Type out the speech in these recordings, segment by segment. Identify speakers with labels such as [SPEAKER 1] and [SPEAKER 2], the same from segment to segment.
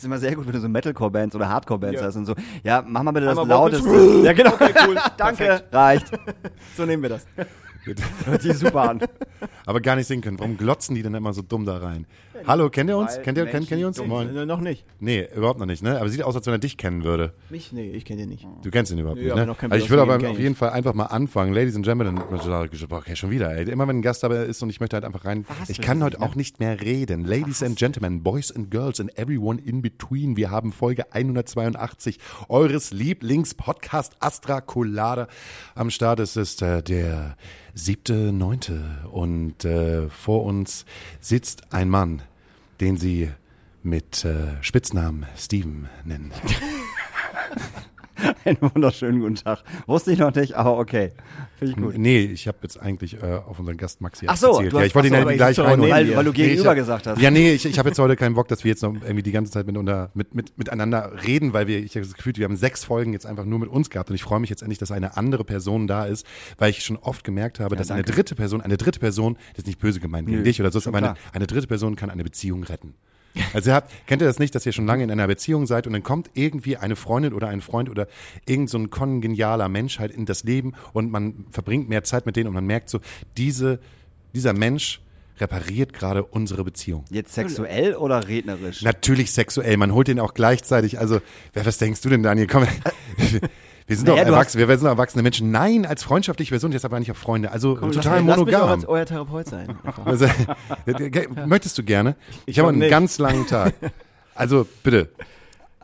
[SPEAKER 1] Das ist immer sehr gut, wenn du so Metalcore-Bands oder Hardcore-Bands
[SPEAKER 2] Ja.
[SPEAKER 1] hast und so. Ja, mach mal bitte das
[SPEAKER 2] Einmal
[SPEAKER 1] lauteste. Ja, genau.
[SPEAKER 2] Okay, cool.
[SPEAKER 1] Danke.
[SPEAKER 2] Perfekt.
[SPEAKER 1] Reicht.
[SPEAKER 2] So nehmen wir das.
[SPEAKER 1] Hört sich super an.
[SPEAKER 3] Aber gar nicht singen können. Warum glotzen die denn immer so dumm da rein? Hallo, kennt ihr uns? Kennt ihr, kennt, kennt ihr uns? Moin.
[SPEAKER 2] Äh, noch nicht.
[SPEAKER 3] Nee, überhaupt noch nicht, ne? Aber sieht aus, als wenn er dich kennen würde.
[SPEAKER 2] Mich? Nee, ich kenne den nicht.
[SPEAKER 3] Du kennst ihn überhaupt
[SPEAKER 2] Nee,
[SPEAKER 3] nicht,
[SPEAKER 2] aber
[SPEAKER 3] ne?
[SPEAKER 2] noch kein
[SPEAKER 3] Also ich
[SPEAKER 2] Bild
[SPEAKER 3] würde
[SPEAKER 2] aus
[SPEAKER 3] aber auf jeden Fall einfach mal anfangen. Ladies and Gentlemen, okay, schon wieder, ey. Immer wenn ein Gast dabei ist und ich möchte halt einfach rein. Ich kann heute auch nicht mehr reden. Ladies and Gentlemen, Boys and Girls and everyone in between. Wir haben Folge 182 eures Lieblings-Podcast Astra Colada am Start. Es ist äh, der siebte, neunte und äh, vor uns sitzt ein Mann, den sie mit äh, Spitznamen Steven nennen.
[SPEAKER 1] Einen wunderschönen guten Tag. Wusste ich noch nicht, aber okay. Finde ich gut.
[SPEAKER 3] Nee, ich habe jetzt eigentlich äh, auf unseren Gast Maxi
[SPEAKER 1] Ach so, du
[SPEAKER 3] ja, ich wollte ihn
[SPEAKER 1] ach so,
[SPEAKER 3] ja
[SPEAKER 1] aber ich
[SPEAKER 3] gleich reinholen.
[SPEAKER 1] Weil, weil du
[SPEAKER 3] Nee,
[SPEAKER 1] gegenüber
[SPEAKER 3] hab-
[SPEAKER 1] gesagt hast.
[SPEAKER 3] Ja, nee, ich, ich habe jetzt heute keinen Bock, dass wir jetzt noch irgendwie die ganze Zeit miteinander, mit, mit, miteinander reden, weil wir, ich habe das Gefühl, wir haben sechs Folgen jetzt einfach nur mit uns gehabt und ich freue mich jetzt endlich, dass eine andere Person da ist, weil ich schon oft gemerkt habe, dass eine
[SPEAKER 1] danke.
[SPEAKER 3] dritte Person, eine dritte Person, das ist nicht böse gemeint gegen dich oder so,
[SPEAKER 1] schon
[SPEAKER 3] aber eine, eine dritte Person kann eine Beziehung retten. Also ihr habt, kennt ihr das nicht, dass ihr schon lange in einer Beziehung seid und dann kommt irgendwie eine Freundin oder ein Freund oder irgend so ein kongenialer Mensch halt in das Leben und man verbringt mehr Zeit mit denen und man merkt so, diese, dieser Mensch repariert gerade unsere Beziehung.
[SPEAKER 1] Jetzt sexuell oder rednerisch?
[SPEAKER 3] Natürlich sexuell, man holt den auch gleichzeitig, also, wer, was denkst du denn, Daniel? Komm, wir sind
[SPEAKER 1] Naja,
[SPEAKER 3] doch
[SPEAKER 1] du
[SPEAKER 3] erwachsene, wir sind erwachsene Menschen. Nein, als freundschaftliche Person, jetzt aber nicht auf Freunde, also total
[SPEAKER 2] Lass mich
[SPEAKER 3] monogam.
[SPEAKER 2] als euer Therapeut sein.
[SPEAKER 3] Also, möchtest du gerne? Ich, habe
[SPEAKER 2] glaub
[SPEAKER 3] einen
[SPEAKER 2] nicht.
[SPEAKER 3] ganz langen Tag. Also bitte,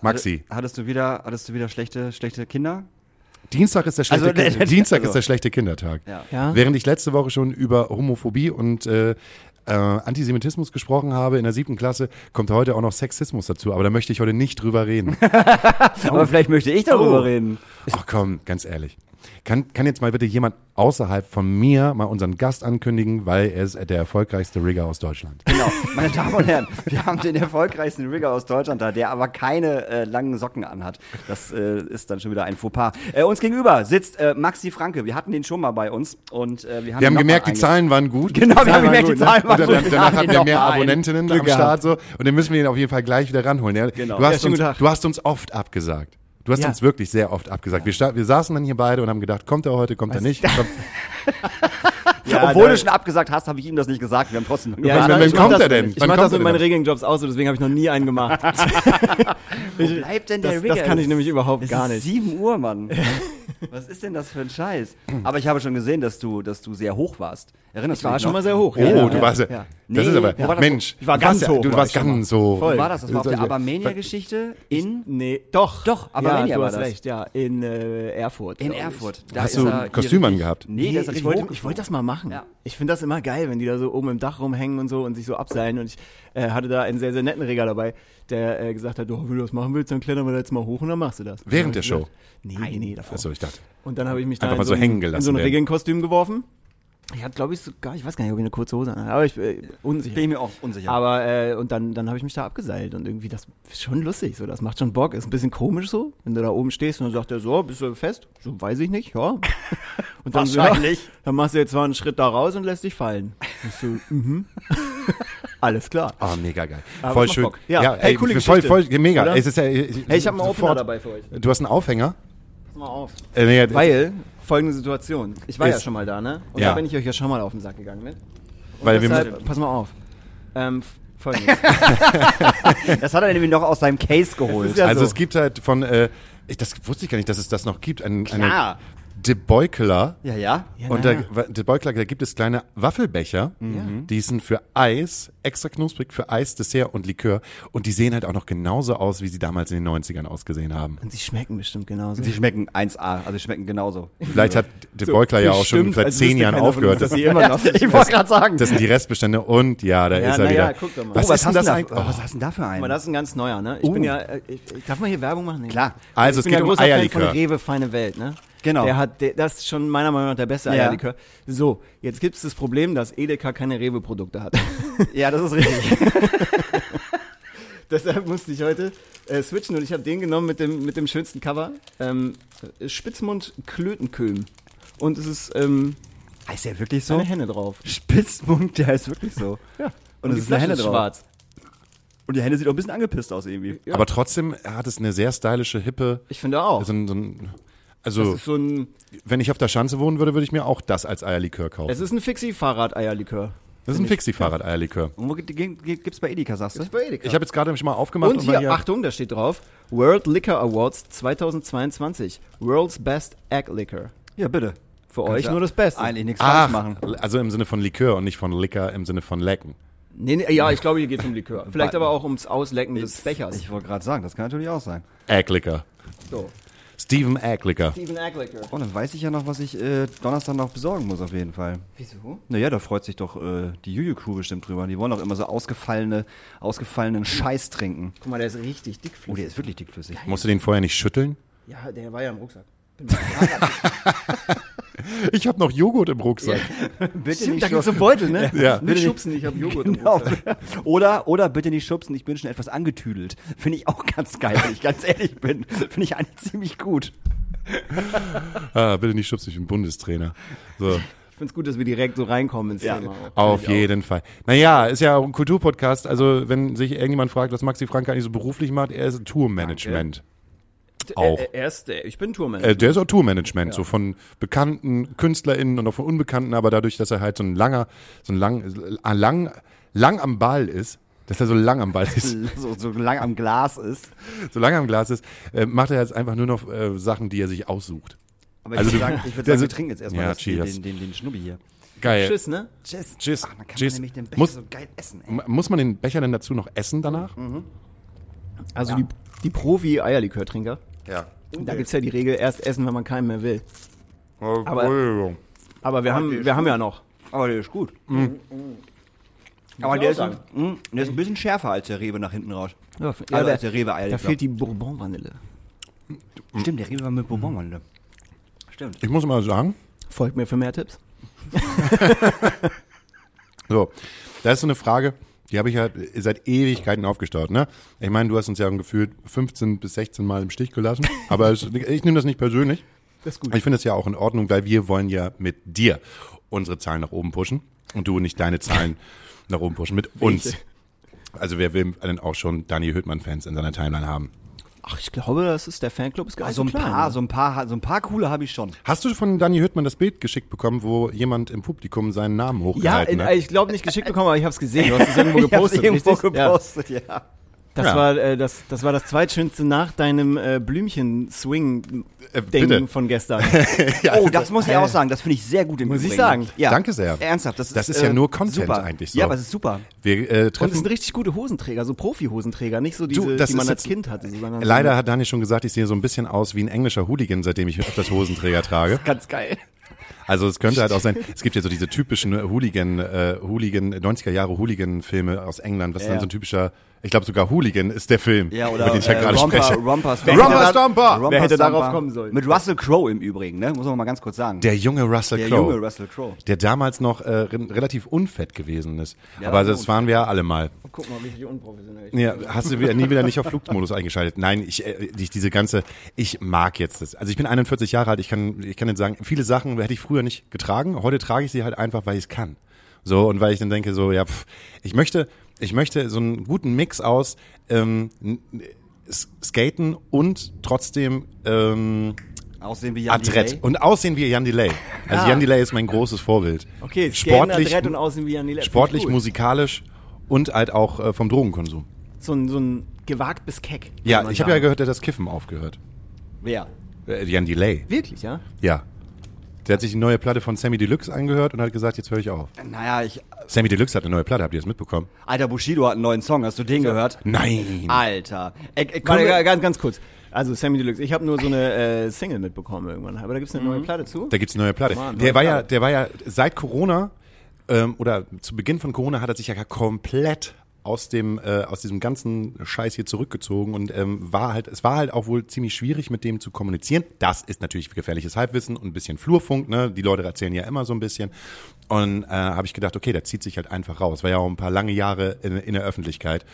[SPEAKER 3] Maxi.
[SPEAKER 1] Hattest du wieder, hattest du wieder schlechte, schlechte Kinder?
[SPEAKER 3] Dienstag ist der schlechte,
[SPEAKER 1] Also,
[SPEAKER 3] Kind- Dienstag
[SPEAKER 1] also-
[SPEAKER 3] ist der schlechte Kindertag.
[SPEAKER 1] Ja.
[SPEAKER 2] Ja?
[SPEAKER 3] Während ich letzte Woche schon über Homophobie und äh, äh, Antisemitismus gesprochen habe in der siebten Klasse, kommt heute auch noch Sexismus dazu. Aber da möchte ich heute nicht drüber reden.
[SPEAKER 1] Aber vielleicht möchte ich darüber
[SPEAKER 2] Oh.
[SPEAKER 1] reden.
[SPEAKER 3] Ach komm, ganz ehrlich. Kann, kann jetzt mal bitte jemand außerhalb von mir mal unseren Gast ankündigen, weil er ist der erfolgreichste Rigger aus Deutschland.
[SPEAKER 1] Genau, meine Damen und Herren, wir haben den erfolgreichsten Rigger aus Deutschland da, der aber keine äh, langen Socken anhat. Das äh, ist dann schon wieder ein Fauxpas. Äh, uns gegenüber sitzt äh, Maxi Franke. Wir hatten den schon mal bei uns und äh, wir haben,
[SPEAKER 3] Wir haben gemerkt, die Zahlen waren gut.
[SPEAKER 1] Genau, wir haben gemerkt, die
[SPEAKER 2] gut, ne?
[SPEAKER 1] Zahlen waren
[SPEAKER 3] dann,
[SPEAKER 1] gut.
[SPEAKER 3] danach
[SPEAKER 1] Wir
[SPEAKER 3] hatten wir mehr. Abonnentinnen am Start so und dann müssen wir ihn auf jeden Fall gleich wieder ranholen. Ja?
[SPEAKER 1] Genau.
[SPEAKER 3] Du,
[SPEAKER 2] Ja,
[SPEAKER 3] hast
[SPEAKER 2] schönen
[SPEAKER 3] uns, du hast uns oft abgesagt. Du hast
[SPEAKER 2] Ja.
[SPEAKER 3] uns wirklich sehr oft abgesagt. Wir, wir saßen dann hier beide und haben gedacht, kommt er heute, kommt er nicht. Kommt,
[SPEAKER 2] Ja,
[SPEAKER 1] Obwohl du schon abgesagt hast, habe ich ihm das nicht gesagt. Wir haben trotzdem
[SPEAKER 2] Ja,
[SPEAKER 3] Wann-
[SPEAKER 2] ich-
[SPEAKER 3] wann
[SPEAKER 2] ich mach
[SPEAKER 3] kommt
[SPEAKER 2] das-
[SPEAKER 3] er denn?
[SPEAKER 2] Ich mache das mit meinen
[SPEAKER 3] denn?
[SPEAKER 2] Regeling-Jobs aus, so deswegen habe ich noch nie einen gemacht.
[SPEAKER 1] Wo bleibt denn der
[SPEAKER 2] Das,
[SPEAKER 1] Rigger?
[SPEAKER 2] das kann ich nämlich überhaupt
[SPEAKER 1] Es
[SPEAKER 2] gar
[SPEAKER 1] ist
[SPEAKER 2] nicht.
[SPEAKER 1] 7 Uhr, Mann. Was ist denn das für ein Scheiß? Aber ich habe schon gesehen, dass du, dass du sehr hoch warst. Erinnerst
[SPEAKER 2] Ich
[SPEAKER 1] du
[SPEAKER 2] war
[SPEAKER 1] dich
[SPEAKER 2] schon
[SPEAKER 1] noch?
[SPEAKER 2] mal sehr hoch.
[SPEAKER 3] oh,
[SPEAKER 2] ja.
[SPEAKER 3] du warst ja.
[SPEAKER 1] Ja.
[SPEAKER 3] Das
[SPEAKER 1] Nee,
[SPEAKER 3] ist aber.
[SPEAKER 1] das?
[SPEAKER 3] Mensch,
[SPEAKER 2] Ich war
[SPEAKER 3] du warst
[SPEAKER 2] ganz
[SPEAKER 3] ja,
[SPEAKER 2] hoch,
[SPEAKER 3] Du
[SPEAKER 2] war
[SPEAKER 3] warst ganz so.
[SPEAKER 2] Voll.
[SPEAKER 1] Wo war das? Das war auf der
[SPEAKER 3] Äh,
[SPEAKER 1] Abermania-Geschichte in,
[SPEAKER 2] Nee, doch.
[SPEAKER 1] Doch, Abermania
[SPEAKER 2] ja, du
[SPEAKER 1] war
[SPEAKER 2] hast
[SPEAKER 1] das.
[SPEAKER 2] recht, ja. In äh, Erfurt.
[SPEAKER 1] in. Erfurt. Da
[SPEAKER 3] Hast
[SPEAKER 1] ist
[SPEAKER 3] du ein Kostüm angehabt?
[SPEAKER 1] Nee,
[SPEAKER 2] Nee, ich wollte, ich wollte das mal machen.
[SPEAKER 1] Ja.
[SPEAKER 2] Ich finde das immer geil, wenn die da so oben im Dach rumhängen und so und sich so abseilen. Und ich äh, hatte da einen sehr, sehr netten Reger dabei, der äh, gesagt hat, oh, wenn du das machen willst, dann klettern wir da jetzt mal hoch und dann machst du das.
[SPEAKER 3] Während der Show?
[SPEAKER 2] Nee, nee, nee, davor.
[SPEAKER 3] Achso, ich dachte.
[SPEAKER 2] Und dann habe ich mich da
[SPEAKER 3] Einfach
[SPEAKER 2] in
[SPEAKER 3] mal so
[SPEAKER 2] ein-
[SPEAKER 3] hängen gelassen
[SPEAKER 2] in so ein. Regenkostüm geworfen. Ich hatte, glaube ich, sogar, ich weiß gar nicht, ob ich eine kurze Hose hatte, aber ich äh, unsicher.
[SPEAKER 1] Bin ich mir auch unsicher.
[SPEAKER 2] Aber äh, und dann, dann habe ich mich da abgeseilt und irgendwie das ist schon lustig, so das macht schon Bock, ist ein bisschen komisch so, wenn du da oben stehst und dann sagt er so, bist du fest? So weiß ich nicht, ja. Und dann
[SPEAKER 1] Wahrscheinlich.
[SPEAKER 2] Ja, dann machst du jetzt zwar einen Schritt da raus und lässt dich fallen. Und so, mhm. Alles klar.
[SPEAKER 3] Oh, mega geil.
[SPEAKER 2] Aber
[SPEAKER 3] voll schön.
[SPEAKER 2] Bock. Ja, hey,
[SPEAKER 3] ey,
[SPEAKER 2] coole
[SPEAKER 3] voll,
[SPEAKER 2] Geschichte.
[SPEAKER 3] voll, mega.
[SPEAKER 2] Oder?
[SPEAKER 3] Es ist ja,
[SPEAKER 2] Hey, ich habe einen
[SPEAKER 3] sofort-
[SPEAKER 2] dabei für euch.
[SPEAKER 3] Du hast einen Aufhänger?
[SPEAKER 2] Pass mal auf.
[SPEAKER 3] Äh, nee,
[SPEAKER 2] Weil, folgende Situation. Ich war ja
[SPEAKER 3] Ist-
[SPEAKER 2] schon mal da, ne? Und
[SPEAKER 3] Ja.
[SPEAKER 2] da bin ich euch ja schon mal auf den Sack gegangen mit. Und
[SPEAKER 3] Weil wir
[SPEAKER 2] deshalb,
[SPEAKER 3] müssen-
[SPEAKER 2] pass mal auf. Ähm, folgendes.
[SPEAKER 1] das hat er nämlich noch aus seinem Case geholt.
[SPEAKER 2] ja
[SPEAKER 3] also
[SPEAKER 2] so.
[SPEAKER 3] es gibt halt von, äh, ich, das wusste ich gar nicht, dass es das noch gibt. Ein,
[SPEAKER 1] Klar.
[SPEAKER 3] eine De Beukeler.
[SPEAKER 1] ja, ja.
[SPEAKER 2] Ja,
[SPEAKER 3] Und da, De Beukeler, da gibt es kleine Waffelbecher, die sind für Eis, extra knusprig für Eis, Dessert und Likör. Und die sehen halt auch noch genauso aus, wie sie damals in den 90ern ausgesehen haben.
[SPEAKER 2] Und sie schmecken bestimmt genauso.
[SPEAKER 1] Sie schmecken 1A, also sie schmecken genauso.
[SPEAKER 3] Vielleicht hat De Beukler ja auch schon seit
[SPEAKER 2] als
[SPEAKER 3] zehn Jahren
[SPEAKER 2] uns,
[SPEAKER 3] aufgehört.
[SPEAKER 2] dass sie immer noch
[SPEAKER 1] ich wollte gerade sagen.
[SPEAKER 3] das sind die Restbestände und ja, da
[SPEAKER 2] Ja,
[SPEAKER 3] ist er wieder.
[SPEAKER 2] ja, guck doch mal.
[SPEAKER 3] Was
[SPEAKER 1] oh,
[SPEAKER 3] ist denn das
[SPEAKER 1] hast du da, oh, was hast du denn da für einen?
[SPEAKER 2] Aber das ist ein ganz neuer, ne? Ich
[SPEAKER 3] Uh.
[SPEAKER 2] bin ja, äh, ich, ich, darf man hier Werbung machen? Nee.
[SPEAKER 1] Klar.
[SPEAKER 3] Also,
[SPEAKER 2] ich
[SPEAKER 3] es
[SPEAKER 2] bin
[SPEAKER 3] geht
[SPEAKER 2] ja
[SPEAKER 3] um
[SPEAKER 2] großer Fan
[SPEAKER 3] Eierlikör.
[SPEAKER 2] von Rewe Feine Welt, ne?
[SPEAKER 1] Genau.
[SPEAKER 2] Der hat, der, das ist schon meiner Meinung nach der beste
[SPEAKER 1] Ja.
[SPEAKER 2] Eierlikör. So, jetzt gibt es das Problem, dass Edeka keine Rewe-Produkte hat.
[SPEAKER 1] Ja, das ist richtig.
[SPEAKER 2] Deshalb musste ich heute äh, switchen und ich habe den genommen mit dem, mit dem schönsten Cover. Ähm, Spitzmund Klötenköhm. Und es ist ähm,
[SPEAKER 1] Heißt der wirklich so?
[SPEAKER 2] eine Henne drauf.
[SPEAKER 1] Spitzmund, der heißt wirklich so.
[SPEAKER 2] Ja.
[SPEAKER 1] Und, es
[SPEAKER 2] die
[SPEAKER 1] ist eine Henne drauf.
[SPEAKER 2] schwarz.
[SPEAKER 1] Und die Henne sieht auch ein bisschen angepisst aus irgendwie.
[SPEAKER 2] Ja.
[SPEAKER 3] Aber trotzdem hat es eine sehr stylische, hippe,
[SPEAKER 2] Ich finde auch.
[SPEAKER 3] so ein, so ein, also
[SPEAKER 2] ist so ein,
[SPEAKER 3] wenn ich auf der Schanze wohnen würde, würde ich mir auch das als Eierlikör kaufen.
[SPEAKER 2] es ist ein Fixie-Fahrrad-Eierlikör.
[SPEAKER 3] Das ist ein Fixie-Fahrrad-Eierlikör.
[SPEAKER 1] Und wo gibt- gibt- gibt's bei Edeka, sagst du?
[SPEAKER 2] Das ist bei Edeka.
[SPEAKER 3] Ich habe jetzt gerade schon mal aufgemacht
[SPEAKER 2] und
[SPEAKER 3] mal
[SPEAKER 2] hier, Achtung, da steht drauf, World Liquor Awards 2022. World's Best Egg Liquor.
[SPEAKER 1] Ja, bitte.
[SPEAKER 2] Für
[SPEAKER 1] Kannst
[SPEAKER 2] euch nur das Beste.
[SPEAKER 1] Eigentlich nichts falsch
[SPEAKER 3] Ach,
[SPEAKER 1] machen.
[SPEAKER 3] also im Sinne von Likör und nicht von Liquor im Sinne von Lecken.
[SPEAKER 2] Nee, nee, ja, ich glaube, hier geht es um Likör. Vielleicht aber auch ums Auslecken des Bechers.
[SPEAKER 1] Ich wollte gerade sagen, das kann natürlich auch sein.
[SPEAKER 3] Egglicker.
[SPEAKER 2] So.
[SPEAKER 3] Steven Egglicker.
[SPEAKER 2] Steven Liquor.
[SPEAKER 1] Oh, dann weiß ich ja noch, was ich äh, Donnerstag noch besorgen muss auf jeden Fall.
[SPEAKER 2] Wieso?
[SPEAKER 1] Naja, da freut sich doch äh, die Juju-Crew bestimmt drüber. Die wollen doch immer so ausgefallene, ausgefallenen Scheiß trinken.
[SPEAKER 2] Guck mal, der ist richtig dickflüssig.
[SPEAKER 1] Oh, der ist wirklich dickflüssig.
[SPEAKER 3] Musst du den vorher nicht schütteln?
[SPEAKER 2] Ja, der war ja im Rucksack.
[SPEAKER 3] Ich habe noch Joghurt im Rucksack.
[SPEAKER 1] Bitte
[SPEAKER 2] Stimmt, da gibt's so einen Beutel, ne?
[SPEAKER 3] Ja.
[SPEAKER 2] Nicht schubsen, ich habe Joghurt im
[SPEAKER 1] Genau.
[SPEAKER 2] Rucksack.
[SPEAKER 1] Oder, oder bitte nicht schubsen, ich bin schon etwas angetüdelt. Finde ich auch ganz geil, wenn ich ganz ehrlich bin. Finde ich eigentlich ziemlich gut.
[SPEAKER 3] Ah, bitte nicht schubsen, ich bin Bundestrainer. So,
[SPEAKER 2] Ich find's gut, dass wir direkt so reinkommen ins
[SPEAKER 1] Ja.
[SPEAKER 2] Thema.
[SPEAKER 3] auf
[SPEAKER 2] ich
[SPEAKER 3] jeden Fall. Naja, ist ja auch ein Kulturpodcast. Also, wenn sich irgendjemand fragt, was Maxi Frank eigentlich so beruflich macht, er ist Tourmanagement. Auch.
[SPEAKER 2] Er, er ist, der- ich bin Tourmanager.
[SPEAKER 3] Äh, der ist auch Tourmanagement, so von bekannten KünstlerInnen und auch von Unbekannten, aber dadurch, dass er halt so ein langer, so ein lang, äh, lang, lang am Ball ist, dass er so lang am Ball ist,
[SPEAKER 1] So, so lang am Glas ist.
[SPEAKER 3] so lang am Glas ist, äh, macht er jetzt einfach nur noch äh, Sachen, die er sich aussucht.
[SPEAKER 1] Aber ich
[SPEAKER 3] Also
[SPEAKER 1] würde
[SPEAKER 3] du-
[SPEAKER 1] sagen, ich würd sagen wir trinken jetzt erstmal
[SPEAKER 3] Ja,
[SPEAKER 1] das, den, den, den, den Schnubbi hier.
[SPEAKER 3] Geil.
[SPEAKER 2] Tschüss, ne?
[SPEAKER 1] Tschüss.
[SPEAKER 3] Tschüss.
[SPEAKER 1] Ach, dann kann
[SPEAKER 3] Tschüss.
[SPEAKER 1] man nämlich den Becher
[SPEAKER 3] Muss-
[SPEAKER 1] so geil essen, ey.
[SPEAKER 3] Muss man den Becher denn dazu noch essen danach?
[SPEAKER 2] Also die, die Profi-Eierlikörtrinker.
[SPEAKER 3] Ja.
[SPEAKER 2] Da gibt's ja die Regel, erst essen, wenn man keinen mehr will. Aber-. Aber wir haben, wir haben ja noch.
[SPEAKER 1] Aber der ist gut.
[SPEAKER 3] Mhm.
[SPEAKER 1] Aber
[SPEAKER 2] ich
[SPEAKER 1] der ist,
[SPEAKER 2] sagen.
[SPEAKER 1] mm, der ist ein bisschen schärfer als der Rewe nach hinten raus.
[SPEAKER 2] Ja,
[SPEAKER 1] Also
[SPEAKER 2] da,
[SPEAKER 1] als der Rewe
[SPEAKER 2] da fehlt die Bourbon-Vanille.
[SPEAKER 1] Stimmt, der Rewe war mit Bourbonvanille. Stimmt.
[SPEAKER 3] Ich muss mal sagen,
[SPEAKER 2] Folgt mir für mehr Tipps.
[SPEAKER 3] so, da ist so eine Frage, die habe ich ja seit Ewigkeiten aufgestaut, ne? Ich meine, du hast uns ja gefühlt 15 bis 16 Mal im Stich gelassen, aber es, ich nehme das nicht persönlich.
[SPEAKER 2] Das ist gut.
[SPEAKER 3] Ich finde es ja auch in Ordnung, weil wir wollen ja mit dir unsere Zahlen nach oben pushen und du nicht deine Zahlen nach oben pushen mit uns. Also wer will denn auch schon Dani Hüttmann-Fans in seiner Timeline haben?
[SPEAKER 2] Ach, ich glaube, das ist der Fanclub ist gar nicht
[SPEAKER 1] so ein
[SPEAKER 2] klein,
[SPEAKER 1] paar,
[SPEAKER 2] ne?
[SPEAKER 1] so ein paar, so ein paar coole habe ich schon.
[SPEAKER 3] Hast du von Dani Hüttmann das Bild geschickt bekommen, wo jemand im Publikum seinen Namen
[SPEAKER 2] Ja,
[SPEAKER 3] hochgehalten
[SPEAKER 2] in,
[SPEAKER 3] hat?
[SPEAKER 2] ich glaube nicht geschickt bekommen, aber ich habe es gesehen. Du hast es irgendwo gepostet.
[SPEAKER 1] irgendwo
[SPEAKER 2] richtig? Ja.
[SPEAKER 1] gepostet, ja.
[SPEAKER 2] Das,
[SPEAKER 3] Ja.
[SPEAKER 2] war, äh, das, das war das zweitschönste nach deinem äh, Blümchen-Swing-Ding
[SPEAKER 3] Äh,
[SPEAKER 2] von gestern.
[SPEAKER 1] Oh, das muss ich auch sagen, das finde ich sehr gut im
[SPEAKER 2] Muss ich
[SPEAKER 1] Übrigen.
[SPEAKER 2] sagen.
[SPEAKER 1] Ja.
[SPEAKER 3] Danke sehr.
[SPEAKER 1] Ernsthaft, das ist,
[SPEAKER 3] Das ist ja
[SPEAKER 1] äh,
[SPEAKER 3] nur Content
[SPEAKER 1] super.
[SPEAKER 3] eigentlich so.
[SPEAKER 1] Ja, aber es ist super.
[SPEAKER 3] Wir äh,
[SPEAKER 2] Und es
[SPEAKER 3] treffen
[SPEAKER 2] sind richtig gute Hosenträger, so Profi-Hosenträger, nicht so diese,
[SPEAKER 3] das
[SPEAKER 2] die man
[SPEAKER 3] ist
[SPEAKER 2] als Kind hatte. So
[SPEAKER 3] Leider hat Dani schon gesagt, ich sehe so ein bisschen aus wie ein englischer Hooligan, seitdem ich öfters Hosenträger trage.
[SPEAKER 1] Ganz geil.
[SPEAKER 3] Also es könnte halt auch sein, es gibt ja so diese typischen Hooligan, äh, Hooligan, 90er Jahre Hooligan-Filme aus England, was
[SPEAKER 1] Ja.
[SPEAKER 3] dann so ein typischer, ich glaube sogar Hooligan ist der Film,
[SPEAKER 1] Ja, oder
[SPEAKER 3] über den ich ja
[SPEAKER 1] äh,
[SPEAKER 3] gerade
[SPEAKER 1] Romper,
[SPEAKER 3] spreche.
[SPEAKER 1] Romper Stomper.
[SPEAKER 2] hätte da-
[SPEAKER 3] Stomper!
[SPEAKER 1] Romper
[SPEAKER 2] Wer hätte
[SPEAKER 1] Stomper.
[SPEAKER 2] darauf kommen sollen?
[SPEAKER 1] Mit Russell Crowe im Übrigen, ne? Muss man mal ganz kurz sagen.
[SPEAKER 3] Der junge Russell
[SPEAKER 1] Der
[SPEAKER 3] Crowe.
[SPEAKER 1] junge Russell Crowe.
[SPEAKER 3] Der damals noch äh, re relativ unfett gewesen ist.
[SPEAKER 1] Ja,
[SPEAKER 3] Aber das waren wir ja alle mal.
[SPEAKER 2] Guck mal, richtig unprofessionell. ich
[SPEAKER 3] Ja,
[SPEAKER 2] bin.
[SPEAKER 3] hast du wieder, nie wieder nicht auf Flugmodus eingeschaltet? Nein, ich, äh, ich diese ganze, ich mag jetzt das. Also ich bin 41 Jahre alt, ich kann, ich kann jetzt sagen, viele Sachen hätte ich früher nicht getragen. Heute trage ich sie halt einfach, weil ich es kann. So, und weil ich dann denke, so, ja, pff, ich möchte, ich möchte so einen guten Mix aus ähm, Skaten und trotzdem ähm,
[SPEAKER 1] Aussehen wie Jan
[SPEAKER 3] Adrett.
[SPEAKER 1] Delay.
[SPEAKER 3] Und aussehen wie Jan Delay. Also
[SPEAKER 2] Ah.
[SPEAKER 3] Jan Delay ist mein großes Vorbild.
[SPEAKER 2] Okay, Skaten,
[SPEAKER 3] sportlich,
[SPEAKER 2] Adrett und aussehen wie Jan Lille.
[SPEAKER 3] sportlich,
[SPEAKER 2] cool.
[SPEAKER 3] musikalisch und halt auch äh, vom Drogenkonsum.
[SPEAKER 2] So ein, so ein gewagt bis keck.
[SPEAKER 3] Ja, ich habe ja gehört, der hat das Kiffen aufgehört.
[SPEAKER 1] Wer?
[SPEAKER 3] Äh, Jan Delay.
[SPEAKER 2] Wirklich, ja?
[SPEAKER 3] Ja. Der hat sich die neue Platte von Sammy Deluxe angehört und hat gesagt, jetzt höre ich auf.
[SPEAKER 1] Naja, ich.
[SPEAKER 3] Sammy Deluxe hat eine neue Platte, habt ihr das mitbekommen?
[SPEAKER 1] Alter, Bushido hat einen neuen Song. Hast du den gehört?
[SPEAKER 3] Nein.
[SPEAKER 1] Alter. Äh, äh, komm,
[SPEAKER 2] Warte, ganz, ganz kurz. Also Sammy Deluxe, ich habe nur so eine äh, Single mitbekommen irgendwann. Aber da gibt's eine
[SPEAKER 1] Mhm.
[SPEAKER 2] neue Platte zu.
[SPEAKER 3] Da gibt's eine neue Platte.
[SPEAKER 2] Mann,
[SPEAKER 3] der
[SPEAKER 2] neue
[SPEAKER 3] war ja,
[SPEAKER 2] Platte.
[SPEAKER 3] der war ja seit Corona ähm, oder zu Beginn von Corona hat er sich ja komplett aus dem äh, aus diesem ganzen Scheiß hier zurückgezogen und ähm, war halt es war halt auch wohl ziemlich schwierig mit dem zu kommunizieren. Das ist natürlich gefährliches Halbwissen und ein bisschen Flurfunk, ne? Die Leute erzählen ja immer so ein bisschen und äh, habe ich gedacht, okay, der zieht sich halt einfach raus. War ja auch ein paar lange Jahre in, in der Öffentlichkeit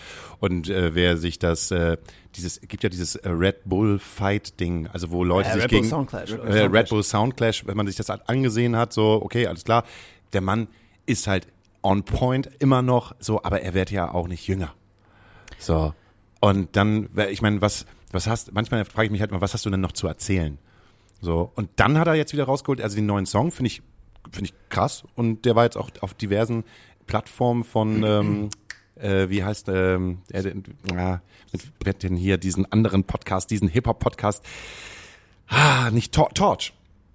[SPEAKER 3] und äh, wer sich das äh, dieses gibt ja dieses äh, Red Bull Fight Ding, also wo Leute
[SPEAKER 2] Ja,
[SPEAKER 3] sich
[SPEAKER 2] Red Bull
[SPEAKER 3] gegen
[SPEAKER 2] Soundclash.
[SPEAKER 3] äh, Red Bull Soundclash, wenn man sich das halt angesehen hat, so okay, alles klar, der Mann ist halt on point immer noch so, aber er wird ja auch nicht jünger. So. Und dann, ich meine, was, was hast, manchmal frage ich mich halt mal, was hast du denn noch zu erzählen? So. Und dann hat er jetzt wieder rausgeholt, also den neuen Song finde ich, finde ich krass. Und der war jetzt auch auf diversen Plattformen von, ähm, äh, wie heißt, ähm, äh, äh, mit, denn hier diesen anderen Podcast, diesen Hip-Hop-Podcast, ah, nicht Tor Torch.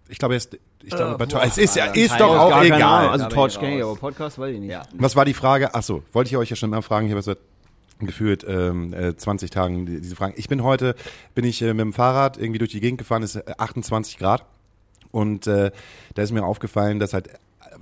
[SPEAKER 3] Ich glaube, er ist, ich glaube, bei Torch, es ist ja, ist
[SPEAKER 1] kein-
[SPEAKER 3] doch auch
[SPEAKER 2] Gar
[SPEAKER 3] egal.
[SPEAKER 2] Also Torch kenne ich, aber Podcast weiß ich nicht.
[SPEAKER 1] Ja.
[SPEAKER 3] Was war die Frage? Ach so, wollte ich euch ja schon mal fragen. Ich habe seit gefühlt ähm, äh, 20 Tagen die, diese Fragen. Ich bin heute, bin ich äh, mit dem Fahrrad irgendwie durch die Gegend gefahren, es ist äh, 28 Grad und äh, da ist mir aufgefallen, dass halt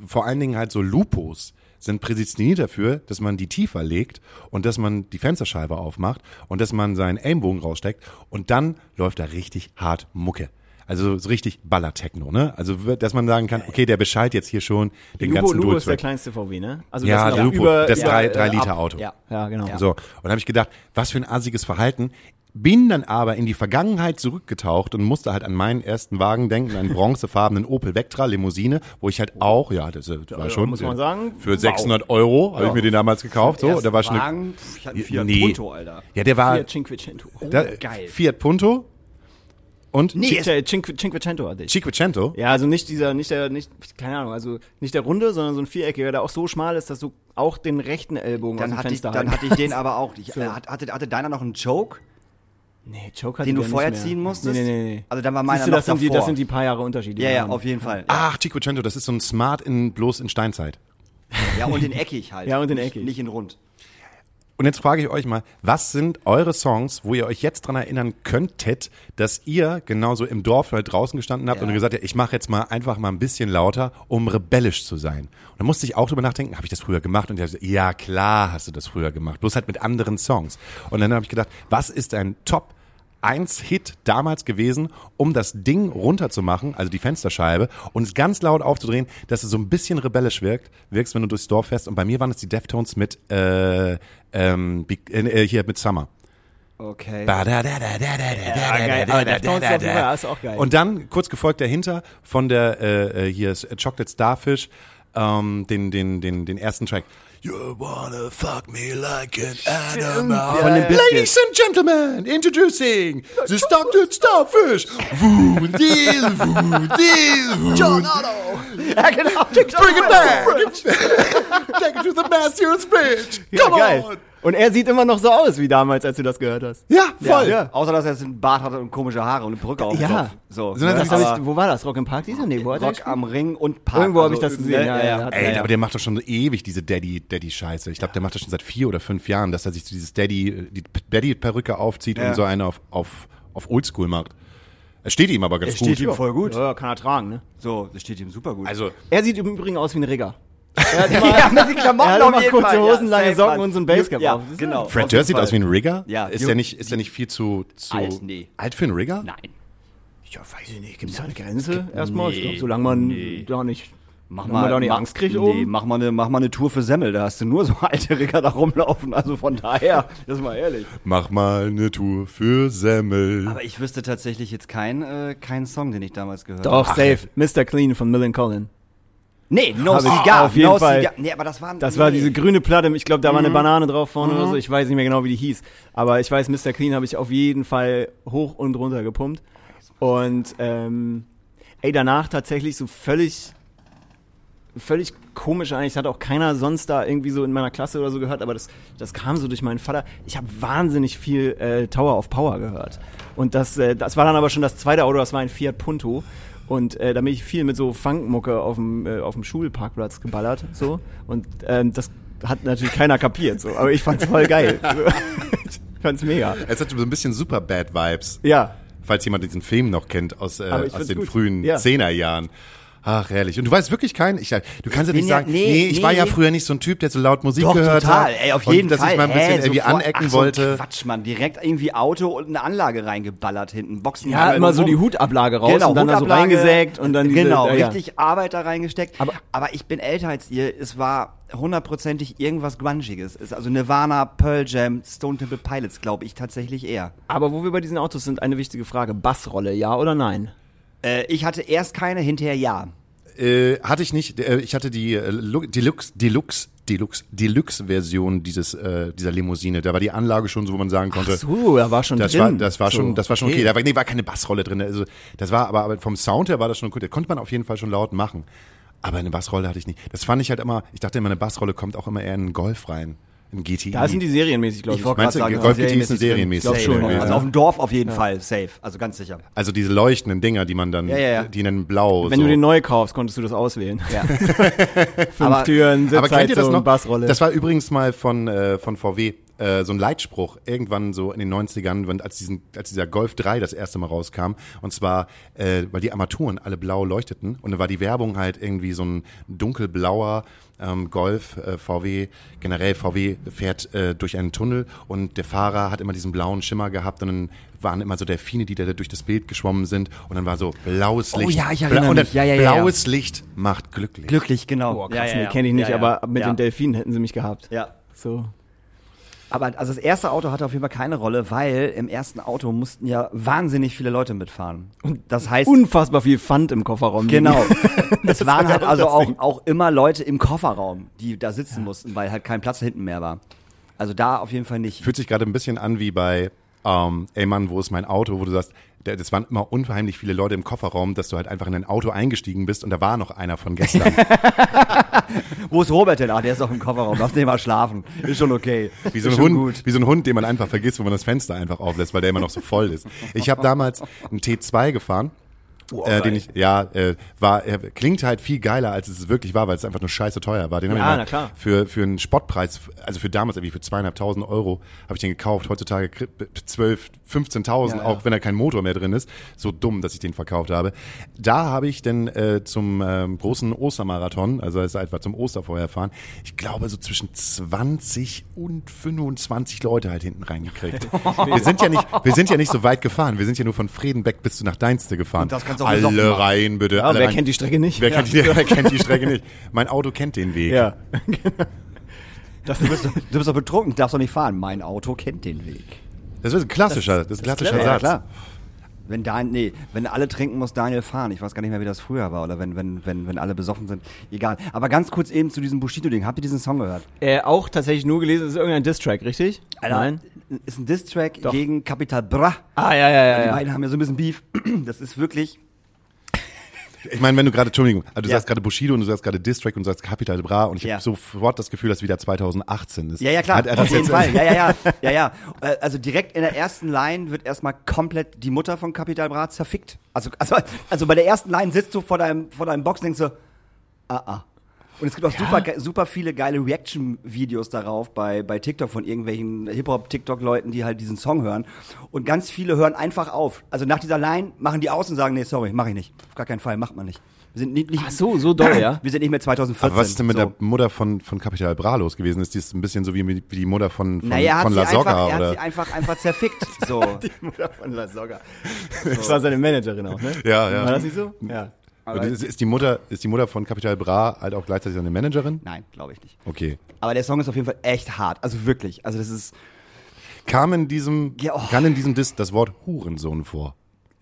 [SPEAKER 3] vor allen Dingen halt so Lupos sind prädestiniert dafür, dass man die tiefer legt und dass man die Fensterscheibe aufmacht und dass man seinen Ellenbogen raussteckt und dann läuft da richtig hart Mucke. Also so richtig Ballertechno, ne? Also wird- dass man sagen kann, okay, der beschallt jetzt hier schon den
[SPEAKER 2] Lupo,
[SPEAKER 3] ganzen
[SPEAKER 2] Lupo ist der kleinste VW, ne? Also
[SPEAKER 3] Ja,
[SPEAKER 2] das noch
[SPEAKER 3] Lupo,
[SPEAKER 2] über,
[SPEAKER 3] das
[SPEAKER 2] über,
[SPEAKER 3] drei,
[SPEAKER 2] äh,
[SPEAKER 3] drei Liter
[SPEAKER 1] ab-
[SPEAKER 3] Auto.
[SPEAKER 1] Ja.
[SPEAKER 2] Ja, genau.
[SPEAKER 1] Ja.
[SPEAKER 3] So, und dann habe ich gedacht, was für ein assiges Verhalten. Bin dann aber in die Vergangenheit zurückgetaucht und musste halt an meinen ersten Wagen denken, einen bronzefarbenen Opel Vectra Limousine, wo ich halt auch, ja, das äh, war
[SPEAKER 2] ja,
[SPEAKER 3] schon
[SPEAKER 2] muss man sagen,
[SPEAKER 3] für
[SPEAKER 2] wow.
[SPEAKER 3] 600 Euro habe ich mir den damals gekauft. So, da war schon
[SPEAKER 1] Wagen, ich hatte einen Fiat
[SPEAKER 3] Nee.
[SPEAKER 1] Punto, Alter.
[SPEAKER 3] ja, der war
[SPEAKER 2] Fiat Cinquecento.
[SPEAKER 3] da,
[SPEAKER 1] geil.
[SPEAKER 3] Fiat Punto und
[SPEAKER 1] Nee,
[SPEAKER 2] Cinque- Cinque- Cinquecento hatte ich.
[SPEAKER 3] Cinquecento.
[SPEAKER 2] Ja, also nicht dieser, nicht der, nicht, keine Ahnung, also nicht der runde, sondern so ein viereckiger, der auch so schmal ist, dass du auch den rechten Ellbogen aus
[SPEAKER 1] Dann
[SPEAKER 2] dem
[SPEAKER 1] hatte, ich,
[SPEAKER 2] Fenster
[SPEAKER 1] dann
[SPEAKER 2] halten
[SPEAKER 1] hatte ich den aber auch. Ich, äh, hatte, hatte, hatte deiner noch einen Joke,
[SPEAKER 2] Nee, Joke hatte
[SPEAKER 1] den du vorher ziehen musstest?
[SPEAKER 2] Nee, nee, nee.
[SPEAKER 1] Also dann war meiner
[SPEAKER 2] Siehst du,
[SPEAKER 1] noch
[SPEAKER 2] das sind, die, das sind die paar Jahre Unterschiede.
[SPEAKER 1] Ja,
[SPEAKER 2] wir
[SPEAKER 1] ja,
[SPEAKER 2] haben.
[SPEAKER 1] auf jeden Fall.
[SPEAKER 3] Ach, Cinquecento, das ist so ein Smart in bloß in Steinzeit.
[SPEAKER 1] Ja, und in eckig halt.
[SPEAKER 2] Ja, und in eckig.
[SPEAKER 1] Nicht in rund.
[SPEAKER 3] Und jetzt frage ich euch mal, was sind eure Songs, wo ihr euch jetzt dran erinnern könntet, dass ihr genauso im Dorf halt draußen gestanden habt
[SPEAKER 1] Ja.
[SPEAKER 3] und gesagt habt, ich mache jetzt mal einfach mal ein bisschen lauter, um rebellisch zu sein. Und dann musste ich auch drüber nachdenken, habe ich das früher gemacht? Und ich dachte, ja klar hast du das früher gemacht, bloß halt mit anderen Songs. Und dann habe ich gedacht, was ist ein Top 1 Hit damals gewesen, um das Ding runterzumachen, also die Fensterscheibe, und es ganz laut aufzudrehen, dass es so ein bisschen rebellisch wirkt, wirkst, wenn du durchs Dorf fährst. Und bei mir waren es die Deftones mit äh, ähm, Be- äh, hier mit Summer.
[SPEAKER 1] Okay.
[SPEAKER 2] Auch geil.
[SPEAKER 3] Und dann kurz gefolgt dahinter von der äh, äh, hier ist Chocolate Starfish, ähm, den den den den ersten Track. You wanna fuck me like an animal.
[SPEAKER 1] Von den
[SPEAKER 3] Ladies and gentlemen, introducing the Chocolate Starfish. Woo, deal, woo, deal, woo. John Otto.
[SPEAKER 1] Ja, genau.
[SPEAKER 3] Bring it back. Take it to the master's bridge.
[SPEAKER 2] Ja,
[SPEAKER 3] Come
[SPEAKER 2] geil.
[SPEAKER 3] on.
[SPEAKER 2] Und er sieht immer noch so aus wie damals, als du das gehört hast.
[SPEAKER 3] Ja, voll.
[SPEAKER 1] Ja, außer dass er jetzt einen Bart hatte und komische Haare und eine Perücke auf dem
[SPEAKER 2] Ja.
[SPEAKER 1] Kopf. So.
[SPEAKER 3] Sondern
[SPEAKER 2] Das
[SPEAKER 3] das
[SPEAKER 2] hab
[SPEAKER 1] aber
[SPEAKER 2] ich, wo war das? Rock im Park? Dieser? Nee, wo hat er
[SPEAKER 1] Rock
[SPEAKER 2] gespielt?
[SPEAKER 1] am Ring und Park.
[SPEAKER 2] Irgendwo hab
[SPEAKER 1] Also,
[SPEAKER 2] ich das gesehen,
[SPEAKER 1] ne,
[SPEAKER 2] ja, ja, hat-
[SPEAKER 3] Ey,
[SPEAKER 2] Ja.
[SPEAKER 3] aber der macht doch schon ewig diese Daddy, Daddy-Scheiße. Ich glaube, der macht das schon seit vier oder fünf Jahren, dass er sich dieses Daddy, die Daddy-Perücke aufzieht
[SPEAKER 1] Ja.
[SPEAKER 3] und so eine auf, auf, auf Oldschool macht. Es steht ihm aber ganz
[SPEAKER 1] Es
[SPEAKER 3] gut.
[SPEAKER 1] steht ihm voll gut.
[SPEAKER 2] Ja, kann er tragen, ne?
[SPEAKER 1] So, das steht ihm super gut.
[SPEAKER 3] Also,
[SPEAKER 2] Er sieht im Übrigen aus wie ein Rigger. Er hat immer,
[SPEAKER 1] ja, mit den Klamotten
[SPEAKER 2] er hat
[SPEAKER 1] auf
[SPEAKER 2] immer
[SPEAKER 1] jeden
[SPEAKER 2] kurze
[SPEAKER 1] Fall.
[SPEAKER 2] Hosen,
[SPEAKER 1] ja,
[SPEAKER 2] lange Socken und so ein Basecap
[SPEAKER 1] ja,
[SPEAKER 2] auf.
[SPEAKER 1] Genau.
[SPEAKER 3] Fred Durst sieht aus wie ein Rigger?
[SPEAKER 1] Ja,
[SPEAKER 3] ist der nicht, ist der nicht viel zu, zu
[SPEAKER 1] Alt, nee.
[SPEAKER 3] alt für einen Rigger?
[SPEAKER 1] Nein.
[SPEAKER 2] Ja, weiß ich nicht. Gibt es da eine Grenze erstmal? Ich glaube, solange man da nicht,
[SPEAKER 1] Mach
[SPEAKER 2] man da nicht
[SPEAKER 1] mach-
[SPEAKER 2] Angst kriegt
[SPEAKER 1] nee,
[SPEAKER 2] oben.
[SPEAKER 1] mach mal, eine, mach mal eine Tour für Semmel, da hast du nur so alte Rigger da rumlaufen. Also von daher, das ist mal ehrlich.
[SPEAKER 3] Mach mal eine Tour für Semmel.
[SPEAKER 1] Aber ich wüsste tatsächlich jetzt keinen äh, keinen Song, den ich damals gehört
[SPEAKER 2] Doch,
[SPEAKER 1] habe.
[SPEAKER 2] safe. Mr. Clean von Millen Collin.
[SPEAKER 1] Nee, No Cigar.
[SPEAKER 2] auf jeden
[SPEAKER 1] no
[SPEAKER 2] Fall.
[SPEAKER 1] Cigar. Nee, aber das waren.
[SPEAKER 2] Das war
[SPEAKER 1] nee.
[SPEAKER 2] diese grüne Platte, ich glaube, da war eine Banane drauf vorne oder so. Ich weiß nicht mehr genau, wie die hieß. Aber ich weiß, Mr. Clean habe ich auf jeden Fall hoch und runter gepumpt. Und ähm, ey, danach tatsächlich so völlig völlig komisch eigentlich. Das hat auch keiner sonst da irgendwie so in meiner Klasse oder so gehört, aber das, das kam so durch meinen Vater. Ich habe wahnsinnig viel äh, Tower of Power gehört. Und das, äh, das war dann aber schon das zweite Auto, das war ein Fiat Punto. Und äh, da bin ich viel mit so Funkmucke auf dem, äh, auf dem Schulparkplatz geballert. So. Und ähm, das hat natürlich keiner kapiert. So. Aber ich fand's voll geil. ich fand's mega.
[SPEAKER 3] Es hat so ein bisschen super Bad Vibes.
[SPEAKER 2] Ja.
[SPEAKER 3] Falls jemand diesen Film noch kennt aus, äh, aus den
[SPEAKER 2] gut.
[SPEAKER 3] frühen
[SPEAKER 2] Ja.
[SPEAKER 3] Ach, herrlich. Und du weißt wirklich kein, ich, du kannst ja nicht
[SPEAKER 1] ja-
[SPEAKER 3] sagen,
[SPEAKER 1] nee,
[SPEAKER 3] nee, ich war ja früher nicht so ein Typ, der so laut Musik
[SPEAKER 1] Doch,
[SPEAKER 3] gehört
[SPEAKER 1] total.
[SPEAKER 3] hat.
[SPEAKER 1] Ey, auf
[SPEAKER 3] und
[SPEAKER 1] jeden
[SPEAKER 3] dass
[SPEAKER 1] Fall.
[SPEAKER 3] ich mal ein bisschen
[SPEAKER 1] Hä,
[SPEAKER 3] irgendwie
[SPEAKER 1] sofort.
[SPEAKER 3] anecken
[SPEAKER 1] Ach, so
[SPEAKER 3] wollte.
[SPEAKER 1] Quatsch, Mann. Direkt irgendwie Auto und eine Anlage reingeballert hinten. Boxen
[SPEAKER 2] Ja, immer so die Hutablage raus
[SPEAKER 1] Genau,
[SPEAKER 2] und dann da so
[SPEAKER 1] Hutablage,
[SPEAKER 2] reingesägt und dann diese,
[SPEAKER 1] Genau,
[SPEAKER 2] ja, ja.
[SPEAKER 1] richtig Arbeit da reingesteckt.
[SPEAKER 2] Aber-
[SPEAKER 1] Aber, ich bin älter als ihr. Es war hundertprozentig irgendwas Grungiges. Es ist also Nirvana, Pearl Jam, Stone Temple Pilots, glaube ich tatsächlich eher.
[SPEAKER 2] Aber wo wir bei diesen Autos sind, eine wichtige Frage. Bassrolle, ja oder nein?
[SPEAKER 1] Äh, ich hatte erst keine, hinterher ja.
[SPEAKER 3] Äh, hatte ich nicht. Äh, ich hatte die äh, Lu- Deluxe, Deluxe, Deluxe, Deluxe-Version dieses äh, dieser Limousine. Da war die Anlage schon so, wo man sagen konnte.
[SPEAKER 2] So, da war schon
[SPEAKER 3] Das
[SPEAKER 2] drin.
[SPEAKER 3] war, das war
[SPEAKER 2] so.
[SPEAKER 3] schon, das war schon okay. Da war, nee, war keine Bassrolle drin. Also, das war, aber, aber vom Sound her war das schon gut. Da konnte man auf jeden Fall schon laut machen. Aber eine Bassrolle hatte ich nicht. Das fand ich halt immer, ich dachte immer, eine Bassrolle kommt auch immer eher in einen Golf rein. Ein GTI.
[SPEAKER 2] Da sind die serienmäßig, glaube ich.
[SPEAKER 1] wollte
[SPEAKER 3] Meinst du,
[SPEAKER 1] sagen,
[SPEAKER 3] Golf
[SPEAKER 1] das
[SPEAKER 3] GTI ist ein
[SPEAKER 1] serienmäßig?
[SPEAKER 2] Glaub schon, ja.
[SPEAKER 1] Also auf dem Dorf auf jeden Fall safe. Also ganz sicher.
[SPEAKER 3] Also diese leuchtenden Dinger, die man dann,
[SPEAKER 1] Ja, ja, ja.
[SPEAKER 3] die nennen blau.
[SPEAKER 2] Wenn
[SPEAKER 3] so.
[SPEAKER 2] du den neu kaufst, konntest du das auswählen.
[SPEAKER 1] Ja.
[SPEAKER 2] Fünf
[SPEAKER 1] Aber-
[SPEAKER 2] Türen,
[SPEAKER 3] das
[SPEAKER 2] Sitzheizung,
[SPEAKER 3] noch?
[SPEAKER 2] Bassrolle.
[SPEAKER 3] Das war übrigens mal von, äh, von VW äh, so ein Leitspruch, irgendwann so in den 90ern, wenn, als, diesen, als dieser Golf 3 das erste Mal rauskam. Und zwar, äh, weil die Armaturen alle blau leuchteten. Und dann war die Werbung halt irgendwie so ein dunkelblauer ähm, Golf, äh, VW, generell VW fährt äh, durch einen Tunnel und der Fahrer hat immer diesen blauen Schimmer gehabt und dann waren immer so Delfine, die da durch das Bild geschwommen sind und dann war so blaues
[SPEAKER 1] Oh
[SPEAKER 3] Licht.
[SPEAKER 1] ja, ich erinnere
[SPEAKER 3] und dann
[SPEAKER 1] mich. Ja, ja, ja, ja.
[SPEAKER 3] blaues Licht macht glücklich.
[SPEAKER 1] Glücklich, genau.
[SPEAKER 2] Boah, krass,
[SPEAKER 1] ja, ja,
[SPEAKER 2] nee, kenne ich nicht,
[SPEAKER 1] ja, ja.
[SPEAKER 2] aber mit
[SPEAKER 1] ja.
[SPEAKER 2] den Delfinen hätten sie mich gehabt.
[SPEAKER 1] Ja.
[SPEAKER 2] So.
[SPEAKER 1] Aber also das erste Auto hatte auf jeden Fall keine Rolle, weil im ersten Auto mussten ja wahnsinnig viele Leute mitfahren. Und das heißt,
[SPEAKER 2] Unfassbar viel Pfand im Kofferraum.
[SPEAKER 1] genau, es
[SPEAKER 2] Das
[SPEAKER 1] waren
[SPEAKER 2] war
[SPEAKER 1] halt
[SPEAKER 2] ja
[SPEAKER 1] also auch, auch immer Leute im Kofferraum, die da sitzen mussten, weil halt kein Platz hinten mehr war. Also da auf jeden Fall nicht.
[SPEAKER 3] Fühlt sich gerade ein bisschen an wie bei ähm, Ey Mann, wo ist mein Auto, wo du sagst, das waren immer unheimlich viele Leute im Kofferraum, dass du halt einfach in ein Auto eingestiegen bist und da war noch einer von gestern.
[SPEAKER 1] Wo ist Robert denn? Ach, der ist doch im Kofferraum. Lass den mal schlafen. Ist schon okay.
[SPEAKER 3] Wie so, ein Hund, wie so ein Hund, den man einfach vergisst, wo man das Fenster einfach auflässt, weil der immer noch so voll ist. Ich habe damals einen T2 gefahren. Äh, den ich, ja, äh, war, er klingt halt viel geiler, als es wirklich war, weil es einfach nur scheiße teuer war. Den
[SPEAKER 2] Ja,
[SPEAKER 3] ich mal
[SPEAKER 2] na klar.
[SPEAKER 3] für für einen Spottpreis, also für damals irgendwie für zweieinhalbtausend Euro, habe ich den gekauft. Heutzutage 12, 15.000,
[SPEAKER 1] Ja, ja.
[SPEAKER 3] auch wenn da kein Motor mehr drin ist. So dumm, dass ich den verkauft habe. Da habe ich dann äh, zum ähm, großen Ostermarathon, also es etwa zum Osterfeuer fahren, ich glaube so zwischen 20 und 25 Leute halt hinten reingekriegt. wir sind ja nicht, wir sind ja nicht so weit gefahren. Wir sind ja nur von Fredenbeck bis nach Deinste gefahren.
[SPEAKER 1] Das kannst auch
[SPEAKER 3] alle rein, bitte.
[SPEAKER 2] Ja,
[SPEAKER 3] alle
[SPEAKER 2] wer
[SPEAKER 3] rein.
[SPEAKER 2] kennt die Strecke nicht?
[SPEAKER 3] Wer, kennt die, wer kennt die Strecke nicht? Mein Auto kennt den Weg.
[SPEAKER 2] Ja.
[SPEAKER 1] Das, du, bist, doch- du bist doch betrunken, darfst doch nicht fahren. Mein Auto kennt den Weg.
[SPEAKER 3] Das ist ein klassischer, das ist ein klassischer
[SPEAKER 1] Ja,
[SPEAKER 3] Satz.
[SPEAKER 1] klar. Wenn Dan, nee, wenn alle trinken, muss Daniel fahren. Ich weiß gar nicht mehr, wie das früher war. Oder wenn, wenn, wenn, wenn alle besoffen sind. Egal. Aber ganz kurz eben zu diesem Bushido-Ding. Habt ihr diesen Song gehört?
[SPEAKER 2] Äh, auch tatsächlich nur gelesen, es ist irgendein Distrack, richtig? Nein.
[SPEAKER 1] Ist ein Diss-Track gegen Capital Bra.
[SPEAKER 2] Ah, ja, ja, ja.
[SPEAKER 1] Die
[SPEAKER 2] ja.
[SPEAKER 1] beiden haben ja so ein bisschen Beef. Das ist wirklich.
[SPEAKER 3] Ich meine, wenn du gerade, Entschuldigung, also du
[SPEAKER 1] Ja.
[SPEAKER 3] sagst gerade Bushido und du sagst gerade Distrack und du sagst Capital Bra und ich
[SPEAKER 1] Ja.
[SPEAKER 3] habe sofort das Gefühl, dass wieder 2018 ist.
[SPEAKER 1] Ja, ja, klar.
[SPEAKER 3] Er
[SPEAKER 1] auf jeden Fall. Ja, ja, ja. ja, ja. Äh, Also direkt in der ersten Line wird erstmal komplett die Mutter von Capital Bra zerfickt. Also, also, also bei der ersten Line sitzt du vor deinem, vor deinem Box und denkst so, ah, ah. Und es gibt auch super, ge- super viele geile Reaction-Videos darauf bei, bei TikTok von irgendwelchen Hip-Hop-TikTok-Leuten, die halt diesen Song hören. Und ganz viele hören einfach auf. Also nach dieser Line machen die aus und sagen, nee, sorry, mach ich nicht. Auf gar keinen Fall, macht man nicht. Wir sind nicht, nicht
[SPEAKER 2] Ach so, so doll, ja?
[SPEAKER 1] Wir sind nicht mehr 2014.
[SPEAKER 3] Aber was ist denn mit
[SPEAKER 1] so.
[SPEAKER 3] der Mutter von, von Capital Bra los gewesen? Ist die ein bisschen so wie, wie die Mutter von, von,
[SPEAKER 1] Naja, hat,
[SPEAKER 3] von
[SPEAKER 1] sie
[SPEAKER 3] La
[SPEAKER 1] einfach,
[SPEAKER 3] Soga
[SPEAKER 1] er hat sie einfach, einfach zerfickt. So.
[SPEAKER 2] Mutter von La Soga. Das war seine Managerin auch, ne?
[SPEAKER 3] Ja, ja.
[SPEAKER 2] War das nicht so? Ja.
[SPEAKER 3] Und ist, ist die Mutter, ist die Mutter von Capital Bra halt auch gleichzeitig eine Managerin?
[SPEAKER 1] Nein, glaube ich nicht.
[SPEAKER 3] Okay.
[SPEAKER 1] Aber der Song ist auf jeden Fall echt hart. Also wirklich. Also das ist,
[SPEAKER 3] Kam in diesem,
[SPEAKER 1] Ja, oh.
[SPEAKER 3] kam in diesem Diss das Wort Hurensohn vor?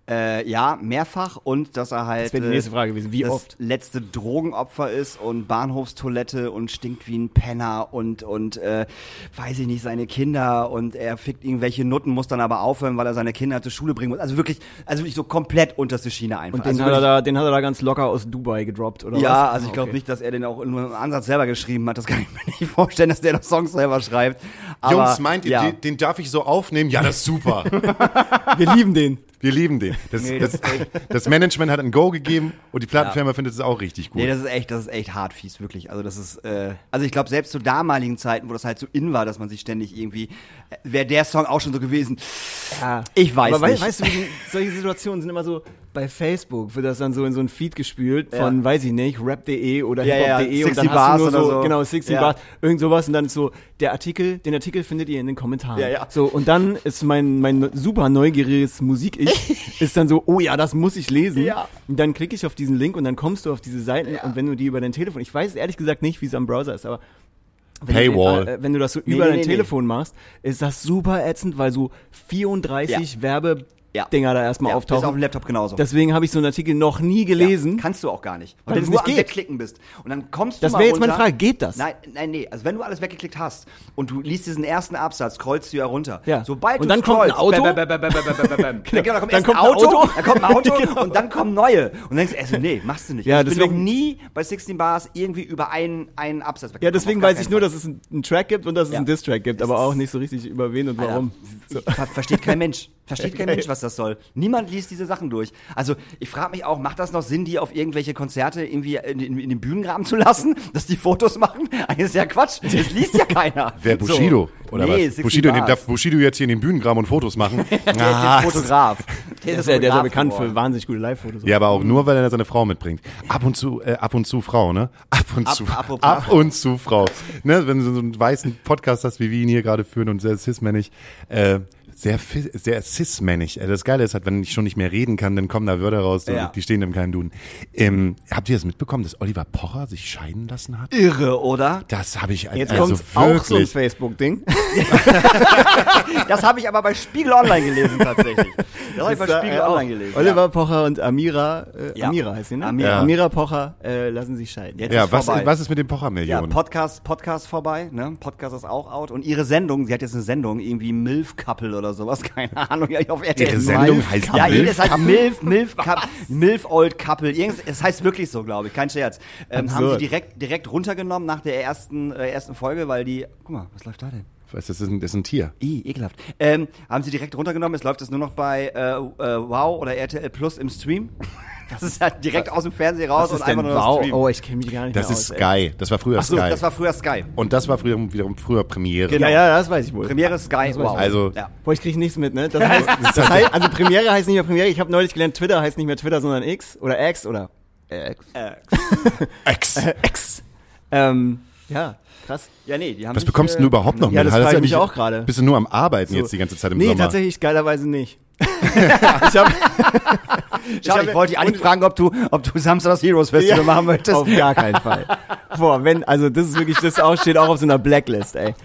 [SPEAKER 1] Äh, ja, mehrfach und dass er halt
[SPEAKER 2] Das wäre die
[SPEAKER 1] äh,
[SPEAKER 2] nächste Frage gewesen. Wie
[SPEAKER 1] das
[SPEAKER 2] oft?
[SPEAKER 1] letzte Drogenopfer ist und Bahnhofstoilette und stinkt wie ein Penner und und äh, weiß ich nicht seine Kinder und er fickt irgendwelche Nutten muss dann aber aufhören, weil er seine Kinder zur Schule bringen muss. Also wirklich, also wirklich so komplett unterste Schiene einfach.
[SPEAKER 2] Und den,
[SPEAKER 1] also
[SPEAKER 2] hat er da, den hat er da ganz locker aus Dubai gedroppt, oder was?
[SPEAKER 1] ja, also ich
[SPEAKER 2] Ah,
[SPEAKER 1] glaube
[SPEAKER 2] okay.
[SPEAKER 1] nicht, dass er den auch nur im Ansatz selber geschrieben hat. Das kann ich mir nicht vorstellen, dass der noch Songs selber schreibt. Aber,
[SPEAKER 3] Jungs, meint ihr,
[SPEAKER 1] ja.
[SPEAKER 3] den, den darf ich so aufnehmen? Ja, das ist super.
[SPEAKER 2] Wir lieben den.
[SPEAKER 3] Wir lieben den. Das,
[SPEAKER 1] Nee,
[SPEAKER 3] das, das Management hat ein Go gegeben und die Plattenfirma findet es auch richtig gut.
[SPEAKER 1] Nee, das ist echt, das ist echt hart fies, wirklich. Also das ist, äh, also ich glaube, selbst zu damaligen Zeiten, wo das halt so in war, dass man sich ständig irgendwie, wäre der Song auch schon so gewesen.
[SPEAKER 2] Ja.
[SPEAKER 1] Ich weiß
[SPEAKER 2] Aber
[SPEAKER 1] nicht.
[SPEAKER 2] weißt du, wie die, solche Situationen sind immer so, bei Facebook wird das dann so in so ein Feed gespült
[SPEAKER 1] Ja.
[SPEAKER 2] von, weiß ich nicht, rap.de oder
[SPEAKER 1] Ja, ja,
[SPEAKER 2] hiphop.de und
[SPEAKER 1] 60
[SPEAKER 2] dann hast du nur
[SPEAKER 1] Bars
[SPEAKER 2] so,
[SPEAKER 1] oder so.
[SPEAKER 2] genau, 60
[SPEAKER 1] Ja.
[SPEAKER 2] Bars, irgend sowas und dann ist so, der Artikel, den Artikel findet ihr in den Kommentaren.
[SPEAKER 1] Ja, ja.
[SPEAKER 2] So, und dann ist mein, mein super neugieriges Musik-Ich, ist dann so, oh ja, das muss ich lesen.
[SPEAKER 1] Ja.
[SPEAKER 2] Und dann klicke ich auf diesen Link und dann kommst du auf diese Seiten und wenn du die über dein Telefon, ich weiß ehrlich gesagt nicht, wie es am Browser ist, aber wenn
[SPEAKER 3] Paywall.
[SPEAKER 2] Du, äh, wenn du das so
[SPEAKER 1] Nee,
[SPEAKER 2] über
[SPEAKER 1] nee,
[SPEAKER 2] dein
[SPEAKER 1] nee, nee.
[SPEAKER 2] Telefon machst, ist das super ätzend, weil so 34 Werbedinger
[SPEAKER 1] Ja.
[SPEAKER 2] da erstmal
[SPEAKER 1] Ja, das ist auf
[SPEAKER 2] auftauchen.
[SPEAKER 1] dem Laptop genauso.
[SPEAKER 2] Deswegen habe ich so einen Artikel noch nie gelesen.
[SPEAKER 1] Ja, kannst du auch gar nicht.
[SPEAKER 2] Weil
[SPEAKER 1] Weil du nur
[SPEAKER 2] nicht
[SPEAKER 1] am. Wegklicken bist. Und dann kommst du
[SPEAKER 2] Das wäre jetzt meine. Frage, geht das?
[SPEAKER 1] Nein, nein, nee. Also wenn du alles weggeklickt hast und du liest diesen ersten Absatz, scrollst du ja runter.
[SPEAKER 2] Ja.
[SPEAKER 1] Sobald
[SPEAKER 2] Und
[SPEAKER 1] du
[SPEAKER 2] dann kommt ein
[SPEAKER 1] scrollst,
[SPEAKER 2] Auto.
[SPEAKER 1] bam, bam, bam, bam. Genau, dann kommt
[SPEAKER 2] Dann kommt
[SPEAKER 1] ein Auto,
[SPEAKER 2] Auto.
[SPEAKER 1] dann kommt ein Auto
[SPEAKER 2] Genau.
[SPEAKER 1] und dann kommen neue. Und dann denkst du, also nee, machst du nicht.
[SPEAKER 2] Ja,
[SPEAKER 1] ich bin
[SPEAKER 2] deswegen-
[SPEAKER 1] noch nie bei 16 Bars irgendwie über einen, einen Absatz
[SPEAKER 2] Ja,
[SPEAKER 1] weggekommen.
[SPEAKER 2] deswegen weiß ich nur, dass es einen, Track gibt und dass es
[SPEAKER 1] Ja.
[SPEAKER 2] einen Diss-Track gibt, aber auch nicht so richtig über wen und warum.
[SPEAKER 1] versteht kein Mensch. Versteht kein Mensch, was das soll. Niemand liest diese Sachen durch. Also ich frage mich auch, macht das noch Sinn, die auf irgendwelche Konzerte irgendwie in, in, in den Bühnengraben zu lassen, dass die Fotos machen? Eigentlich ist ja Quatsch. Das liest ja keiner.
[SPEAKER 3] Wer Bushido?
[SPEAKER 1] So.
[SPEAKER 3] Oder
[SPEAKER 1] Nee,
[SPEAKER 3] was?
[SPEAKER 1] 60
[SPEAKER 3] Bushido, in dem, darf Bushido jetzt hier in den Bühnengraben und Fotos machen?
[SPEAKER 1] Der ist
[SPEAKER 3] Ah,
[SPEAKER 1] Fotograf.
[SPEAKER 2] Der ist ja, der ist ja bekannt
[SPEAKER 1] geworden.
[SPEAKER 2] für wahnsinnig gute Live-Fotos.
[SPEAKER 3] Ja, aber auch nur, weil er seine Frau mitbringt. Ab und zu, äh, ab und zu Frau, ne? Ab und
[SPEAKER 1] Ab-
[SPEAKER 3] zu, ab
[SPEAKER 1] Frau.
[SPEAKER 3] und zu Frau. Ne, wenn du so einen weißen Podcast hast, wie wir ihn hier gerade führen und sehr cis-männig, äh, sehr, sehr cis-männig. Äh, Das Geile ist halt, wenn ich schon nicht mehr reden kann, dann kommen da Wörter raus, die-
[SPEAKER 1] Ja.
[SPEAKER 3] die stehen im keinen Duden. Ähm, habt ihr das mitbekommen, dass Oliver Pocher sich scheiden lassen hat?
[SPEAKER 1] Irre, oder?
[SPEAKER 3] Das habe ich
[SPEAKER 2] Jetzt
[SPEAKER 3] also
[SPEAKER 2] kommt auch so ein. Facebook-Ding.
[SPEAKER 1] Das habe ich aber bei Spiegel Online gelesen tatsächlich. Das habe ich bei
[SPEAKER 2] Ist da,
[SPEAKER 1] Spiegel
[SPEAKER 2] äh.
[SPEAKER 1] Online gelesen.
[SPEAKER 2] Oliver Pocher und Amira, äh,
[SPEAKER 1] Ja.
[SPEAKER 2] Amira heißt sie, ne?
[SPEAKER 1] Amira.
[SPEAKER 3] Ja.
[SPEAKER 2] Amira Pocher äh, lassen sich scheiden.
[SPEAKER 1] Jetzt
[SPEAKER 3] ja,
[SPEAKER 1] ist
[SPEAKER 3] was, was ist mit den
[SPEAKER 1] Ja,
[SPEAKER 3] Pocher-Millionen?
[SPEAKER 1] Podcast, Podcast vorbei, ne? Podcast ist auch out. Und ihre Sendung, sie hat jetzt eine Sendung, irgendwie Milf Couple oder sowas, keine Ahnung, ja, auf RTL.
[SPEAKER 3] Ihre Sendung
[SPEAKER 1] Milf
[SPEAKER 3] heißt.
[SPEAKER 1] Ja,
[SPEAKER 3] Milf
[SPEAKER 1] jedes heißt Milf, Milf Couple, Milf Old Couple. Irgends, es heißt wirklich so, glaube ich, kein Scherz. Ähm, haben sie direkt, direkt runtergenommen nach der ersten, äh, ersten Folge, weil die, guck mal, was läuft da denn?
[SPEAKER 3] Was, das, ist ein, das ist ein Tier.
[SPEAKER 1] I, ekelhaft. Ähm, haben sie direkt runtergenommen, es läuft es nur noch bei äh, äh, Wow oder RTL Plus im Stream. Das ist halt direkt aus dem Fernseher raus und einfach nur
[SPEAKER 2] wow?
[SPEAKER 1] Stream.
[SPEAKER 2] Oh, ich kenne mich gar nicht
[SPEAKER 3] Das
[SPEAKER 2] mehr
[SPEAKER 3] ist
[SPEAKER 2] aus, ey.
[SPEAKER 3] Sky. Das war früher
[SPEAKER 1] Ach so,
[SPEAKER 3] Sky.
[SPEAKER 1] das war früher Sky.
[SPEAKER 3] und das war früher, wiederum früher Premiere.
[SPEAKER 1] Genau.
[SPEAKER 2] Ja, ja, das weiß ich wohl.
[SPEAKER 1] Premiere Sky, wow.
[SPEAKER 3] Also-
[SPEAKER 1] ja.
[SPEAKER 2] Boah, ich krieg nichts mit, ne? Das heißt, das heißt, also Premiere heißt nicht mehr Premiere. Ich habe neulich gelernt, Twitter heißt nicht mehr Twitter, sondern X oder X oder X.
[SPEAKER 1] Äh,
[SPEAKER 3] Ex.
[SPEAKER 2] X. Ähm, ja, krass.
[SPEAKER 1] ja, nee, die haben
[SPEAKER 3] Was bekommst
[SPEAKER 1] äh,
[SPEAKER 3] du überhaupt noch
[SPEAKER 2] ja,
[SPEAKER 3] mit?
[SPEAKER 2] das frage ich mich
[SPEAKER 3] nicht-
[SPEAKER 2] auch gerade.
[SPEAKER 3] Bist du nur am Arbeiten
[SPEAKER 2] So.
[SPEAKER 3] jetzt die ganze Zeit im
[SPEAKER 2] nee,
[SPEAKER 3] Sommer?
[SPEAKER 2] tatsächlich geilerweise nicht. ich hab,
[SPEAKER 1] Schau, ich,
[SPEAKER 2] hab-
[SPEAKER 1] wollte dich eigentlich fragen, ob du, ob du Samstag das Heroes Festival
[SPEAKER 2] Ja,
[SPEAKER 1] machen möchtest.
[SPEAKER 2] Auf gar keinen Fall. Boah, wenn, also das ist wirklich, das auch, steht auch auf so einer Blacklist, ey.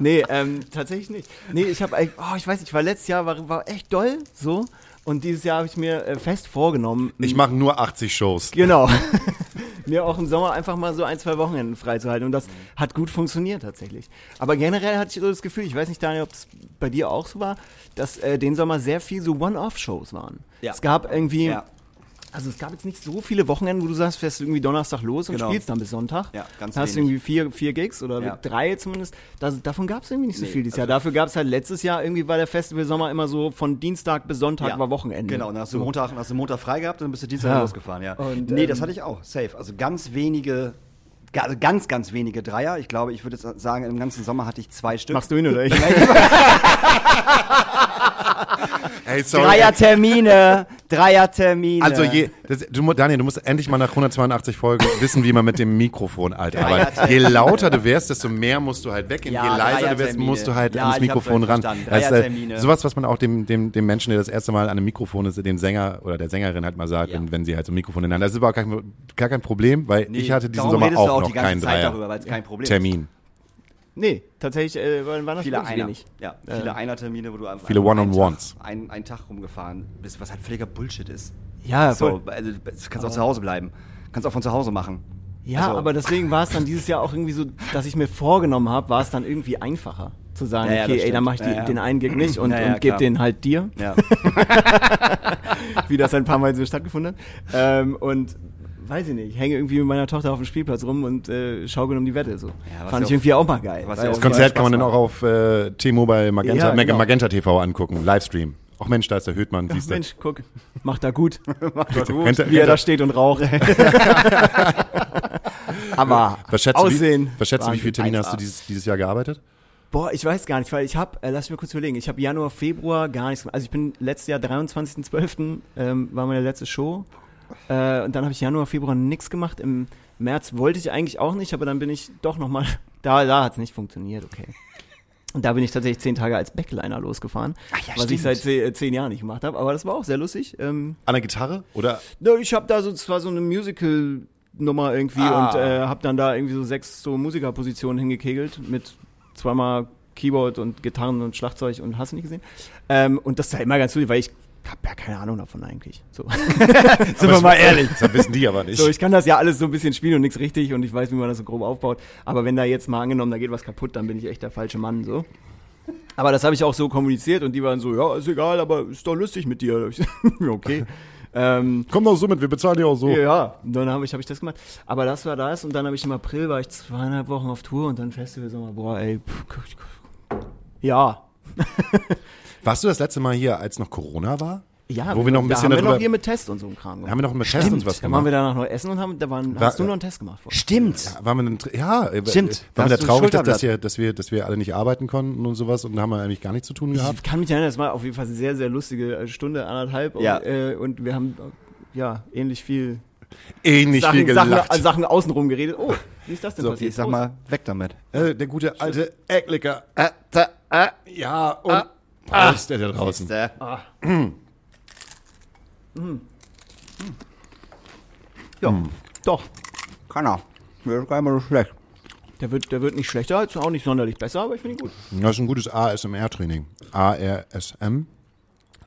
[SPEAKER 2] Nee, ähm, tatsächlich nicht. Nee, ich habe, oh, ich weiß nicht, ich war letztes Jahr, war, war echt doll, so. Und dieses Jahr habe ich mir äh, fest vorgenommen.
[SPEAKER 3] Ich mache nur 80 Shows.
[SPEAKER 2] Genau. mir auch im Sommer einfach mal so ein, zwei Wochenenden freizuhalten. Und das hat gut funktioniert tatsächlich. Aber generell hatte ich so das Gefühl, ich weiß nicht, Daniel, ob es bei dir auch so war, dass äh, den Sommer sehr viel so One-Off-Shows waren.
[SPEAKER 1] Ja.
[SPEAKER 2] Es gab irgendwie,
[SPEAKER 1] Ja.
[SPEAKER 2] also es gab jetzt nicht so viele Wochenenden, wo du sagst, fährst irgendwie Donnerstag los und
[SPEAKER 1] Genau.
[SPEAKER 2] spielst dann bis Sonntag.
[SPEAKER 1] Ja, ganz
[SPEAKER 2] Dann hast du irgendwie vier, vier Gigs oder
[SPEAKER 1] Ja.
[SPEAKER 2] drei zumindest. Das, davon gab es irgendwie nicht so
[SPEAKER 1] Nee,
[SPEAKER 2] viel dieses
[SPEAKER 1] also-
[SPEAKER 2] Jahr. Dafür gab es halt letztes Jahr irgendwie war der Festival Sommer immer so von Dienstag bis Sonntag
[SPEAKER 1] Ja.
[SPEAKER 2] war Wochenende.
[SPEAKER 1] Genau, und dann hast du. Montag, hast du Montag frei gehabt und dann bist du Dienstag losgefahren, ja.
[SPEAKER 2] Und,
[SPEAKER 1] nee,
[SPEAKER 2] ähm,
[SPEAKER 1] das hatte ich auch, safe. Also ganz wenige, also ganz, ganz wenige Dreier. Ich glaube, ich würde jetzt sagen, im ganzen Sommer hatte ich zwei Stück.
[SPEAKER 2] Machst du ihn oder ich?
[SPEAKER 3] Hey, sorry.
[SPEAKER 1] Dreiertermine, Dreiertermine.
[SPEAKER 3] Also je, das, du, Daniel, du musst endlich mal nach 182 Folgen wissen, wie man mit dem Mikrofon. Aber
[SPEAKER 1] Dreiertermine.
[SPEAKER 3] je lauter du wärst, desto mehr musst du halt weg. Und
[SPEAKER 1] Ja,
[SPEAKER 3] je leiser du wärst, musst du halt
[SPEAKER 1] Ja,
[SPEAKER 3] ans Mikrofon ran. Das ist, äh, sowas, was man auch dem, dem, dem Menschen, der das erste Mal an einem Mikrofon ist, dem Sänger oder der Sängerin halt mal sagt,
[SPEAKER 1] Ja.
[SPEAKER 3] wenn, wenn sie halt so ein Mikrofon in der Hand Das ist aber auch kein, gar kein Problem, weil
[SPEAKER 1] Nee,
[SPEAKER 3] ich hatte diesen Sommer auch,
[SPEAKER 1] auch
[SPEAKER 3] noch keinen Dreier.
[SPEAKER 1] darüber.
[SPEAKER 3] Termin.
[SPEAKER 2] Nee, tatsächlich äh, waren das
[SPEAKER 1] Viele Einer.
[SPEAKER 2] wenig.
[SPEAKER 1] Ja, viele Einertermine, wo du einfach
[SPEAKER 3] Viele One-on-Ones.
[SPEAKER 1] Tag- Einen, einen Tag rumgefahren bist, was halt völliger Bullshit ist.
[SPEAKER 2] Ja,
[SPEAKER 1] So,
[SPEAKER 2] voll.
[SPEAKER 1] also, du kannst auch zu Hause bleiben. Kannst auch von zu Hause machen.
[SPEAKER 2] Ja,
[SPEAKER 1] Also-
[SPEAKER 2] aber deswegen war es dann dieses Jahr auch irgendwie so, dass ich mir vorgenommen habe, war es dann irgendwie einfacher zu sagen,
[SPEAKER 1] Ja, ja,
[SPEAKER 2] okay, ey, dann mache ich die,
[SPEAKER 1] Ja, ja.
[SPEAKER 2] den einen Gig nicht und,
[SPEAKER 1] Ja, ja,
[SPEAKER 2] und gebe den halt dir,
[SPEAKER 1] Ja.
[SPEAKER 2] wie das ein paar Mal so stattgefunden hat. Ähm, und weiß ich nicht, hänge irgendwie mit meiner Tochter auf dem Spielplatz rum und äh, schaukeln um die Wette so.
[SPEAKER 1] was
[SPEAKER 2] Fand
[SPEAKER 1] ja
[SPEAKER 2] ich irgendwie auch mal geil.
[SPEAKER 1] was ja
[SPEAKER 3] Das Konzert kann man dann auch auf äh, T-Mobile Magenta,
[SPEAKER 2] Ja, genau.
[SPEAKER 3] Magenta TV angucken, Livestream. Ach Mensch, da ist der Höhtmann,
[SPEAKER 2] Ach. Mensch, guck, macht da gut,
[SPEAKER 3] Kennt ihr-
[SPEAKER 2] wie er
[SPEAKER 3] kennt
[SPEAKER 2] da steht und raucht. aber
[SPEAKER 3] Was schätzt, du, wie,
[SPEAKER 2] Aussehen.
[SPEAKER 3] was schätzt du, wie viele. Termine hast du
[SPEAKER 1] 1A.
[SPEAKER 3] dieses, dieses Jahr gearbeitet?
[SPEAKER 2] Boah, ich weiß gar nicht, weil ich habe, äh, lass mich mal kurz überlegen, ich habe Januar, Februar gar nichts gemacht. Also ich bin letztes Jahr, 23.12. Ähm, war meine letzte Show. Äh, und dann habe ich Januar, Februar nichts gemacht. Im März wollte ich eigentlich auch nicht, aber dann bin ich doch nochmal, da, da hat es nicht funktioniert, okay. Und da bin ich tatsächlich zehn Tage als Backliner losgefahren,
[SPEAKER 1] Ach ja,
[SPEAKER 2] was
[SPEAKER 1] stimmt.
[SPEAKER 2] ich seit zehn, äh, zehn Jahren nicht gemacht habe. Aber das war auch sehr lustig. Ähm,
[SPEAKER 3] An der Gitarre? Oder?
[SPEAKER 2] ich habe da so, es war so eine Musical-Nummer irgendwie
[SPEAKER 3] Ah.
[SPEAKER 2] und äh, habe dann da irgendwie so sechs so Musikerpositionen hingekegelt mit zweimal Keyboard und Gitarren und Schlagzeug und hast du nicht gesehen. Ähm, und das ist ja immer ganz lustig, weil ich habe ja keine Ahnung davon eigentlich. So. Sind wir mal ehrlich.
[SPEAKER 3] Das wissen die aber nicht.
[SPEAKER 2] So, ich kann das ja alles so ein bisschen spielen und nichts richtig und ich weiß, wie man das so grob aufbaut. Aber wenn da jetzt mal angenommen, da geht was kaputt, dann bin ich echt der falsche Mann, so. Aber das habe ich auch so kommuniziert und die waren so, ja, ist egal, aber ist doch lustig mit dir. Okay. ähm,
[SPEAKER 3] Komm doch so mit, wir bezahlen dir auch so.
[SPEAKER 2] ja, dann habe ich, hab ich das gemacht. Aber das war das und dann habe ich im April, war ich zweieinhalb Wochen auf Tour und dann Festival, so, boah, ey, pff, ja.
[SPEAKER 3] Warst du das letzte Mal hier, als noch Corona war?
[SPEAKER 2] Ja,
[SPEAKER 3] Wo wir noch ein
[SPEAKER 2] da
[SPEAKER 3] bisschen
[SPEAKER 2] haben wir noch hier mit Test und so ein Kram gemacht.
[SPEAKER 3] Haben wir noch mit Test und was
[SPEAKER 2] Dann waren
[SPEAKER 3] gemacht?
[SPEAKER 2] wir danach noch essen und haben, da waren,
[SPEAKER 3] War-
[SPEAKER 2] hast du noch einen Test gemacht vorher.
[SPEAKER 1] Stimmt.
[SPEAKER 3] Waren wir denn, ja, äh,
[SPEAKER 1] Stimmt.
[SPEAKER 3] Waren wir
[SPEAKER 1] Da
[SPEAKER 3] da traurig, dass, wir, dass, wir, dass wir alle nicht arbeiten konnten und sowas und haben wir eigentlich gar nichts zu tun gehabt?
[SPEAKER 2] Ich kann mich erinnern, es war auf jeden Fall eine sehr, sehr lustige äh, Stunde, anderthalb.
[SPEAKER 1] Ja.
[SPEAKER 2] Und, äh, und wir haben äh, ja ähnlich viel
[SPEAKER 3] Ähnlich
[SPEAKER 2] Sachen,
[SPEAKER 3] viel
[SPEAKER 2] Sachen,
[SPEAKER 3] gelacht.
[SPEAKER 2] äh, Sachen außenrum geredet. Oh, wie ist das denn
[SPEAKER 1] So,
[SPEAKER 2] passiert?
[SPEAKER 1] ich sag mal, weg damit.
[SPEAKER 3] äh, der gute alte Ecklicker.
[SPEAKER 1] Äh, da, äh,
[SPEAKER 3] Ja, und Prost, der da draußen.
[SPEAKER 1] äh.
[SPEAKER 2] Ja,
[SPEAKER 3] Hm.
[SPEAKER 2] doch.
[SPEAKER 1] Kann er. Mir ist gar nicht mal so schlecht.
[SPEAKER 2] Der wird, der wird nicht schlechter, ist auch nicht sonderlich besser, aber ich finde ihn gut.
[SPEAKER 3] Das ist ein gutes ASMR-Training. ARSM.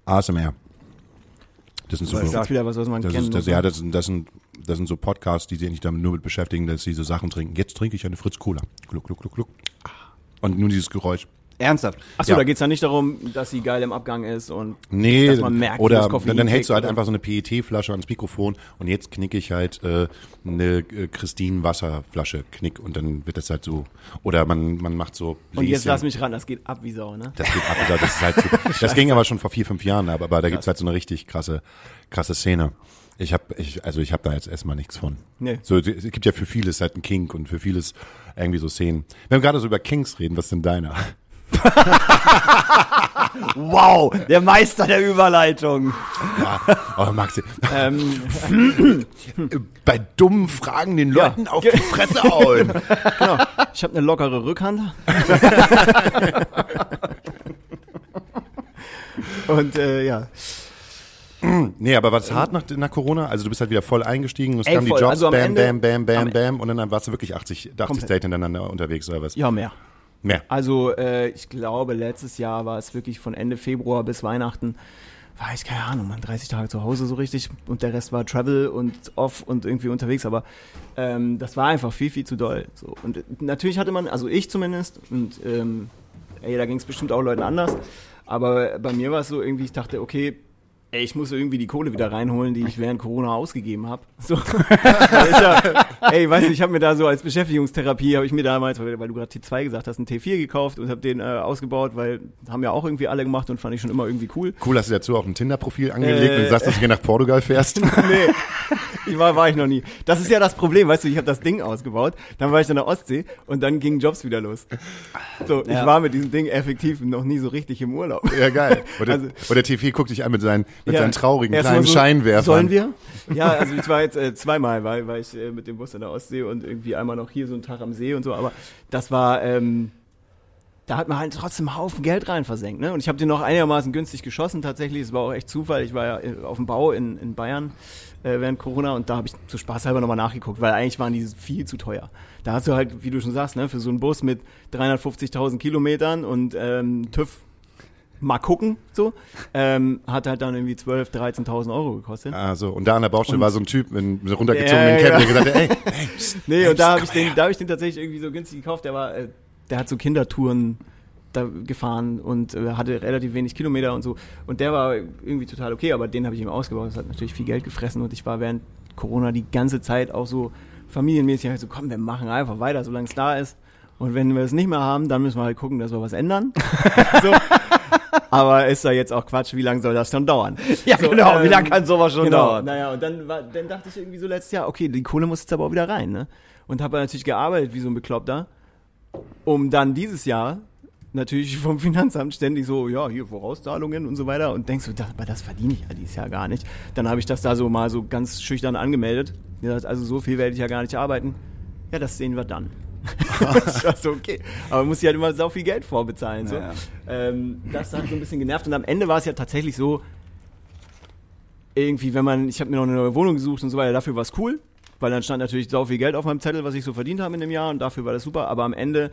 [SPEAKER 3] ASMR. Das sind so,
[SPEAKER 2] Das ist wieder was, was man
[SPEAKER 3] das
[SPEAKER 2] kennen
[SPEAKER 3] ist, das, ja, das sind, das sind, das sind so Podcasts, die sich nicht damit nur mit beschäftigen, dass sie so Sachen trinken. Jetzt trinke ich eine Fritz Cola. Gluck, gluck, gluck, gluck. Und nur dieses Geräusch.
[SPEAKER 1] Ernsthaft.
[SPEAKER 2] Achso,
[SPEAKER 3] Ja.
[SPEAKER 2] da geht es dann nicht darum, dass sie geil im Abgang ist und
[SPEAKER 3] Nee,
[SPEAKER 2] dass man merkt, wie
[SPEAKER 3] oder dann, dann hältst du halt einfach so eine PET-Flasche ans Mikrofon und jetzt knicke ich halt äh, eine äh, Christine-Wasserflasche, knick und dann wird das halt so, oder man, man macht so
[SPEAKER 2] Und jetzt
[SPEAKER 3] Bläschen.
[SPEAKER 2] lass mich ran, das geht ab wie Sau, ne?
[SPEAKER 3] Das geht ab, das ist halt super. Das ging aber schon vor vier, fünf Jahren, aber, aber da gibt's halt so eine richtig krasse, krasse Szene. Ich habe, ich, also ich habe da jetzt erstmal nichts von.
[SPEAKER 2] Nee.
[SPEAKER 3] So, es gibt ja für vieles halt einen Kink und für vieles irgendwie so Szenen. Wenn wir gerade so über Kinks reden, was ist denn deiner?
[SPEAKER 1] Wow, der Meister der Überleitung.
[SPEAKER 3] Ja, oh, Maxi.
[SPEAKER 2] ähm,
[SPEAKER 3] Bei dummen Fragen den Leuten auf die Fresse hauen.
[SPEAKER 2] genau. Ich habe eine lockere Rückhand. und äh, ja.
[SPEAKER 3] Nee, aber was hart nach, nach Corona? Also du bist halt wieder voll eingestiegen, es kamen die. Jobs,
[SPEAKER 2] Also am
[SPEAKER 3] bam,
[SPEAKER 2] Ende-
[SPEAKER 3] bam, bam, bam,
[SPEAKER 2] am-
[SPEAKER 3] bam und dann warst du wirklich 80, 80
[SPEAKER 2] Komplett.
[SPEAKER 3] Date hintereinander unterwegs oder was?
[SPEAKER 2] Ja, mehr.
[SPEAKER 3] Mehr.
[SPEAKER 2] Also äh, ich glaube, letztes Jahr war es wirklich von Ende Februar bis Weihnachten, war ich keine Ahnung, man 30 Tage zu Hause so richtig und der Rest war Travel und off und irgendwie unterwegs, aber ähm, das war einfach viel, viel zu doll. So. Und natürlich hatte man, also ich zumindest, und ähm, ey, da ging es bestimmt auch Leuten anders, aber bei mir war es so irgendwie, ich dachte, okay, ey, ich muss irgendwie die Kohle wieder reinholen, die ich während Corona ausgegeben habe. So. Ich ja, ey, weißt du, ich habe mir da so als Beschäftigungstherapie, habe ich mir damals, weil, weil du gerade T2 gesagt hast, einen T4 gekauft und habe den äh, ausgebaut, weil haben ja auch irgendwie alle gemacht und fand ich schon immer irgendwie cool.
[SPEAKER 3] Cool, hast du dazu auch ein Tinder-Profil angelegt
[SPEAKER 2] Äh,
[SPEAKER 3] und sagst, dass du hier nach Portugal fährst.
[SPEAKER 2] nee, ich war, war ich noch nie. Das ist ja das Problem, weißt du, ich habe das Ding ausgebaut, dann war ich in der Ostsee und dann gingen Jobs wieder los. So, ich
[SPEAKER 1] Ja.
[SPEAKER 2] war mit diesem Ding effektiv noch nie so richtig im Urlaub.
[SPEAKER 3] Ja, geil. Und der,
[SPEAKER 2] Also-
[SPEAKER 3] und der TV guckt dich an mit seinen, mit
[SPEAKER 2] Ja.
[SPEAKER 3] seinen traurigen kleinen
[SPEAKER 2] so,
[SPEAKER 3] Scheinwerfern.
[SPEAKER 2] Sollen wir? Ja, also ich war jetzt äh, zweimal, weil, weil ich äh, mit dem Bus in der Ostsee und irgendwie einmal noch hier so einen Tag am See und so, aber das war, ähm, da hat man halt trotzdem einen Haufen Geld rein versenkt, ne? Und ich habe den noch einigermaßen günstig geschossen tatsächlich. Es war auch echt Zufall. Ich war ja äh, auf dem Bau in, in Bayern äh, während Corona und da habe ich zu Spaß halber nochmal nachgeguckt, weil eigentlich waren die viel zu teuer. Da hast du halt, wie du schon sagst, ne, für so einen Bus mit 350.000 Kilometern und ähm, TÜV mal gucken, so, ähm, hat halt dann irgendwie 12.000, 13.000 Euro gekostet.
[SPEAKER 3] Also, und da an der Baustelle
[SPEAKER 2] Und-
[SPEAKER 3] war so ein Typ mit einem runtergezogenen
[SPEAKER 2] Ja,
[SPEAKER 3] Cap,
[SPEAKER 2] ja.
[SPEAKER 3] der gesagt hat, ey, hey, psst,
[SPEAKER 2] Nee,
[SPEAKER 3] hey,
[SPEAKER 2] und da habe ich den, da habe ich den tatsächlich irgendwie so günstig gekauft. Der war, äh, der hat so Kindertouren da gefahren und äh, hatte relativ wenig Kilometer und so. Und der war irgendwie total okay, aber den habe ich ihm ausgebaut. Das hat natürlich viel Geld gefressen und ich war während Corona die ganze Zeit auch so familienmäßig halt so, komm, wir machen einfach weiter, solange es da ist. Und wenn wir es nicht mehr haben, dann müssen wir halt gucken, dass wir was ändern. so. Aber ist da jetzt auch Quatsch, wie lange soll das dann dauern?
[SPEAKER 1] Ja,
[SPEAKER 2] So,
[SPEAKER 1] genau. Wie
[SPEAKER 2] ähm,
[SPEAKER 1] lange kann sowas schon
[SPEAKER 2] genau,
[SPEAKER 1] dauern?
[SPEAKER 2] Naja, und dann, war, dann dachte ich irgendwie so letztes Jahr, okay, die Kohle muss jetzt aber auch wieder rein, ne? Und habe natürlich gearbeitet wie so ein Bekloppter, um dann dieses Jahr natürlich vom Finanzamt ständig so, ja, hier Vorauszahlungen und so weiter und denkst du, das, aber das verdiene ich ja dieses Jahr gar nicht. Dann habe ich das da so mal so ganz schüchtern angemeldet. Also so viel werde ich ja gar nicht arbeiten. Ja, das sehen wir dann. das war so okay. Aber man muss ja halt immer so viel Geld vorbezahlen. So.
[SPEAKER 1] Ja,
[SPEAKER 2] Ähm, das hat so ein bisschen genervt. Und am Ende war es ja tatsächlich so, irgendwie, wenn man, ich habe mir noch eine neue Wohnung gesucht und so weiter, dafür war es cool, weil dann stand natürlich so viel Geld auf meinem Zettel, was ich so verdient habe in dem Jahr und dafür war das super. Aber am Ende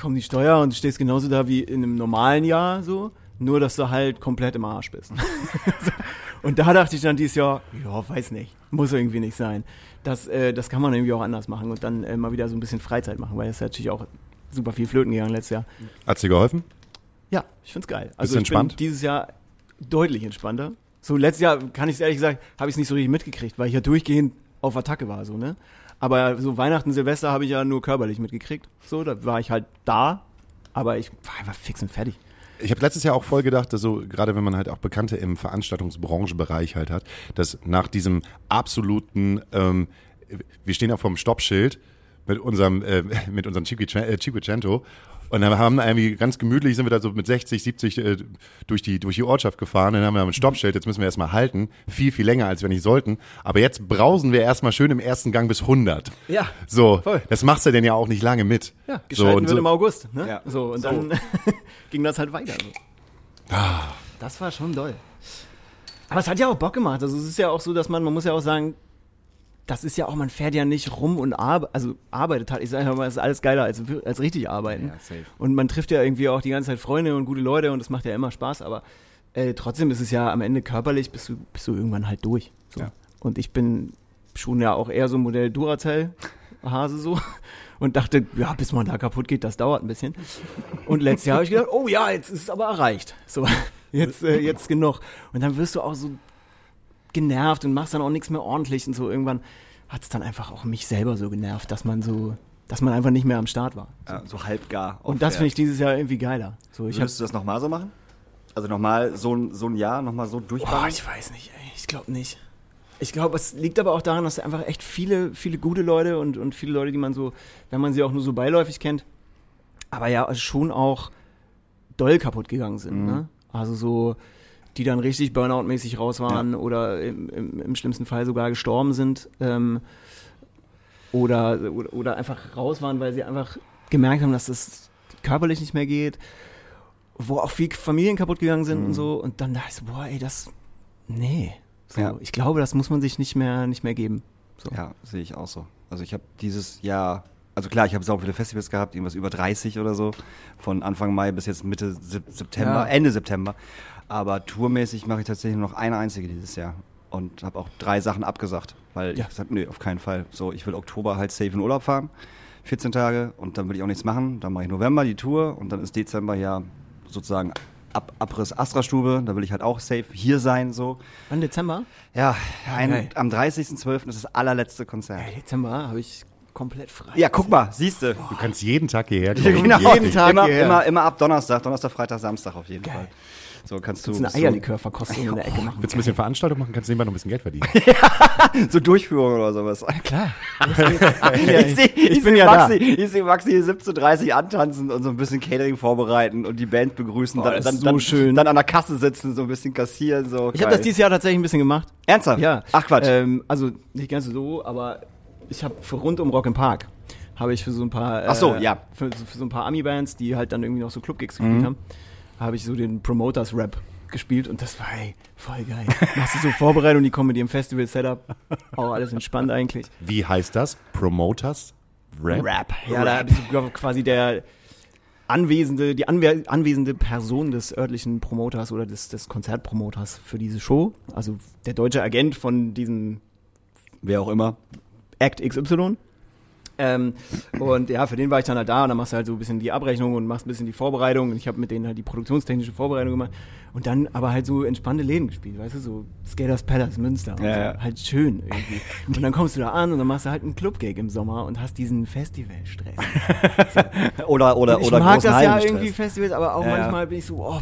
[SPEAKER 2] kommt die Steuer und du stehst genauso da wie in einem normalen Jahr so, nur dass du halt komplett im Arsch bist. Und da dachte ich dann dieses Jahr, ja, weiß nicht, muss irgendwie nicht sein. Das, äh, das kann man irgendwie auch anders machen und dann äh, mal wieder so ein bisschen Freizeit machen, weil das ist natürlich auch super viel flöten gegangen letztes Jahr.
[SPEAKER 3] Hat's dir geholfen?
[SPEAKER 2] Ja, ich find's geil.
[SPEAKER 3] Bist du
[SPEAKER 2] ich
[SPEAKER 3] entspannt?
[SPEAKER 2] bin dieses Jahr deutlich entspannter. So letztes Jahr kann ich es ehrlich gesagt, habe ich es nicht so richtig mitgekriegt, weil ich ja durchgehend auf Attacke war, so ne. Aber so Weihnachten, Silvester habe ich ja nur körperlich mitgekriegt. So, da war ich halt da, aber ich war einfach fix und fertig.
[SPEAKER 3] Ich habe letztes Jahr auch voll gedacht, dass so, gerade wenn man halt auch Bekannte im Veranstaltungsbranchebereich halt hat, dass nach diesem absoluten, ähm, wir stehen ja vorm Stoppschild mit unserem, äh, mit unserem Cinquecento äh, und dann haben wir irgendwie ganz gemütlich, sind wir da so mit 60, 70 äh, durch, die, durch die Ortschaft gefahren, dann haben wir ein Stoppschild, jetzt müssen wir erstmal halten, viel, viel länger, als wir nicht sollten, aber jetzt brausen wir erstmal schön im ersten Gang bis 100.
[SPEAKER 2] Ja,
[SPEAKER 3] So,
[SPEAKER 2] voll.
[SPEAKER 3] das machst du denn ja auch nicht lange mit.
[SPEAKER 2] Ja,
[SPEAKER 3] so,
[SPEAKER 2] geschalten
[SPEAKER 3] und
[SPEAKER 2] wird
[SPEAKER 3] so,
[SPEAKER 2] im August, ne?
[SPEAKER 1] Ja.
[SPEAKER 2] So, und dann ging das halt weiter. So.
[SPEAKER 3] Ah.
[SPEAKER 2] Das war schon doll. Aber es hat ja auch Bock gemacht. Also es ist ja auch so, dass man, man muss ja auch sagen, das ist ja auch, man fährt ja nicht rum und arbe also arbeitet halt. Ich sage mal, es ist alles geiler als, als richtig arbeiten.
[SPEAKER 1] Ja.
[SPEAKER 2] Und man trifft ja irgendwie auch die ganze Zeit Freunde und gute Leute und das macht ja immer Spaß, aber äh, trotzdem ist es ja am Ende körperlich, bist du, bist du irgendwann halt durch. So.
[SPEAKER 1] Ja.
[SPEAKER 2] Und ich bin schon ja auch eher so ein Modell Duracell, Hase so. Und dachte, ja, bis man da kaputt geht, das dauert ein bisschen. Und letztes Jahr habe ich gedacht, oh ja, jetzt ist es aber erreicht. So, jetzt, äh, jetzt genug. Und dann wirst du auch so genervt und machst dann auch nichts mehr ordentlich und so. Irgendwann hat es dann einfach auch mich selber so genervt, dass man so, dass man einfach nicht mehr am Start war.
[SPEAKER 1] Ja, so halbgar.
[SPEAKER 2] Und das finde ich dieses Jahr irgendwie geiler. So, ich hab,
[SPEAKER 1] Würdest du das nochmal so machen? Also nochmal so, ein- so ein Jahr, nochmal so
[SPEAKER 2] Boah,
[SPEAKER 1] durchballern?
[SPEAKER 2] ich weiß nicht, ey. Ich glaube nicht. Ich glaube, es liegt aber auch daran, dass einfach echt viele, viele gute Leute und, und viele Leute, die man so, wenn man sie auch nur so beiläufig kennt, aber ja schon auch doll kaputt gegangen sind. Ne? Also so, die dann richtig Burnout-mäßig raus waren oder im, im, im schlimmsten Fall sogar gestorben sind. Ähm, oder, oder, oder einfach raus waren, weil sie einfach gemerkt haben, dass es körperlich nicht mehr geht. Wo auch viel Familien kaputt gegangen sind und so. Und dann dachte ich so, boah, ey, das, nee. So,
[SPEAKER 1] Ja.
[SPEAKER 2] Ich glaube, das muss man sich nicht mehr, nicht mehr geben. So.
[SPEAKER 1] Ja, sehe ich auch so. Also ich habe dieses Jahr, also klar, ich habe sau viele Festivals gehabt, irgendwas über 30 oder so, von Anfang Mai bis jetzt Mitte Sep September,
[SPEAKER 2] Ja.
[SPEAKER 1] Ende September. Aber tourmäßig mache ich tatsächlich nur noch eine einzige dieses Jahr und habe auch drei Sachen abgesagt, weil
[SPEAKER 2] Ja.
[SPEAKER 1] ich gesagt, nee, auf keinen Fall. So, ich will Oktober halt safe in Urlaub fahren, 14 Tage und dann will ich auch nichts machen. Dann mache ich November die Tour und dann ist Dezember ja sozusagen Ab Abriss Astra-Stube, da will ich halt auch safe hier sein, so.
[SPEAKER 2] Wann Dezember?
[SPEAKER 1] Ja, ein, am 30.12. ist das allerletzte Konzert.
[SPEAKER 2] Ey, Dezember habe ich komplett frei.
[SPEAKER 1] Ja, guck mal, siehst du.
[SPEAKER 3] Du kannst jeden Tag hierher kommen.
[SPEAKER 1] Genau,
[SPEAKER 2] jeden Tag
[SPEAKER 1] immer,
[SPEAKER 2] hierher.
[SPEAKER 1] immer, immer ab Donnerstag, Donnerstag, Freitag, Samstag auf jeden
[SPEAKER 2] Geil.
[SPEAKER 1] Fall. So kannst du
[SPEAKER 2] eine
[SPEAKER 1] so,
[SPEAKER 2] Eierlikörverkostung in der Ecke machen.
[SPEAKER 3] Willst du ein bisschen Veranstaltung machen, kannst du nebenbei noch ein bisschen Geld verdienen.
[SPEAKER 1] so Durchführung oder sowas.
[SPEAKER 2] Klar.
[SPEAKER 1] ich sehe ich
[SPEAKER 2] bin
[SPEAKER 1] seh
[SPEAKER 2] ja
[SPEAKER 1] Maxi, ich seh Maxi hier 17.30 antanzen und so ein bisschen Catering vorbereiten und die Band begrüßen,
[SPEAKER 2] Oh,
[SPEAKER 1] dann,
[SPEAKER 2] das
[SPEAKER 1] dann,
[SPEAKER 2] ist so
[SPEAKER 1] dann,
[SPEAKER 2] schön.
[SPEAKER 1] dann an der Kasse sitzen, so ein bisschen kassieren. So.
[SPEAKER 2] Ich habe das dieses Jahr tatsächlich ein bisschen gemacht.
[SPEAKER 1] Ernsthaft?
[SPEAKER 2] Ja.
[SPEAKER 1] Ach Quatsch.
[SPEAKER 2] Ähm, also nicht ganz so, aber ich habe für rund um Rock im Park habe ich für so ein paar
[SPEAKER 1] Ach so, ja. Mhm.
[SPEAKER 2] für, für so ein paar Ami-Bands, die halt dann irgendwie noch so Clubgigs gespielt haben, habe ich so den Promoters Rap gespielt und das war ey, voll geil. Machst du so Vorbereitung, die kommen mit ihrem Festival Setup, auch alles entspannt eigentlich.
[SPEAKER 3] Wie heißt das? Promoters? Rap?
[SPEAKER 2] Rap. Ja, da bist du quasi der anwesende, die anwe anwesende Person des örtlichen Promoters oder des, des Konzertpromoters für diese Show. Also der deutsche Agent von diesem
[SPEAKER 1] Wer auch immer.
[SPEAKER 2] Act XY. Ähm, und ja, für den war ich dann halt da und dann machst du halt so ein bisschen die Abrechnung und machst ein bisschen die Vorbereitung und ich habe mit denen halt die produktionstechnische Vorbereitung gemacht und dann aber halt so entspannte Läden gespielt, weißt du, so Skaters Palace Münster und
[SPEAKER 1] Ja,
[SPEAKER 2] so.
[SPEAKER 1] ja.
[SPEAKER 2] halt schön irgendwie. Und dann kommst du da an und dann machst du halt einen Clubgig im Sommer und hast diesen Festivalstress.
[SPEAKER 1] Oder, oder,
[SPEAKER 2] Und ich
[SPEAKER 1] oder
[SPEAKER 2] mag das ja irgendwie Festivals, aber auch
[SPEAKER 1] Ja, ja.
[SPEAKER 2] manchmal bin ich so, oh,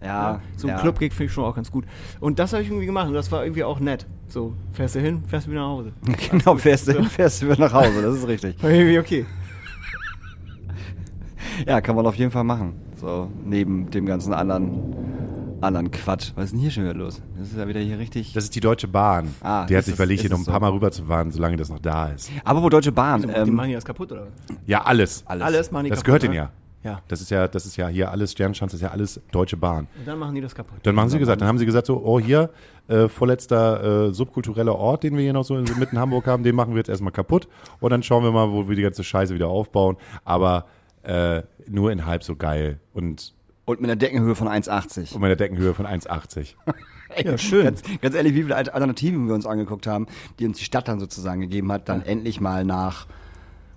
[SPEAKER 2] pff,
[SPEAKER 1] Ja,
[SPEAKER 2] so ein
[SPEAKER 1] ja.
[SPEAKER 2] Clubgig finde ich schon auch ganz gut. Und das habe ich irgendwie gemacht und das war irgendwie auch nett. So, fährst du hin, fährst du wieder nach Hause.
[SPEAKER 1] Genau, fährst du, fährst du wieder nach Hause, das ist richtig.
[SPEAKER 2] Irgendwie okay.
[SPEAKER 1] Ja, kann man auf jeden Fall machen. So, neben dem ganzen anderen, anderen Quatsch. Was ist denn hier schon wieder los? Das ist ja wieder hier richtig.
[SPEAKER 3] Das ist die Deutsche Bahn.
[SPEAKER 1] Ah,
[SPEAKER 3] die hat sich
[SPEAKER 1] ist
[SPEAKER 3] hier noch ein paar
[SPEAKER 1] so?
[SPEAKER 3] Mal rüber zu fahren, solange das noch da ist.
[SPEAKER 1] Aber wo Deutsche Bahn?
[SPEAKER 2] die
[SPEAKER 1] Ähm,
[SPEAKER 2] machen die das kaputt, oder? was?
[SPEAKER 3] Ja, alles.
[SPEAKER 1] alles.
[SPEAKER 2] Alles machen die
[SPEAKER 3] Das
[SPEAKER 2] kaputt,
[SPEAKER 3] gehört denen
[SPEAKER 2] ne?
[SPEAKER 3] ja.
[SPEAKER 2] Ja.
[SPEAKER 3] Das ist ja, das ist ja hier alles, Sternschanze ist ja alles Deutsche Bahn.
[SPEAKER 2] Und dann machen die das kaputt.
[SPEAKER 3] Dann machen sie gesagt, dann haben sie gesagt so, oh hier, äh, vorletzter äh, subkultureller Ort, den wir hier noch so in, mitten in Hamburg haben, den machen wir jetzt erstmal kaputt und dann schauen wir mal, wo wir die ganze Scheiße wieder aufbauen. Aber äh, nur in halb so geil und,
[SPEAKER 1] Und mit einer Deckenhöhe von 1,80.
[SPEAKER 3] und mit einer Deckenhöhe von 1,80.
[SPEAKER 2] Ja, schön.
[SPEAKER 1] Ganz, ganz ehrlich, wie viele Al- Alternativen wir uns angeguckt haben, die uns die Stadt dann sozusagen gegeben hat, dann endlich mal nach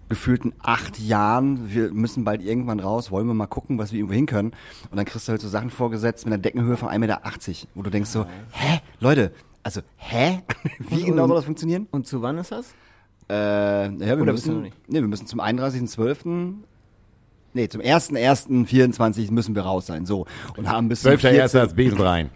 [SPEAKER 1] gefühlten acht Jahren, wir müssen bald irgendwann raus, wollen wir mal gucken, was wir irgendwo hin können. Und dann kriegst du halt so Sachen vorgesetzt mit einer Deckenhöhe von 1,80 Meter, wo du denkst so, hä, Leute, also, hä? Wie genau soll das funktionieren?
[SPEAKER 2] Und zu wann ist das?
[SPEAKER 1] Äh, ja, wir
[SPEAKER 2] Oder
[SPEAKER 1] müssen,
[SPEAKER 2] nicht?
[SPEAKER 1] nee, wir müssen zum 31.12., nee, zum 1.1.24 müssen wir raus sein, so. Und haben bis zum
[SPEAKER 3] 12.1. als Besen rein.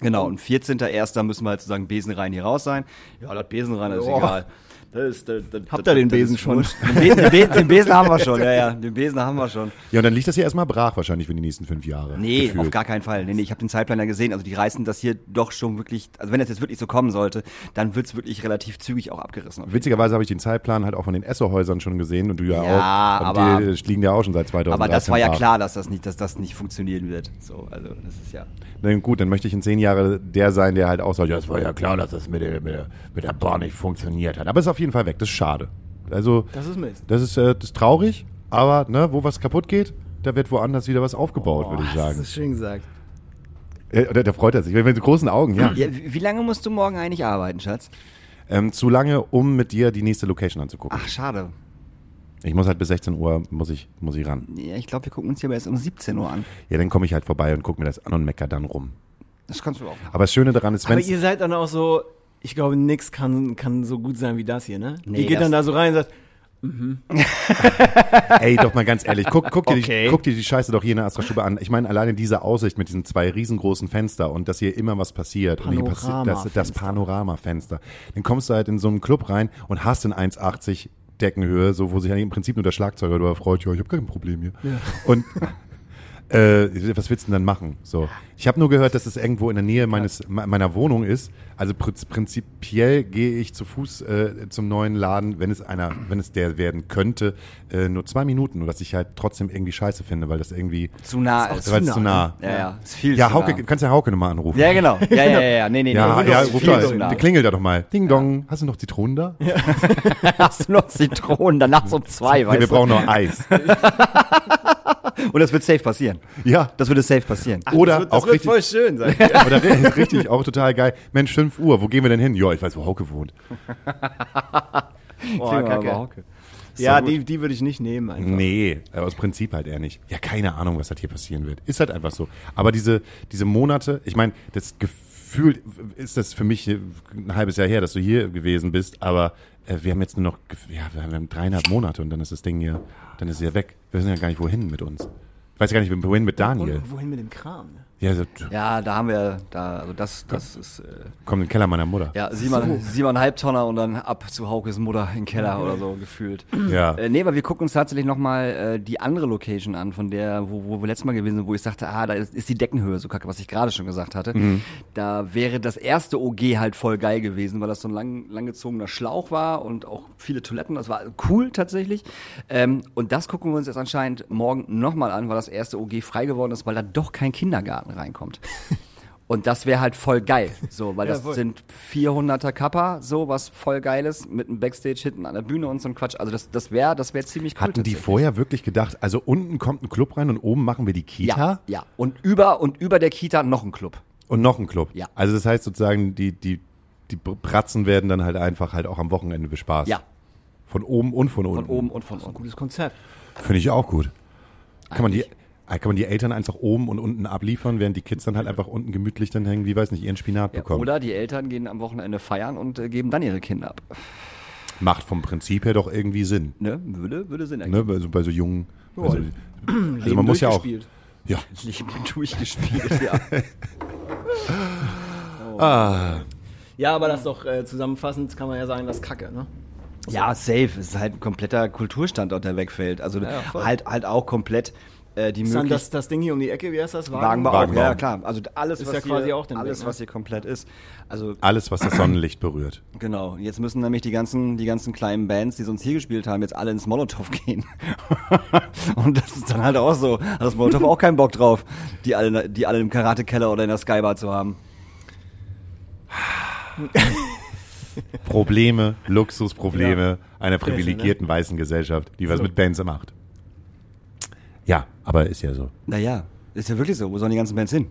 [SPEAKER 1] Genau, und 14.01. müssen wir halt sozusagen Besenrein hier raus sein. Ja, das Besenrein das ist
[SPEAKER 2] Boah.
[SPEAKER 1] egal. Das ist, das, das,
[SPEAKER 2] Habt ihr den
[SPEAKER 1] das
[SPEAKER 2] Besen schon?
[SPEAKER 1] Den Besen, den, Besen, den Besen haben wir schon, ja, ja. Den Besen haben wir schon.
[SPEAKER 3] Ja, und dann liegt das hier erstmal brach wahrscheinlich für die nächsten fünf Jahre.
[SPEAKER 1] Nee,
[SPEAKER 3] gefühlt.
[SPEAKER 1] auf gar keinen Fall. Nee, nee, ich habe den Zeitplan ja gesehen. Also die reißen das hier doch schon wirklich, also wenn das jetzt wirklich so kommen sollte, dann wird's wirklich relativ zügig auch abgerissen.
[SPEAKER 3] Witzigerweise habe ich den Zeitplan halt auch von den Esso-Häusern schon gesehen und du ja,
[SPEAKER 1] Ja,
[SPEAKER 3] auch. Und
[SPEAKER 1] aber-
[SPEAKER 3] die liegen ja auch schon seit 2013
[SPEAKER 1] Aber das war ja klar, dass das nicht, dass das nicht funktionieren wird. So, also das ist ja.
[SPEAKER 3] Na gut, dann möchte ich in zehn Jahren der sein, der halt auch sagt, ja, es war ja klar, dass das mit der, mit der, mit der Bahn nicht funktioniert hat. Aber es ist auf jeden Fall weg, das ist schade. Also,
[SPEAKER 2] Das ist Mist.
[SPEAKER 3] das ist, äh, das ist traurig, aber ne, wo was kaputt geht, da wird woanders wieder was aufgebaut, würde ich
[SPEAKER 2] Das
[SPEAKER 3] sagen.
[SPEAKER 2] ist schön gesagt.
[SPEAKER 3] Äh, da, da freut er sich, mit so großen Augen, ja.
[SPEAKER 1] ja wie, lange musst du morgen eigentlich arbeiten, Schatz?
[SPEAKER 3] Ähm, zu lange, um mit dir die nächste Location anzugucken.
[SPEAKER 1] Ach, schade.
[SPEAKER 3] Ich muss halt bis 16 Uhr, muss ich, muss ich ran.
[SPEAKER 1] Ja, ich glaube, wir gucken uns hier aber erst um 17 Uhr an.
[SPEAKER 3] Ja, dann komme ich halt vorbei und gucke mir das an und mecker dann rum.
[SPEAKER 1] Das kannst du auch.
[SPEAKER 3] Aber das Schöne daran ist,
[SPEAKER 2] Aber
[SPEAKER 3] wenn
[SPEAKER 2] ihr seid dann auch so, ich glaube, nix kann, kann so gut sein wie das hier, ne?
[SPEAKER 1] Nee,
[SPEAKER 2] die geht dann da so rein und sagt,
[SPEAKER 3] Ey, doch mal ganz ehrlich, guck, guck, dir,
[SPEAKER 1] Okay.
[SPEAKER 3] die, guck dir die Scheiße doch hier in der Astra-Stube an. Ich meine, alleine diese Aussicht mit diesen zwei riesengroßen Fenster und dass hier immer was passiert. Und hier passi- das, das
[SPEAKER 2] Panoramafenster.
[SPEAKER 3] Dann kommst du halt in so einen Club rein und hast in 1,80 Deckenhöhe, so wo sich eigentlich im Prinzip nur der Schlagzeuger darüber freut, ja, ich habe kein Problem hier. Und äh, was willst du denn dann machen? So, ich habe nur gehört, dass es irgendwo in der Nähe meines me- meiner Wohnung ist. Also prinz- prinzipiell gehe ich zu Fuß äh, zum neuen Laden, wenn es einer, wenn es der werden könnte, äh, nur zwei Minuten, und was ich halt trotzdem irgendwie scheiße finde, weil das irgendwie
[SPEAKER 1] Zu nah ist.
[SPEAKER 3] weil es zu nah.
[SPEAKER 1] Ja, ja. Ist viel
[SPEAKER 3] Ja, Hauke,
[SPEAKER 1] nah.
[SPEAKER 3] kannst ja Hauke nochmal anrufen.
[SPEAKER 1] Ja, genau. Ja, ja, ja, ja. Nee, nee,
[SPEAKER 3] Ja,
[SPEAKER 1] nee.
[SPEAKER 3] ja,
[SPEAKER 1] Ist
[SPEAKER 3] ruf da,
[SPEAKER 1] nah.
[SPEAKER 3] klingel da doch mal. Ding dong. Hast du noch Zitronen da? Ja,
[SPEAKER 1] Hast du noch Zitronen? Dann nachts um zwei, weißt
[SPEAKER 3] wir
[SPEAKER 1] du?
[SPEAKER 3] brauchen noch Eis.
[SPEAKER 1] Und das wird safe passieren.
[SPEAKER 3] Ja.
[SPEAKER 1] Das würde safe passieren.
[SPEAKER 3] Oder
[SPEAKER 2] das wird, das
[SPEAKER 3] auch
[SPEAKER 2] wird
[SPEAKER 3] richtig,
[SPEAKER 2] voll schön sein.
[SPEAKER 3] oder ri- richtig, auch total geil. Mensch, 5 Uhr, wo gehen wir denn hin? Ja, ich weiß, wo Hauke wohnt.
[SPEAKER 2] Boah, kacke.
[SPEAKER 1] aber Hauke.
[SPEAKER 2] Ja, die, die würde ich nicht nehmen einfach.
[SPEAKER 3] Nee, äh, aus Prinzip halt eher nicht. Ja, keine Ahnung, was das hier passieren wird. Ist halt einfach so. Aber diese, diese Monate, ich meine, das Gefühl ist das für mich ein halbes Jahr her, dass du hier gewesen bist, aber äh, wir haben jetzt nur noch, ja, wir haben dreieinhalb Monate und dann ist das Ding hier, dann ist es ja weg. Wir wissen ja gar nicht, wohin mit uns. Ich weiß ja gar nicht, wohin mit Daniel.
[SPEAKER 2] Und wohin mit dem Kram? Ne?
[SPEAKER 3] Ja, so,
[SPEAKER 1] Ja, da haben wir, da, also das, das ist, äh,
[SPEAKER 3] komm in den Keller meiner Mutter.
[SPEAKER 1] ja, siebenmal, siebeneinhalb Tonner und dann ab zu Haukes Mutter in den Keller oder so gefühlt.
[SPEAKER 3] Ja.
[SPEAKER 1] Äh, nee, aber wir gucken uns tatsächlich nochmal äh, die andere Location an, von der, wo, wo wir letztes Mal gewesen sind, wo ich sagte, ah, da ist, ist die Deckenhöhe so kacke, was ich gerade schon gesagt hatte. Da wäre das erste OG halt voll geil gewesen, weil das so ein lang, langgezogener Schlauch war und auch viele Toiletten. Das war cool tatsächlich. Ähm, und das gucken wir uns jetzt anscheinend morgen nochmal an, weil das erste OG frei geworden ist, weil da doch kein Kindergarten reinkommt. Und das wäre halt voll geil, so, weil
[SPEAKER 2] Ja,
[SPEAKER 1] das
[SPEAKER 2] voll.
[SPEAKER 1] sind 400er Kappa, so was voll geiles mit einem Backstage hinten an der Bühne und so ein Quatsch. Also das, das wäre, das wäre ziemlich cool.
[SPEAKER 3] Hatten die vorher wirklich gedacht, also unten kommt ein Club rein und oben machen wir die Kita?
[SPEAKER 1] Ja, ja. Und über und über der Kita noch ein Club.
[SPEAKER 3] Und noch ein Club.
[SPEAKER 1] Ja.
[SPEAKER 3] Also das heißt sozusagen, die, die, die Bratzen werden dann halt einfach halt auch am Wochenende bespaßt.
[SPEAKER 1] Ja,
[SPEAKER 3] Von oben und von
[SPEAKER 1] von
[SPEAKER 3] unten.
[SPEAKER 1] oben und von unten.
[SPEAKER 2] Gutes Konzept.
[SPEAKER 3] Finde ich auch gut. Kann man, die, kann man die Eltern einfach oben und unten abliefern, während die Kids dann halt einfach unten gemütlich dann hängen, wie weiß nicht, ihren Spinat
[SPEAKER 1] Ja,
[SPEAKER 3] bekommen.
[SPEAKER 1] oder die Eltern gehen am Wochenende feiern und äh, geben dann ihre Kinder ab.
[SPEAKER 3] Macht vom Prinzip her doch irgendwie Sinn.
[SPEAKER 1] Ne? Würde, würde Sinn ergeben.
[SPEAKER 3] Ne? Also bei so jungen.
[SPEAKER 2] Ja.
[SPEAKER 3] Also, also man muss ja auch.
[SPEAKER 2] durchgespielt.
[SPEAKER 3] Ja.
[SPEAKER 1] Leben durchgespielt, ja.
[SPEAKER 3] Ah,
[SPEAKER 2] Ja, aber das doch äh, zusammenfassend kann man ja sagen, das ist Kacke, ne?
[SPEAKER 1] Ja, safe. Es ist halt ein kompletter Kulturstandort, der wegfällt. Also
[SPEAKER 2] Ja,
[SPEAKER 1] halt, halt auch komplett äh, die
[SPEAKER 2] Ist dann
[SPEAKER 1] Möglichkeit.
[SPEAKER 2] das, das Ding hier um die Ecke, wie heißt das?
[SPEAKER 1] Wagenbau, auch,
[SPEAKER 3] Wagenbau.
[SPEAKER 1] ja klar. Also alles,
[SPEAKER 2] Ist
[SPEAKER 1] was
[SPEAKER 2] ja
[SPEAKER 1] hier,
[SPEAKER 2] quasi auch den
[SPEAKER 1] alles,
[SPEAKER 2] Weg, ne?
[SPEAKER 1] was hier komplett ist. Also
[SPEAKER 3] Alles, was das Sonnenlicht berührt.
[SPEAKER 1] genau. Jetzt müssen nämlich die ganzen, die ganzen kleinen Bands, die sonst hier gespielt haben, jetzt alle ins Molotow gehen. Und das ist dann halt auch so. Hat das Molotow auch keinen Bock drauf, die alle, die alle im Karate-Keller oder in der Skybar zu haben.
[SPEAKER 3] Probleme, Luxusprobleme einer
[SPEAKER 2] Kirche,
[SPEAKER 3] privilegierten weißen Gesellschaft, die was mit Bands macht. Ja, aber ist ja so.
[SPEAKER 1] Naja, ist ja wirklich so. Wo sollen die ganzen Bands hin?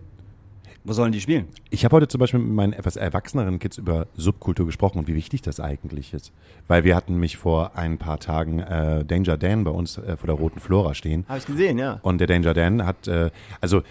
[SPEAKER 1] Wo sollen die spielen?
[SPEAKER 3] Ich habe heute zum Beispiel mit meinen etwas erwachseneren Kids über Subkultur gesprochen und wie wichtig das eigentlich ist. Weil wir hatten mich vor ein paar Tagen äh, Danger Dan bei uns äh, vor der Roten Flora stehen.
[SPEAKER 2] Habe ich gesehen, ja.
[SPEAKER 3] Und der Danger Dan hat, äh, also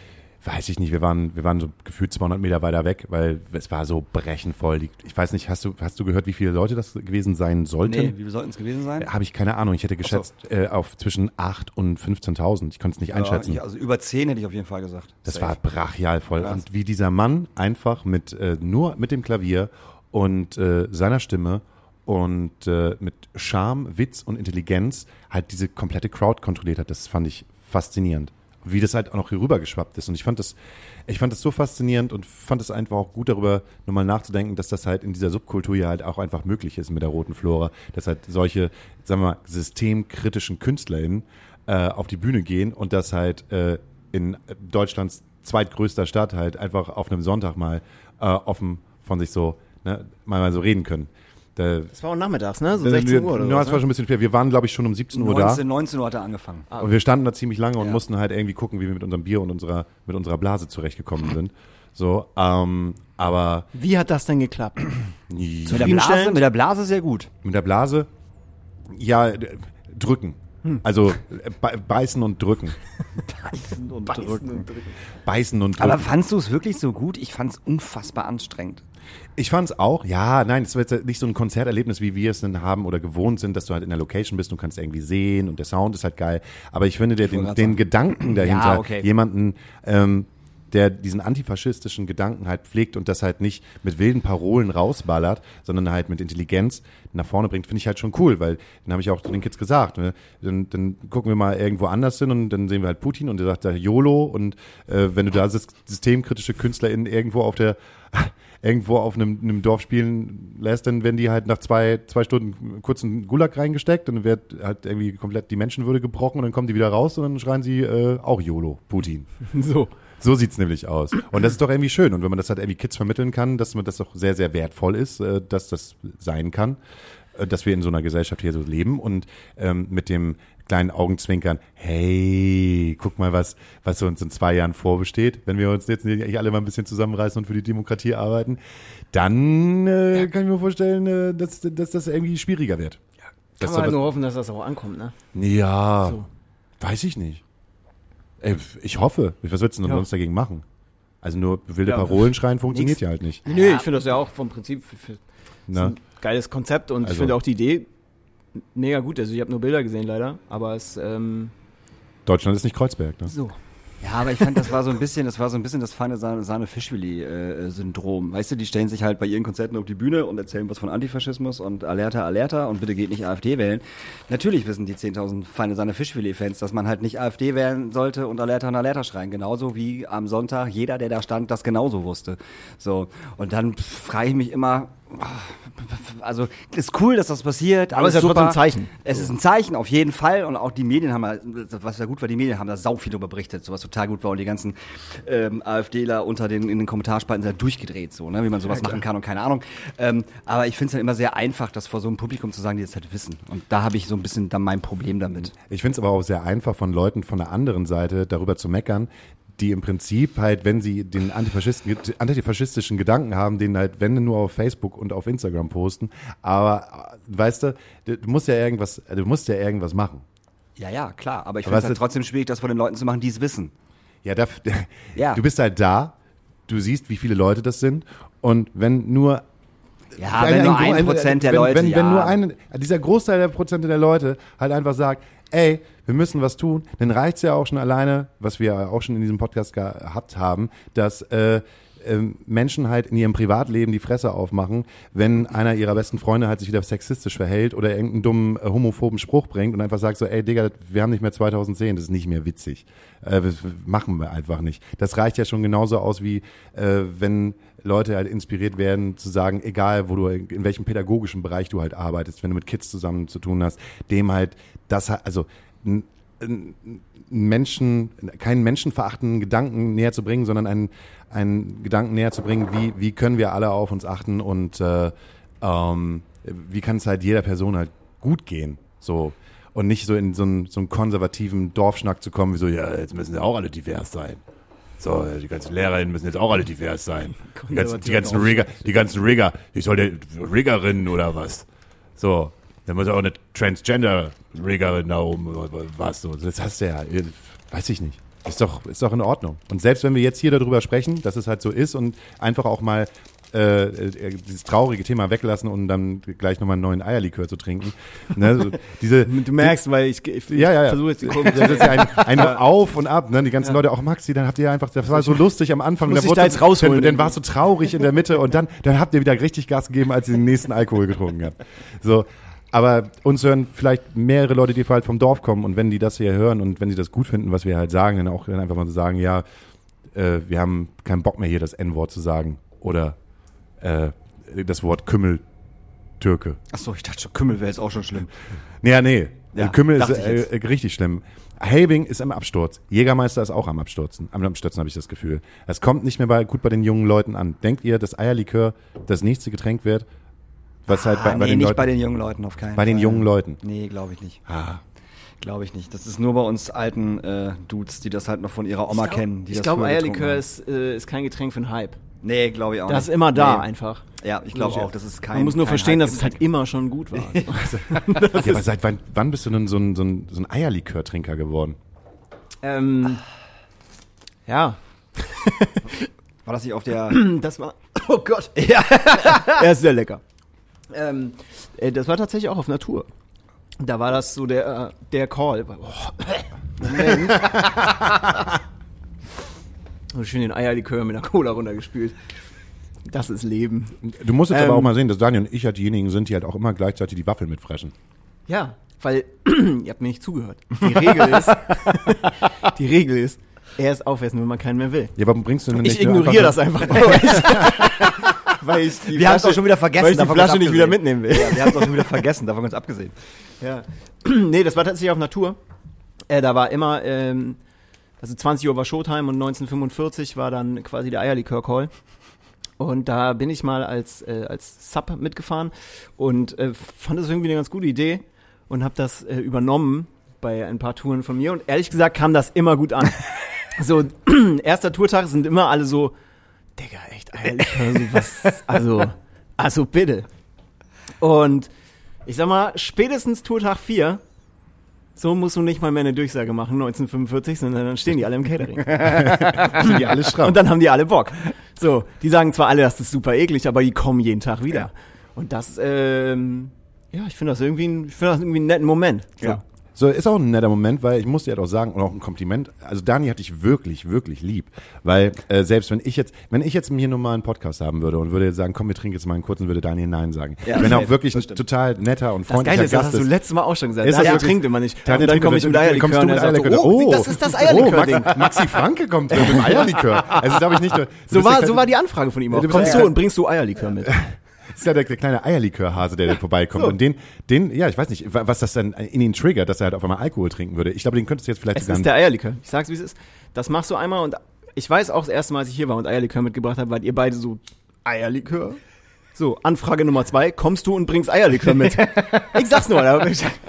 [SPEAKER 3] weiß ich nicht, wir waren, wir waren so gefühlt 200 Meter weiter weg, weil es war so brechenvoll. Ich weiß nicht, hast du, hast du gehört, wie viele Leute das gewesen sein sollten?
[SPEAKER 1] Nee, wie sollten es gewesen sein?
[SPEAKER 3] Habe ich keine Ahnung. Ich hätte geschätzt äh, auf zwischen 8 und 15.000. Ich konnte es nicht einschätzen.
[SPEAKER 1] Ja, ich, also über 10 hätte ich auf jeden Fall gesagt.
[SPEAKER 3] Das
[SPEAKER 1] Safe.
[SPEAKER 3] war brachial voll.
[SPEAKER 1] Krass.
[SPEAKER 3] Und wie dieser Mann einfach mit äh, nur mit dem Klavier und äh, seiner Stimme und äh, mit Charme, Witz und Intelligenz halt diese komplette Crowd kontrolliert hat, das fand ich faszinierend. Wie das halt auch noch hier rüber geschwappt ist. Und ich fand das, ich fand das so faszinierend und fand es einfach auch gut darüber, nochmal nachzudenken, dass das halt in dieser Subkultur hier halt auch einfach möglich ist mit der roten Flora, dass halt solche, sagen wir mal, systemkritischen KünstlerInnen äh, auf die Bühne gehen und das halt äh, in Deutschlands zweitgrößter Stadt halt einfach auf einem Sonntag mal äh, offen von sich so, ne, mal, mal so reden können. Da,
[SPEAKER 2] Das war auch nachmittags, ne? So 16 Uhr oder
[SPEAKER 3] ja, es
[SPEAKER 2] so.
[SPEAKER 3] war schon ein bisschen später. Wir waren, glaube ich, schon um 17 Uhr
[SPEAKER 1] 19, 19 Uhr hat er angefangen.
[SPEAKER 3] da. Und wir standen da ziemlich lange und
[SPEAKER 1] Ja.
[SPEAKER 3] mussten halt irgendwie gucken, wie wir mit unserem Bier und unserer, mit unserer Blase zurechtgekommen sind. So, ähm, aber
[SPEAKER 2] Wie hat das denn geklappt?
[SPEAKER 1] Mit der, Blase, mit der Blase sehr gut.
[SPEAKER 3] mit der Blase, ja, drücken. Also äh, be- beißen und drücken.
[SPEAKER 1] Beißen und
[SPEAKER 3] Beißen und drücken.
[SPEAKER 1] Aber fandst du es wirklich so gut? Ich fand es unfassbar anstrengend.
[SPEAKER 3] Ich fand's auch, ja, nein, es wird jetzt nicht so ein Konzerterlebnis, wie wir es denn haben oder gewohnt sind, dass du halt in der Location bist und kannst irgendwie sehen und der Sound ist halt geil. Aber ich finde, der, den, den. Gedanken dahinter,
[SPEAKER 1] Ja, okay.
[SPEAKER 3] jemanden, ähm, der diesen antifaschistischen Gedanken halt pflegt und das halt nicht mit wilden Parolen rausballert, sondern halt mit Intelligenz nach vorne bringt, finde ich halt schon cool, weil dann habe ich auch zu den Kids gesagt, ne, dann, dann gucken wir mal irgendwo anders hin und dann sehen wir halt Putin und der sagt da YOLO und äh, wenn du da sys- systemkritische KünstlerInnen irgendwo auf der irgendwo auf einem, einem Dorf spielen lässt, dann werden die halt nach zwei, zwei Stunden kurz einen Gulag reingesteckt und dann wird halt irgendwie komplett die Menschenwürde gebrochen und dann kommen die wieder raus und dann schreien sie äh, auch YOLO, Putin.
[SPEAKER 2] So.
[SPEAKER 3] So sieht's nämlich aus. Und das ist doch irgendwie schön. Und wenn man das halt irgendwie Kids vermitteln kann, dass man das doch sehr, sehr wertvoll ist, äh, dass das sein kann, äh, dass wir in so einer Gesellschaft hier so leben und ähm, mit dem kleinen Augenzwinkern, hey, guck mal, was, was uns in zwei Jahren vorbesteht, wenn wir uns jetzt nicht alle mal ein bisschen zusammenreißen und für die Demokratie arbeiten, dann äh, kann ich mir vorstellen, äh, dass, dass das irgendwie schwieriger wird.
[SPEAKER 2] Kann
[SPEAKER 3] Dass
[SPEAKER 2] man halt nur hoffen, dass das auch ankommt, ne?
[SPEAKER 3] ja,
[SPEAKER 2] So.
[SPEAKER 3] weiß ich nicht. Ey, ich hoffe. Was willst du denn
[SPEAKER 2] Ja.
[SPEAKER 3] sonst dagegen machen? Also nur wilde
[SPEAKER 2] Ja.
[SPEAKER 3] Parolen schreien funktioniert
[SPEAKER 1] Nix.
[SPEAKER 3] ja halt nicht.
[SPEAKER 2] Nee, ich finde das ja auch vom Prinzip für, für ein geiles Konzept und ich
[SPEAKER 3] Also-
[SPEAKER 2] finde auch die Idee mega gut. Also ich habe nur Bilder gesehen leider, aber es ähm,
[SPEAKER 3] Deutschland ist nicht Kreuzberg. Ne?
[SPEAKER 2] so.
[SPEAKER 1] Ja, aber ich fand, das war so ein bisschen, das war so ein bisschen das feine Sahne-Fischwilli-Syndrom. Weißt du, die stellen sich halt bei ihren Konzerten auf die Bühne und erzählen was von Antifaschismus und Alerta, Alerta und bitte geht nicht AfD wählen. Natürlich wissen die 10.000 feine Sahne-Fischwilli-Fans, dass man halt nicht AfD wählen sollte und Alerta und Alerta schreien. Genauso wie am Sonntag jeder, der da stand, das genauso wusste. So. Und dann frage ich mich immer, also ist cool, dass das passiert.
[SPEAKER 2] Aber es ist ja trotzdem ein Zeichen.
[SPEAKER 1] Es ist ein Zeichen, auf jeden Fall. Und auch die Medien haben, ja- was ja gut war, die Medien haben da sau viel darüber berichtet, so was total gut war. Und die ganzen ähm, AfDler unter den, in den Kommentarspalten sind ja durchgedreht, so, ne? wie man sowas machen kann und keine Ahnung. Ähm, aber ich finde es halt immer sehr einfach, das vor so einem Publikum zu sagen, die das halt wissen. Und da habe ich so ein bisschen dann mein Problem damit.
[SPEAKER 3] Ich finde es aber auch sehr einfach von Leuten von der anderen Seite darüber zu meckern, die im Prinzip halt, wenn sie den antifaschistischen Gedanken haben, den halt, wenn nur auf Facebook und auf Instagram posten. Aber äh, weißt du, du musst ja irgendwas, du musst ja irgendwas machen.
[SPEAKER 1] Ja, ja, klar. Aber ich finde es halt trotzdem schwierig, das vor den Leuten zu machen, die es wissen.
[SPEAKER 3] Ja, da,
[SPEAKER 1] Ja.
[SPEAKER 3] du bist halt da, du siehst, wie viele Leute das sind und wenn nur
[SPEAKER 1] Ja, wenn nur ein Prozent der
[SPEAKER 3] wenn,
[SPEAKER 1] Leute,
[SPEAKER 3] wenn,
[SPEAKER 1] ja.
[SPEAKER 3] wenn nur ein, dieser Großteil der Prozente der Leute halt einfach sagt, ey, wir müssen was tun, dann reicht's ja auch schon alleine, was wir auch schon in diesem Podcast gehabt haben, dass äh, ähm, Menschen halt in ihrem Privatleben die Fresse aufmachen, wenn einer ihrer besten Freunde halt sich wieder sexistisch verhält oder irgendeinen dummen äh, homophoben Spruch bringt und einfach sagt so, ey Digga, wir haben nicht mehr 2010, das ist nicht mehr witzig. Äh, das machen wir einfach nicht. Das reicht ja schon genauso aus wie äh, wenn Leute halt inspiriert werden zu sagen, egal wo du in welchem pädagogischen Bereich du halt arbeitest, wenn du mit Kids zusammen zu tun hast, dem halt das also Menschen, keinen menschenverachtenden Gedanken näher zu bringen, sondern einen, einen Gedanken näher zu bringen, wie, wie können wir alle auf uns achten und äh, ähm, wie kann es halt jeder Person halt gut gehen. So. Und nicht so in so einen, so einen konservativen Dorfschnack zu kommen, wie so, ja, jetzt müssen ja auch alle divers sein. So, die ganzen Lehrerinnen müssen jetzt auch alle divers sein. Die ganzen, die ganzen Rigger, die ganzen Rigger, ich soll der Riggerinnen oder was? So, dann muss auch eine Transgender-Riggerin oben oder was so. Das hast du ja, weiß ich nicht. Ist doch, ist doch in Ordnung. Und selbst wenn wir jetzt hier darüber sprechen, dass es halt so ist und einfach auch mal äh, äh, dieses traurige Thema weglassen und dann gleich nochmal einen neuen Eierlikör zu trinken. Ne, so, diese,
[SPEAKER 2] Du merkst, weil ich, ich, ich
[SPEAKER 3] ja, ja, ja.
[SPEAKER 2] versuche jetzt die Kurve
[SPEAKER 3] Das ist ja ein, ein Auf und Ab, ne? Die ganzen Leute, auch Maxi, dann habt ihr einfach, das war so lustig am Anfang.
[SPEAKER 2] Muss
[SPEAKER 3] dann
[SPEAKER 2] ich da jetzt rausholen
[SPEAKER 3] Dann, dann war
[SPEAKER 2] irgendwie.
[SPEAKER 3] es so traurig in der Mitte und dann, dann habt ihr wieder richtig Gas gegeben, als ihr den nächsten Alkohol getrunken habt. So. Aber uns hören vielleicht mehrere Leute, die halt vom Dorf kommen und wenn die das hier hören und wenn sie das gut finden, was wir halt sagen, dann auch dann einfach mal so sagen, ja, äh, wir haben keinen Bock mehr hier das N-Wort zu sagen oder äh, das Wort Kümmel Türke.
[SPEAKER 1] Achso, ich dachte schon, Kümmel wäre jetzt auch schon schlimm.
[SPEAKER 3] Ja, nee.
[SPEAKER 1] Ja,
[SPEAKER 3] Kümmel ist äh, äh, richtig schlimm. Helbing ist im Absturz. Jägermeister ist auch am Abstürzen. Am Abstürzen habe ich das Gefühl. Es kommt nicht mehr bei, gut bei den jungen Leuten an. Denkt ihr, dass Eierlikör das nächste Getränk wird? Was halt bei,
[SPEAKER 1] ah,
[SPEAKER 3] bei
[SPEAKER 1] nee,
[SPEAKER 3] den
[SPEAKER 1] nicht
[SPEAKER 3] Leuten.
[SPEAKER 1] bei den jungen Leuten auf keinen
[SPEAKER 3] bei den
[SPEAKER 1] Fall.
[SPEAKER 3] jungen Leuten.
[SPEAKER 1] Nee, glaube ich nicht.
[SPEAKER 3] Ah.
[SPEAKER 1] Glaube ich nicht. Das ist nur bei uns alten äh, Dudes, die das halt noch von ihrer Oma kennen. Die
[SPEAKER 2] ich
[SPEAKER 1] das
[SPEAKER 2] glaube,
[SPEAKER 1] früher getrunken
[SPEAKER 2] Eierlikör ist, äh, ist kein Getränk für einen Hype.
[SPEAKER 1] Nee, glaube ich auch
[SPEAKER 2] Das
[SPEAKER 1] nicht.
[SPEAKER 2] ist immer da
[SPEAKER 1] Nee.
[SPEAKER 2] einfach.
[SPEAKER 1] Ja, ich glaube auch, das ist kein.
[SPEAKER 2] Man muss nur verstehen, dass es halt immer schon gut war.
[SPEAKER 3] Ja, aber seit wann, wann bist du denn so ein, so ein, so ein Eierlikör-Trinker geworden?
[SPEAKER 2] ähm, ja,
[SPEAKER 1] War das nicht auf der.
[SPEAKER 2] das war. Oh Gott. Ja. er ist sehr lecker. Ähm, äh, das war tatsächlich auch auf Natur. Da war das so der, äh, der Call. Oh, Moment. So schön den Eierlikör mit einer Cola runtergespült. Das ist Leben.
[SPEAKER 3] Du musst jetzt aber
[SPEAKER 2] Ähm.
[SPEAKER 3] auch mal sehen, dass Daniel und ich halt diejenigen sind, die halt auch immer gleichzeitig die Waffeln mitfressen.
[SPEAKER 2] Ja, weil ihr habt mir nicht zugehört. Die Regel ist, die Regel ist, erst aufessen, wenn man keinen mehr will.
[SPEAKER 3] Ja, warum bringst du denn
[SPEAKER 2] Ich
[SPEAKER 3] nicht nur
[SPEAKER 2] ignoriere das
[SPEAKER 3] einfach
[SPEAKER 2] einfach bei euch. Weil ich die
[SPEAKER 1] Wir haben es auch schon wieder vergessen.
[SPEAKER 2] weil ich die Flasche nicht wieder mitnehmen will.
[SPEAKER 1] Ja, wir haben es auch schon wieder vergessen, davon ganz abgesehen.
[SPEAKER 2] Ja. nee, das war tatsächlich auf Natur. Äh, da war immer, ähm, also 20 Uhr war Showtime und 1945 war dann quasi der Eierlikör-Call. Und da bin ich mal als, äh, als Sub mitgefahren und äh, fand das irgendwie eine ganz gute Idee und habe das äh, übernommen bei ein paar Touren von mir. Und ehrlich gesagt kam das immer gut an. so, erster Tourtag sind immer alle so, Digga, echt Eierlikör, so was, also, also bitte. Und ich sag mal, spätestens Tourtag 4, so musst du nicht mal mehr eine Durchsage machen, 1945, sondern dann stehen die alle im Catering.
[SPEAKER 3] sind die alle stramm.
[SPEAKER 2] Und dann haben die alle Bock. So, die sagen zwar alle, das ist super eklig, aber die kommen jeden Tag wieder. Und das, ähm, ja, ich finde das irgendwie, ich finde das irgendwie einen netten Moment. So.
[SPEAKER 1] Ja.
[SPEAKER 3] So, ist auch ein netter Moment, weil ich muss dir halt auch sagen, und auch ein Kompliment, also Dani hat dich wirklich, wirklich lieb. Weil äh, selbst wenn ich jetzt, wenn ich jetzt hier nur mal einen Podcast haben würde und würde jetzt sagen, komm, wir trinken jetzt mal einen kurzen, würde Daniel Nein sagen.
[SPEAKER 1] Ja,
[SPEAKER 3] wenn er auch wirklich ein
[SPEAKER 1] das
[SPEAKER 3] total netter und
[SPEAKER 2] Das
[SPEAKER 3] freundlicher
[SPEAKER 2] Geile ist, das hast du letztes Mal auch schon gesagt.
[SPEAKER 3] Ist das
[SPEAKER 2] Daniel
[SPEAKER 3] wirklich-
[SPEAKER 2] trinkt immer nicht.
[SPEAKER 3] Daniel
[SPEAKER 2] dann komme ich mit. Eierlikör
[SPEAKER 3] Kommst du mit
[SPEAKER 2] er sagt so,
[SPEAKER 3] Eierlikör?
[SPEAKER 2] oh,
[SPEAKER 3] Oh.
[SPEAKER 2] das ist das
[SPEAKER 3] Oh,
[SPEAKER 2] Eierlikör-Ding.
[SPEAKER 3] Max, Maxi Franke kommt mit dem Eierlikör. Also glaube ich nicht
[SPEAKER 2] So war, so war die Anfrage von ihm auch. Kommst
[SPEAKER 3] ja-
[SPEAKER 2] du und bringst du Eierlikör mit?
[SPEAKER 3] Das ist ja der, der kleine Eierlikörhase, der da vorbeikommt. Und den, den, ja, ich weiß nicht, wa- was das dann in ihn triggert, dass er halt auf einmal Alkohol trinken würde. Ich glaube, den könntest du jetzt vielleicht
[SPEAKER 2] Es
[SPEAKER 3] sogar.
[SPEAKER 2] ist der Eierlikör. Ich sag's, wie es ist. Das machst du einmal und ich weiß auch das erste Mal, als ich hier war und Eierlikör mitgebracht habe, wart ihr beide so, Eierlikör? So, Anfrage Nummer zwei, kommst du und bringst Eierlikör mit? ich sag's nur, da,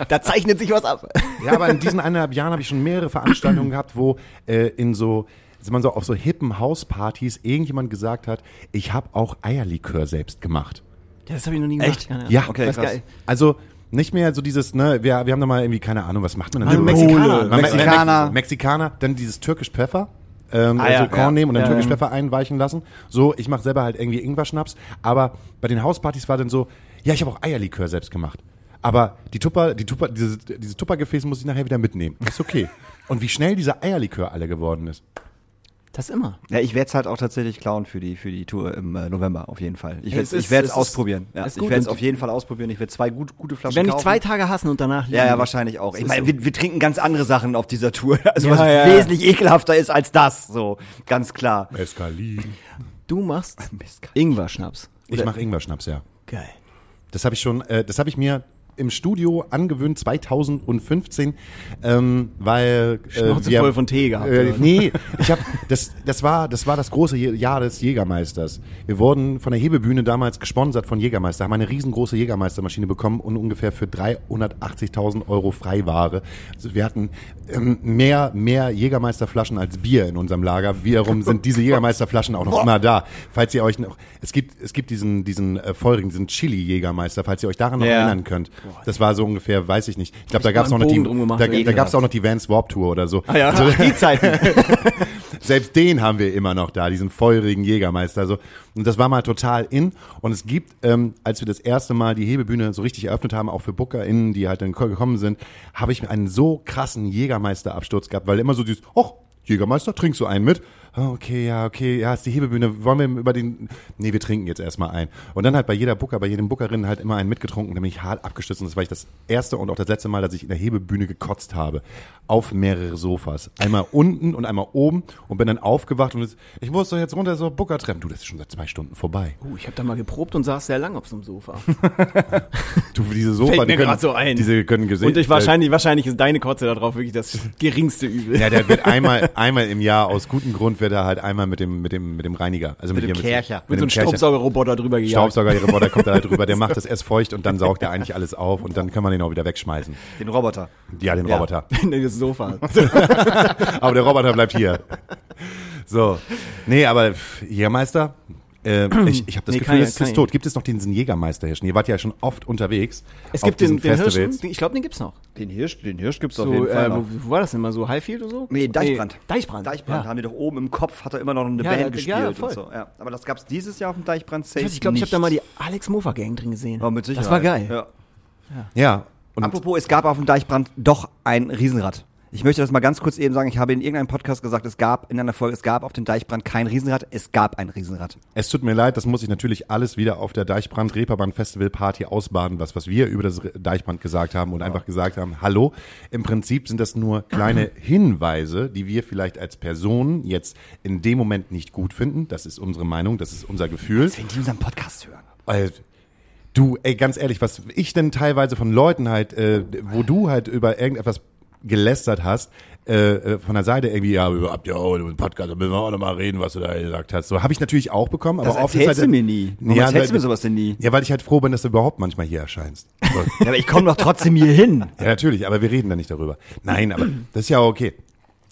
[SPEAKER 2] da zeichnet sich was ab.
[SPEAKER 3] ja, aber in diesen eineinhalb Jahren habe ich schon mehrere Veranstaltungen gehabt, wo äh, in so, mal so, auf so hippen Hauspartys irgendjemand gesagt hat, ich habe auch Eierlikör selbst gemacht.
[SPEAKER 2] Ja, das habe ich noch nie
[SPEAKER 1] Echt?
[SPEAKER 2] gemacht.
[SPEAKER 3] Ja,
[SPEAKER 1] Okay,
[SPEAKER 2] das ist
[SPEAKER 1] krass.
[SPEAKER 2] geil.
[SPEAKER 3] Also nicht mehr so dieses, ne, wir, wir haben da mal irgendwie, keine Ahnung, was macht man denn?
[SPEAKER 2] Also
[SPEAKER 3] so?
[SPEAKER 2] Mexikaner.
[SPEAKER 3] Me- Me-
[SPEAKER 1] Mexikaner.
[SPEAKER 3] Me- Mexikaner, dann dieses türkisch Pfeffer. Ähm,
[SPEAKER 2] Ah,
[SPEAKER 3] also
[SPEAKER 2] ja,
[SPEAKER 3] Korn
[SPEAKER 2] ja.
[SPEAKER 3] nehmen und dann
[SPEAKER 2] Ja,
[SPEAKER 3] türkisch. Pfeffer einweichen lassen. So, ich mache selber halt irgendwie Ingwer-Schnaps. Aber bei den Hauspartys war dann so, ja, ich habe auch Eierlikör selbst gemacht. Aber die Tupper, die Tupper, dieses, dieses Tuppergefäß muss ich nachher wieder mitnehmen. Das ist okay. und wie schnell dieser Eierlikör alle geworden ist.
[SPEAKER 2] Das immer.
[SPEAKER 1] Ja, ich werde es halt auch tatsächlich klauen für die, für die Tour im äh, November, auf jeden Fall. Ich werde
[SPEAKER 2] es
[SPEAKER 1] werd's ausprobieren. Ja, ich werde es auf jeden Fall ausprobieren. Ich werde zwei gut, gute Flaschen
[SPEAKER 2] Wenn ich
[SPEAKER 1] kaufen.
[SPEAKER 2] zwei Tage hassen und danach
[SPEAKER 1] ja, ja,
[SPEAKER 2] liegen.
[SPEAKER 1] wahrscheinlich auch. Ich meine,
[SPEAKER 2] so.
[SPEAKER 1] wir, wir trinken ganz andere Sachen auf dieser Tour. Also
[SPEAKER 2] Ja,
[SPEAKER 1] was
[SPEAKER 2] ja.
[SPEAKER 1] wesentlich ekelhafter ist als das. So, ganz klar.
[SPEAKER 3] Eskalin.
[SPEAKER 2] Du machst
[SPEAKER 1] Mist.
[SPEAKER 2] Ingwer-Schnaps.
[SPEAKER 3] Ich mache Ingwer-Schnaps, ja.
[SPEAKER 2] Geil.
[SPEAKER 3] Das habe ich schon, äh, das habe ich mir im Studio angewöhnt 2015, ähm, weil äh,
[SPEAKER 2] Schnauze
[SPEAKER 3] wir-
[SPEAKER 2] voll von Tee gehabt,
[SPEAKER 3] Äh, nee, ich habe das, das war, das war das große Jahr des Jägermeisters. Wir wurden von der Hebebühne damals gesponsert von Jägermeister, haben eine riesengroße Jägermeistermaschine bekommen und ungefähr für 380.000 Euro Freiware. Also wir hatten ähm, mehr, mehr Jägermeisterflaschen als Bier in unserem Lager. Wiederum sind diese Jägermeisterflaschen auch noch immer da. Falls ihr euch noch, es gibt, es gibt diesen, diesen äh, feurigen, diesen Chili-Jägermeister, falls ihr euch daran noch
[SPEAKER 1] Ja.
[SPEAKER 3] erinnern könnt. Das war so ungefähr, weiß ich nicht. Ich glaube, da gab es noch
[SPEAKER 2] Bogen gemacht,
[SPEAKER 3] da, da gab es auch noch die Vans Warp Tour oder so.
[SPEAKER 2] Ah ja,
[SPEAKER 3] Also,
[SPEAKER 2] die Zeiten.
[SPEAKER 3] selbst den haben wir immer noch da, diesen feurigen Jägermeister. Also, und das war mal total in. Und es gibt, ähm, als wir das erste Mal die Hebebühne so richtig eröffnet haben, auch für BookerInnen, die halt dann gekommen sind, habe ich einen so krassen Jägermeister-Absturz gehabt, weil immer so dieses, ach, Jägermeister, trinkst du einen mit? Oh, okay, ja, okay, ja, ist die Hebebühne. Wollen wir über den. Nee, wir trinken jetzt erstmal ein. Und dann halt bei jeder Booker, bei jedem Bookerin halt immer einen mitgetrunken. Da bin ich hart abgestürzt. Und das war ich das erste und auch das letzte Mal, dass ich in der Hebebühne gekotzt habe. Auf mehrere Sofas. Einmal unten und einmal oben und bin dann aufgewacht und ich muss doch jetzt runter so Booker treffen. Du, das ist schon seit zwei Stunden vorbei.
[SPEAKER 2] Oh, ich habe da mal geprobt und saß sehr lang auf so einem Sofa.
[SPEAKER 3] Du, diese Sofa,
[SPEAKER 2] Fällt
[SPEAKER 3] die
[SPEAKER 2] mir
[SPEAKER 3] können,
[SPEAKER 2] grad so ein.
[SPEAKER 3] diese können gesehen.
[SPEAKER 2] Und ich wahrscheinlich, wahrscheinlich ist deine Kotze da drauf wirklich das geringste Übel.
[SPEAKER 3] Ja, der wird einmal, einmal im Jahr aus gutem Grund wird er halt einmal mit dem, mit dem, mit dem Reiniger. Also mit,
[SPEAKER 1] dem
[SPEAKER 3] hier,
[SPEAKER 1] Kercher.
[SPEAKER 3] Mit,
[SPEAKER 2] Mit so
[SPEAKER 3] dem
[SPEAKER 2] einem. Staubsaugerroboter drüber gejagt.
[SPEAKER 3] Staubsaugerroboter kommt da halt drüber, der macht das erst feucht und dann saugt er eigentlich alles auf und dann kann man den auch wieder wegschmeißen.
[SPEAKER 1] Den Roboter.
[SPEAKER 3] Ja, den
[SPEAKER 1] Ja.
[SPEAKER 3] Roboter.
[SPEAKER 2] Nee, das Sofa.
[SPEAKER 3] Aber der Roboter bleibt hier. So. Nee, aber Jägermeister, äh, ich, ich habe das
[SPEAKER 2] Nee,
[SPEAKER 3] Gefühl,
[SPEAKER 2] kann
[SPEAKER 3] ist
[SPEAKER 2] ich
[SPEAKER 3] tot. Gibt es noch diesen Jägermeister hier schon? Ihr wart ja schon oft unterwegs.
[SPEAKER 2] Es
[SPEAKER 3] auf
[SPEAKER 2] gibt den,
[SPEAKER 3] diesen
[SPEAKER 2] den Hirschen,
[SPEAKER 3] Festivals.
[SPEAKER 2] ich glaube, den gibt's noch.
[SPEAKER 1] Den Hirsch, den Hirsch gibt's
[SPEAKER 2] So,
[SPEAKER 1] auf jeden Fall
[SPEAKER 2] äh,
[SPEAKER 1] noch.
[SPEAKER 2] wo, wo war das denn mal so? Highfield oder so?
[SPEAKER 1] Nee, Deichbrand.
[SPEAKER 2] Nee, Deichbrand.
[SPEAKER 1] Deichbrand
[SPEAKER 2] Ja.
[SPEAKER 1] haben die doch oben im Kopf, hat er immer noch eine
[SPEAKER 2] Ja,
[SPEAKER 1] Band
[SPEAKER 2] ja,
[SPEAKER 1] gespielt
[SPEAKER 2] ja,
[SPEAKER 1] und so. Ja. Aber das gab's dieses Jahr auf dem Deichbrand safe
[SPEAKER 2] Ich, glaube, ich habe da mal die Alex Mofa Gang drin gesehen.
[SPEAKER 1] Oh, mit Sicherheit.
[SPEAKER 2] Das war geil.
[SPEAKER 1] Ja.
[SPEAKER 3] Ja. Und
[SPEAKER 1] Apropos, es gab auf dem Deichbrand doch ein Riesenrad. Ich möchte das mal ganz kurz eben sagen. Ich habe in irgendeinem Podcast gesagt, es gab in einer Folge, es gab auf dem Deichbrand kein Riesenrad. Es gab ein Riesenrad.
[SPEAKER 3] Es tut mir leid, das muss ich natürlich alles wieder auf der Deichbrand Reeperbahn Festival Party ausbaden, was, was wir über das Deichbrand gesagt haben und einfach gesagt haben, hallo, im Prinzip sind das nur kleine Hinweise, die wir vielleicht als Personen jetzt in dem Moment nicht gut finden. Das ist unsere Meinung, das ist unser Gefühl.
[SPEAKER 1] Wenn die unseren Podcast hören.
[SPEAKER 3] Äh, Du, ey, ganz ehrlich, was ich denn teilweise von Leuten halt, äh, wo du halt über irgendetwas gelästert hast, äh, äh, von der Seite irgendwie, ja, habt ihr auch einen Podcast, da müssen wir auch nochmal reden, was du da gesagt hast. So habe ich natürlich auch bekommen, aber
[SPEAKER 1] Das
[SPEAKER 3] oft ist halt,
[SPEAKER 1] du mir nie. Warum erzählst du mir sowas denn nie?
[SPEAKER 3] Ja, weil ich halt froh bin, dass du überhaupt manchmal hier erscheinst. So.
[SPEAKER 1] Ja, aber ich komme doch trotzdem hier hin.
[SPEAKER 3] ja, natürlich, aber wir reden da nicht darüber. Nein, aber das ist ja auch okay.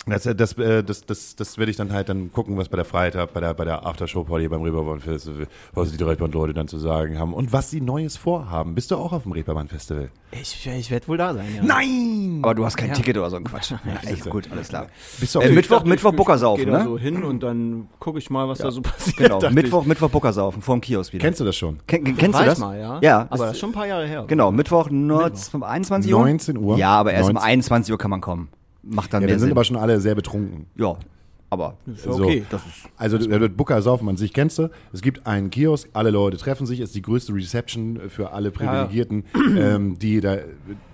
[SPEAKER 3] Das, äh, das, äh, das, das, das werde ich dann halt dann gucken, was bei der Freitag, bei der, bei der Aftershow-Party beim Reeperbahn Festival, was die Reeperbahn-Leute dann zu sagen haben und was sie Neues vorhaben. Bist du auch auf dem Reeperbahn Festival?
[SPEAKER 2] Ich, ich werde wohl da sein, ja.
[SPEAKER 3] Nein!
[SPEAKER 1] Aber du hast kein
[SPEAKER 2] Ja.
[SPEAKER 1] Ticket oder so ein Quatsch. Ja, echt gut, alles klar.
[SPEAKER 3] Bist du auf
[SPEAKER 1] Äh, Mittwoch,
[SPEAKER 2] dachte,
[SPEAKER 1] Mittwoch Buckersaufen,
[SPEAKER 2] Ich gehe da
[SPEAKER 1] ne?
[SPEAKER 2] so hin und dann gucke ich mal, was da so passiert.
[SPEAKER 1] Genau, Mittwoch,
[SPEAKER 2] ich.
[SPEAKER 1] Mittwoch Buckersaufen, vorm Kiosk wieder.
[SPEAKER 3] Kennst du das schon?
[SPEAKER 1] Ken, ken- kennst
[SPEAKER 2] War
[SPEAKER 1] du das?
[SPEAKER 2] mal, ja.
[SPEAKER 1] Ja,
[SPEAKER 2] Aber
[SPEAKER 1] das-
[SPEAKER 2] ist schon ein paar Jahre her.
[SPEAKER 1] Genau, Mittwoch, nur um 21 Uhr.
[SPEAKER 3] 19 Uhr.
[SPEAKER 1] Ja, aber erst um
[SPEAKER 3] 19.
[SPEAKER 1] 21 Uhr kann man kommen. Macht dann
[SPEAKER 3] Ja,
[SPEAKER 1] mehr
[SPEAKER 3] dann sind
[SPEAKER 1] Sinn.
[SPEAKER 3] aber schon alle sehr betrunken.
[SPEAKER 1] ja, aber
[SPEAKER 2] Ja, okay.
[SPEAKER 3] So. also der wird Booker saufen an sich kennst du. Es gibt einen Kiosk, alle Leute treffen sich, ist die größte Reception für alle Privilegierten, ähm, die da,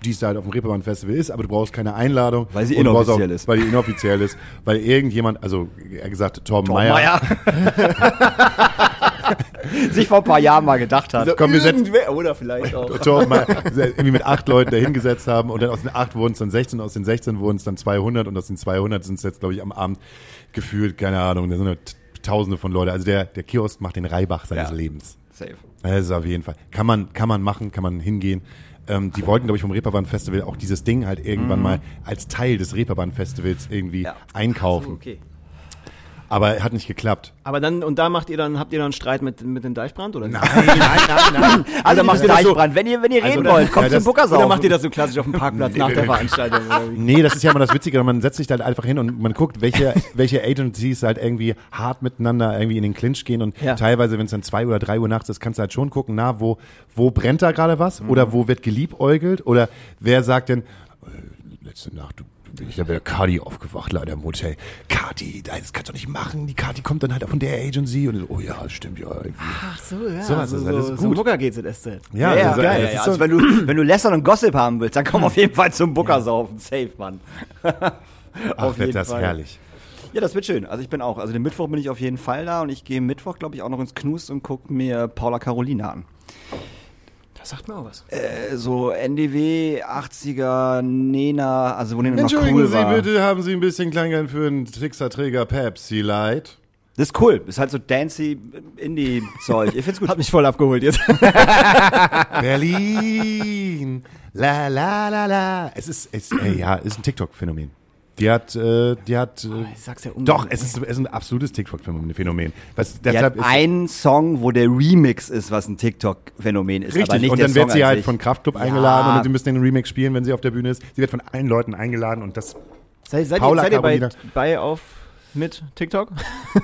[SPEAKER 3] die es da halt auf dem Reeperbahn Festival ist, aber du brauchst keine Einladung.
[SPEAKER 1] Weil sie inoffiziell ist.
[SPEAKER 3] Weil die inoffiziell ist, weil irgendjemand, also er gesagt, Torben
[SPEAKER 1] Tom
[SPEAKER 3] Meyer,
[SPEAKER 1] Meier. sich vor ein paar Jahren mal gedacht hat.
[SPEAKER 3] komm, wir setzen,
[SPEAKER 2] oder vielleicht auch.
[SPEAKER 3] Torben Meyer irgendwie mit acht Leuten da hingesetzt haben und dann aus den acht wurden es dann 16, aus den 16 wurden es dann 200 und aus den 200 sind es jetzt, glaube ich, am Abend gefühlt, keine Ahnung, da sind nur t- Tausende von Leuten. Also der, der Kiosk macht den Reibach seines
[SPEAKER 1] Ja.
[SPEAKER 3] Lebens.
[SPEAKER 1] Safe.
[SPEAKER 3] Das ist auf jeden Fall. Kann man, kann man machen, kann man hingehen. Ähm, die wollten, glaube ich, vom Reeperbahn Festival auch dieses Ding halt irgendwann mal als Teil des Reeperbahn Festivals irgendwie
[SPEAKER 1] Ja.
[SPEAKER 3] einkaufen.
[SPEAKER 2] Okay.
[SPEAKER 3] Aber hat nicht geklappt.
[SPEAKER 2] Aber dann, und da macht ihr dann, habt ihr dann einen Streit mit, mit dem Deichbrand, oder?
[SPEAKER 3] Nein, nein, nein, nein.
[SPEAKER 1] Also
[SPEAKER 2] macht
[SPEAKER 1] macht
[SPEAKER 2] ihr das so-
[SPEAKER 1] Deichbrand. Wenn ihr, wenn ihr reden
[SPEAKER 3] oder-
[SPEAKER 1] wollt, kommt
[SPEAKER 3] Ja,
[SPEAKER 1] zum Buckersaufen.
[SPEAKER 2] Oder macht ihr das so klassisch auf dem Parkplatz nach der Veranstaltung?
[SPEAKER 3] Nee, das ist ja immer das Witzige, man setzt sich da halt einfach hin und man guckt, welche, welche Agencies halt irgendwie hart miteinander irgendwie in den Clinch gehen und
[SPEAKER 2] Ja.
[SPEAKER 3] teilweise, wenn es dann zwei oder drei Uhr nachts ist, kannst du halt schon gucken, na, wo, wo brennt da gerade was
[SPEAKER 1] Mhm.
[SPEAKER 3] oder wo wird geliebäugelt oder wer sagt denn, äh, letzte Nacht, du, ich habe ja Cardi aufgewacht, leider im Hotel. Cardi, das kannst du nicht machen. Die Cardi kommt dann halt von der Agency und so, oh ja, stimmt ja. Irgendwie.
[SPEAKER 2] Ach so, ja.
[SPEAKER 3] So das ist
[SPEAKER 2] so
[SPEAKER 3] gut.
[SPEAKER 2] Booker GZSZ.
[SPEAKER 3] Ja,
[SPEAKER 1] ja,
[SPEAKER 3] das ist-
[SPEAKER 1] geil.
[SPEAKER 3] das ist
[SPEAKER 1] ja,
[SPEAKER 3] so-
[SPEAKER 1] also wenn du, wenn du Lästern und Gossip haben willst, dann komm auf jeden Fall zum Booker saufen. Safe, Mann.
[SPEAKER 3] Ach, wird das herrlich.
[SPEAKER 1] Ja, das wird schön. Also ich bin auch. Also den Mittwoch bin ich auf jeden Fall da und ich gehe Mittwoch, glaube ich, auch noch ins Knus und gucke mir Paula Caroline an.
[SPEAKER 2] Das sagt mir auch was.
[SPEAKER 1] Äh, so NDW, 80er, Nena, also wo Nena noch
[SPEAKER 3] Entschuldigen
[SPEAKER 1] cool
[SPEAKER 3] Sie
[SPEAKER 1] war.
[SPEAKER 3] bitte, haben Sie ein bisschen Kleingeld für einen Trickserträger Pepsi Light?
[SPEAKER 1] Das ist cool. Ist halt so dancy Indie-Zeug. Ich find's gut.
[SPEAKER 2] Hat mich voll abgeholt jetzt.
[SPEAKER 3] Berlin, la la la la. Es ist, es, äh, ja, ist ein TikTok-Phänomen. Die hat, äh, die hat, äh,
[SPEAKER 2] Ich sag's ja unbedingt.
[SPEAKER 3] doch, es ist, es ist ein absolutes TikTok-Phänomen. Was,
[SPEAKER 1] Die hat
[SPEAKER 3] deshalb ist
[SPEAKER 1] einen Song, wo der Remix ist, was ein TikTok-Phänomen ist. aber
[SPEAKER 3] Richtig,
[SPEAKER 1] nicht
[SPEAKER 3] und
[SPEAKER 1] der
[SPEAKER 3] dann wird sie halt
[SPEAKER 1] sich.
[SPEAKER 3] von Kraftclub
[SPEAKER 1] Ja.
[SPEAKER 3] eingeladen und sie müssen den Remix spielen, wenn sie auf der Bühne ist. Sie wird von allen Leuten eingeladen und das,
[SPEAKER 2] Seid, seid,
[SPEAKER 3] Paula
[SPEAKER 2] ihr, seid ihr bei, bei auf mit TikTok?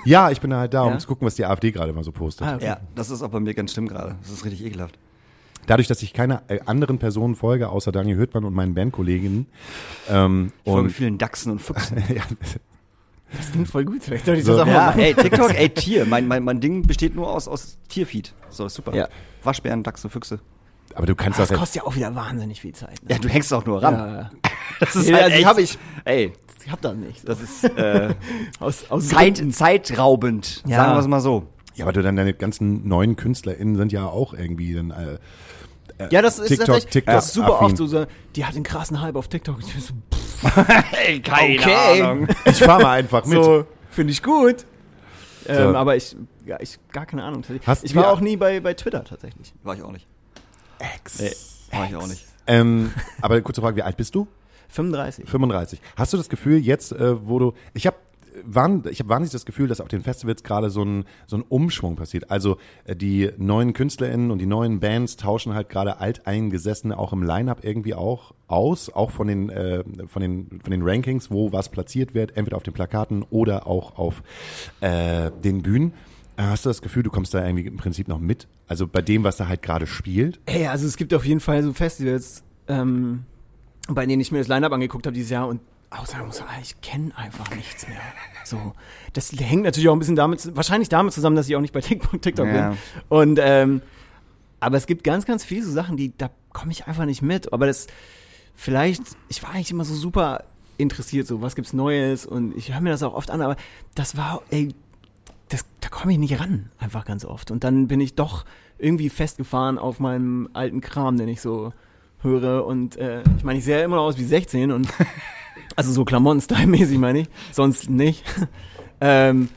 [SPEAKER 3] ja, ich bin halt da, um
[SPEAKER 2] Ja?
[SPEAKER 3] zu gucken, was die AfD gerade mal so postet.
[SPEAKER 2] Ah, okay.
[SPEAKER 1] Ja, das ist auch bei mir ganz schlimm gerade. Das ist richtig ekelhaft.
[SPEAKER 3] Dadurch, dass ich keine äh, anderen Personen folge, außer Daniel Hürtmann und meinen Bandkolleginnen, ähm,
[SPEAKER 1] Ich folge
[SPEAKER 3] und
[SPEAKER 1] vielen Dachsen und Füchsen.
[SPEAKER 3] ja,
[SPEAKER 2] Das klingt voll gut. Vielleicht sollte ich
[SPEAKER 3] So.
[SPEAKER 2] das auch
[SPEAKER 1] ja, ey, TikTok, ey, Tier. Mein, mein, mein Ding besteht nur aus, aus Tierfeed. So, super.
[SPEAKER 2] Ja.
[SPEAKER 1] Waschbären, Dachse, Füchse.
[SPEAKER 3] aber du kannst
[SPEAKER 2] Das
[SPEAKER 3] das, ja,
[SPEAKER 2] kostet ja auch wieder wahnsinnig viel Zeit. Ne?
[SPEAKER 1] Ja, du hängst auch nur ran.
[SPEAKER 2] Ja,
[SPEAKER 1] Das ist
[SPEAKER 2] Ja,
[SPEAKER 1] halt
[SPEAKER 2] also hab ich-
[SPEAKER 1] Ey,
[SPEAKER 2] ich hab das nicht. So.
[SPEAKER 1] das ist äh,
[SPEAKER 2] Aus, aus
[SPEAKER 1] Zeit, zeitraubend.
[SPEAKER 2] Ja.
[SPEAKER 1] Sagen wir es mal so.
[SPEAKER 3] ja, aber du dann deine ganzen neuen KünstlerInnen sind ja auch irgendwie dann, äh,
[SPEAKER 2] Ja, das ist
[SPEAKER 3] TikTok,
[SPEAKER 2] tatsächlich
[SPEAKER 3] TikTok
[SPEAKER 2] das ist super
[SPEAKER 3] affin.
[SPEAKER 2] oft so, so, die hat den krassen Hype auf TikTok. Ich bin so, pff,
[SPEAKER 1] Ey, keine
[SPEAKER 2] Okay.
[SPEAKER 1] Ahnung.
[SPEAKER 3] ich fahr mal einfach mit.
[SPEAKER 2] so finde ich gut. Ähm,
[SPEAKER 3] So.
[SPEAKER 2] aber ich, ja, ich gar keine Ahnung.
[SPEAKER 3] Hast
[SPEAKER 2] ich war auch nie bei, bei Twitter tatsächlich.
[SPEAKER 1] War ich auch nicht.
[SPEAKER 3] Ex.
[SPEAKER 1] Nee, war ich auch nicht.
[SPEAKER 3] Ähm, aber kurze Frage, wie alt bist du?
[SPEAKER 2] 35.
[SPEAKER 3] 35. Hast du das Gefühl jetzt, äh, wo du, ich habe waren, ich habe wahnsinnig das Gefühl, dass auf den Festivals gerade so ein, so ein Umschwung passiert. Also äh, die neuen KünstlerInnen und die neuen Bands tauschen halt gerade alteingesessene auch im Line-Up irgendwie auch aus, auch von den, äh, von, den, von den Rankings, wo was platziert wird, entweder auf den Plakaten oder auch auf äh, den Bühnen. Äh, Hast du das Gefühl, du kommst da irgendwie im Prinzip noch mit? Also bei dem, was da halt gerade spielt?
[SPEAKER 2] Ey, also es gibt auf jeden Fall so Festivals, ähm, bei denen ich mir das Line-Up angeguckt habe dieses Jahr und sagen muss, ah, ich kenne einfach nichts mehr. So, das hängt natürlich auch ein bisschen damit, wahrscheinlich damit zusammen, dass ich auch nicht bei TikTok, TikTok
[SPEAKER 1] Ja.
[SPEAKER 2] bin. Und ähm, aber es gibt ganz, ganz viele so Sachen, die da komme ich einfach nicht mit. Aber das vielleicht, ich war eigentlich immer so super interessiert, so was gibt's Neues und ich höre mir das auch oft an, aber das war, ey, das, da komme ich nicht ran, einfach ganz oft. Und dann bin ich doch irgendwie festgefahren auf meinem alten Kram, den ich so höre. Und äh, ich meine, ich sehe ja immer noch aus wie 16 und also so Klamotten-Style-mäßig meine ich, sonst nicht. ähm,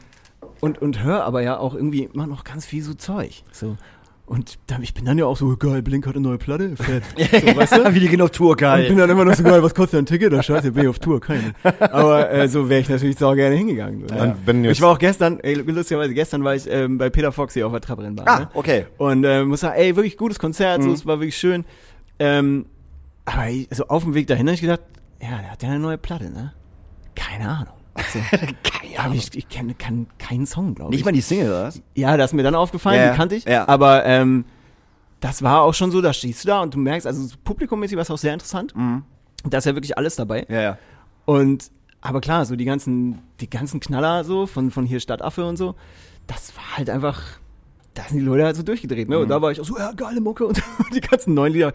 [SPEAKER 2] und, und höre aber ja auch irgendwie immer noch ganz viel so Zeug. So. Und dann, ich bin dann ja auch so, geil, Blink hat eine neue Platte, fett. So, weißt du?
[SPEAKER 1] Wie die gehen auf Tour,
[SPEAKER 2] Und bin
[SPEAKER 1] geil.
[SPEAKER 2] dann immer noch so geil, was kostet ein Ticket? Da scheiße, bin ich auf Tour, keine. Aber äh, so wäre ich natürlich sau gerne hingegangen. So,
[SPEAKER 3] jetzt-
[SPEAKER 2] ich war auch gestern, ey, lustigerweise, gestern war ich ähm, bei Peter Foxy auf der Trabrennbahn.
[SPEAKER 1] Ah,
[SPEAKER 2] ne?
[SPEAKER 1] okay.
[SPEAKER 2] Und äh, muss sagen, ey, wirklich gutes Konzert,
[SPEAKER 1] Mhm.
[SPEAKER 2] so, es war wirklich schön. Ähm, aber ich, so auf dem Weg dahin habe ich gedacht, ja, der hat ja eine neue Platte, ne? Keine Ahnung. So,
[SPEAKER 1] Keine
[SPEAKER 2] aber ich, ich kenne kann keinen Song, glaube ich.
[SPEAKER 1] Nicht mal die Single, oder was?
[SPEAKER 2] Ja, das ist mir dann aufgefallen,
[SPEAKER 1] Ja,
[SPEAKER 2] die kannte ich.
[SPEAKER 1] ja.
[SPEAKER 2] Aber ähm, das war auch schon so, da stehst du da und du merkst, also so publikummäßig war es auch sehr interessant.
[SPEAKER 1] Mhm.
[SPEAKER 2] Da ist ja wirklich alles dabei.
[SPEAKER 1] Ja, ja.
[SPEAKER 2] Und aber klar, so die ganzen, die ganzen Knaller so von, von hier Stadtaffe und so, das war halt einfach, da sind die Leute halt so durchgedreht, ne? Und
[SPEAKER 1] Mhm.
[SPEAKER 2] da war ich auch so, ja, geile Mucke und die ganzen neuen Lieder.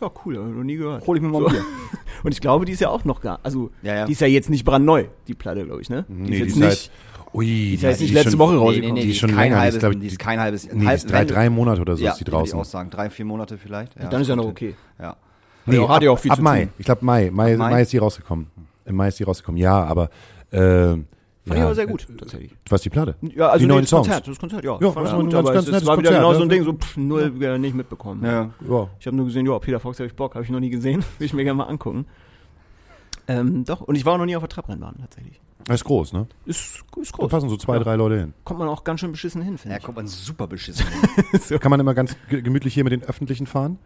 [SPEAKER 2] Ja, cool, hab ich noch nie gehört.
[SPEAKER 1] Hol ich mir mal
[SPEAKER 2] so.
[SPEAKER 1] ein Bier.
[SPEAKER 2] Und ich glaube, die ist ja auch noch gar, also
[SPEAKER 1] Ja, ja.
[SPEAKER 2] die ist ja jetzt nicht brandneu, die Platte, glaube ich, ne?
[SPEAKER 3] Nee,
[SPEAKER 2] die ist
[SPEAKER 3] die
[SPEAKER 2] jetzt
[SPEAKER 3] ist halt,
[SPEAKER 2] nicht,
[SPEAKER 3] ui, die
[SPEAKER 2] ist ja jetzt nicht
[SPEAKER 3] die
[SPEAKER 2] letzte
[SPEAKER 3] schon-
[SPEAKER 2] Woche
[SPEAKER 1] Nee,
[SPEAKER 2] rausgekommen.
[SPEAKER 1] nee, nee,
[SPEAKER 3] Die ist schon
[SPEAKER 1] kein
[SPEAKER 3] länger, die ist,
[SPEAKER 1] halbes,
[SPEAKER 3] glaub ich,
[SPEAKER 1] die ist kein halbes,
[SPEAKER 3] Nee, die ist drei, drei Monate oder so
[SPEAKER 1] ja,
[SPEAKER 3] ist die
[SPEAKER 1] würde ich
[SPEAKER 3] draußen.
[SPEAKER 1] auch sagen. Drei, vier Monate vielleicht. Ja,
[SPEAKER 2] Dann ist ja noch okay.
[SPEAKER 1] Ja.
[SPEAKER 3] Nee,
[SPEAKER 2] Ja, hat ja
[SPEAKER 3] ab,
[SPEAKER 2] auch viel
[SPEAKER 3] ab
[SPEAKER 2] zu
[SPEAKER 3] Mai.
[SPEAKER 2] tun.
[SPEAKER 3] Ich glaube Mai. Mai,
[SPEAKER 1] Ab Mai?
[SPEAKER 3] Mai. ist die rausgekommen. Im Mai ist die rausgekommen. Ja, aber äh,
[SPEAKER 2] Fand
[SPEAKER 3] ja,
[SPEAKER 2] ich aber sehr gut, tatsächlich.
[SPEAKER 3] Was die Platte?
[SPEAKER 2] Ja, also
[SPEAKER 3] die neuen
[SPEAKER 2] das
[SPEAKER 3] Songs.
[SPEAKER 2] Konzert, das Konzert, ja.
[SPEAKER 3] Ja,
[SPEAKER 2] fand
[SPEAKER 3] das
[SPEAKER 2] ich
[SPEAKER 3] war
[SPEAKER 2] gut,
[SPEAKER 3] ein
[SPEAKER 2] aber
[SPEAKER 3] ganz
[SPEAKER 2] es, es war wieder
[SPEAKER 3] Konzert,
[SPEAKER 2] genau
[SPEAKER 3] ja.
[SPEAKER 2] so ein Ding, so pff, null wieder nicht mitbekommen.
[SPEAKER 1] Ja.
[SPEAKER 3] Ja.
[SPEAKER 2] Ich habe nur gesehen, ja, Peter Fox habe ich Bock, habe ich noch nie gesehen, will ich mir gerne mal angucken. Ähm, doch, und ich war auch noch nie auf der Trabrennbahn tatsächlich.
[SPEAKER 3] Das ist groß, ne?
[SPEAKER 2] Ist, ist
[SPEAKER 3] Da
[SPEAKER 2] groß.
[SPEAKER 3] passen so zwei,
[SPEAKER 2] Ja.
[SPEAKER 3] drei Leute hin.
[SPEAKER 2] Kommt man auch ganz schön beschissen hin, finde
[SPEAKER 1] Ja,
[SPEAKER 2] ich.
[SPEAKER 1] kommt man super beschissen.
[SPEAKER 3] Kann man immer ganz ge- gemütlich hier mit den Öffentlichen fahren.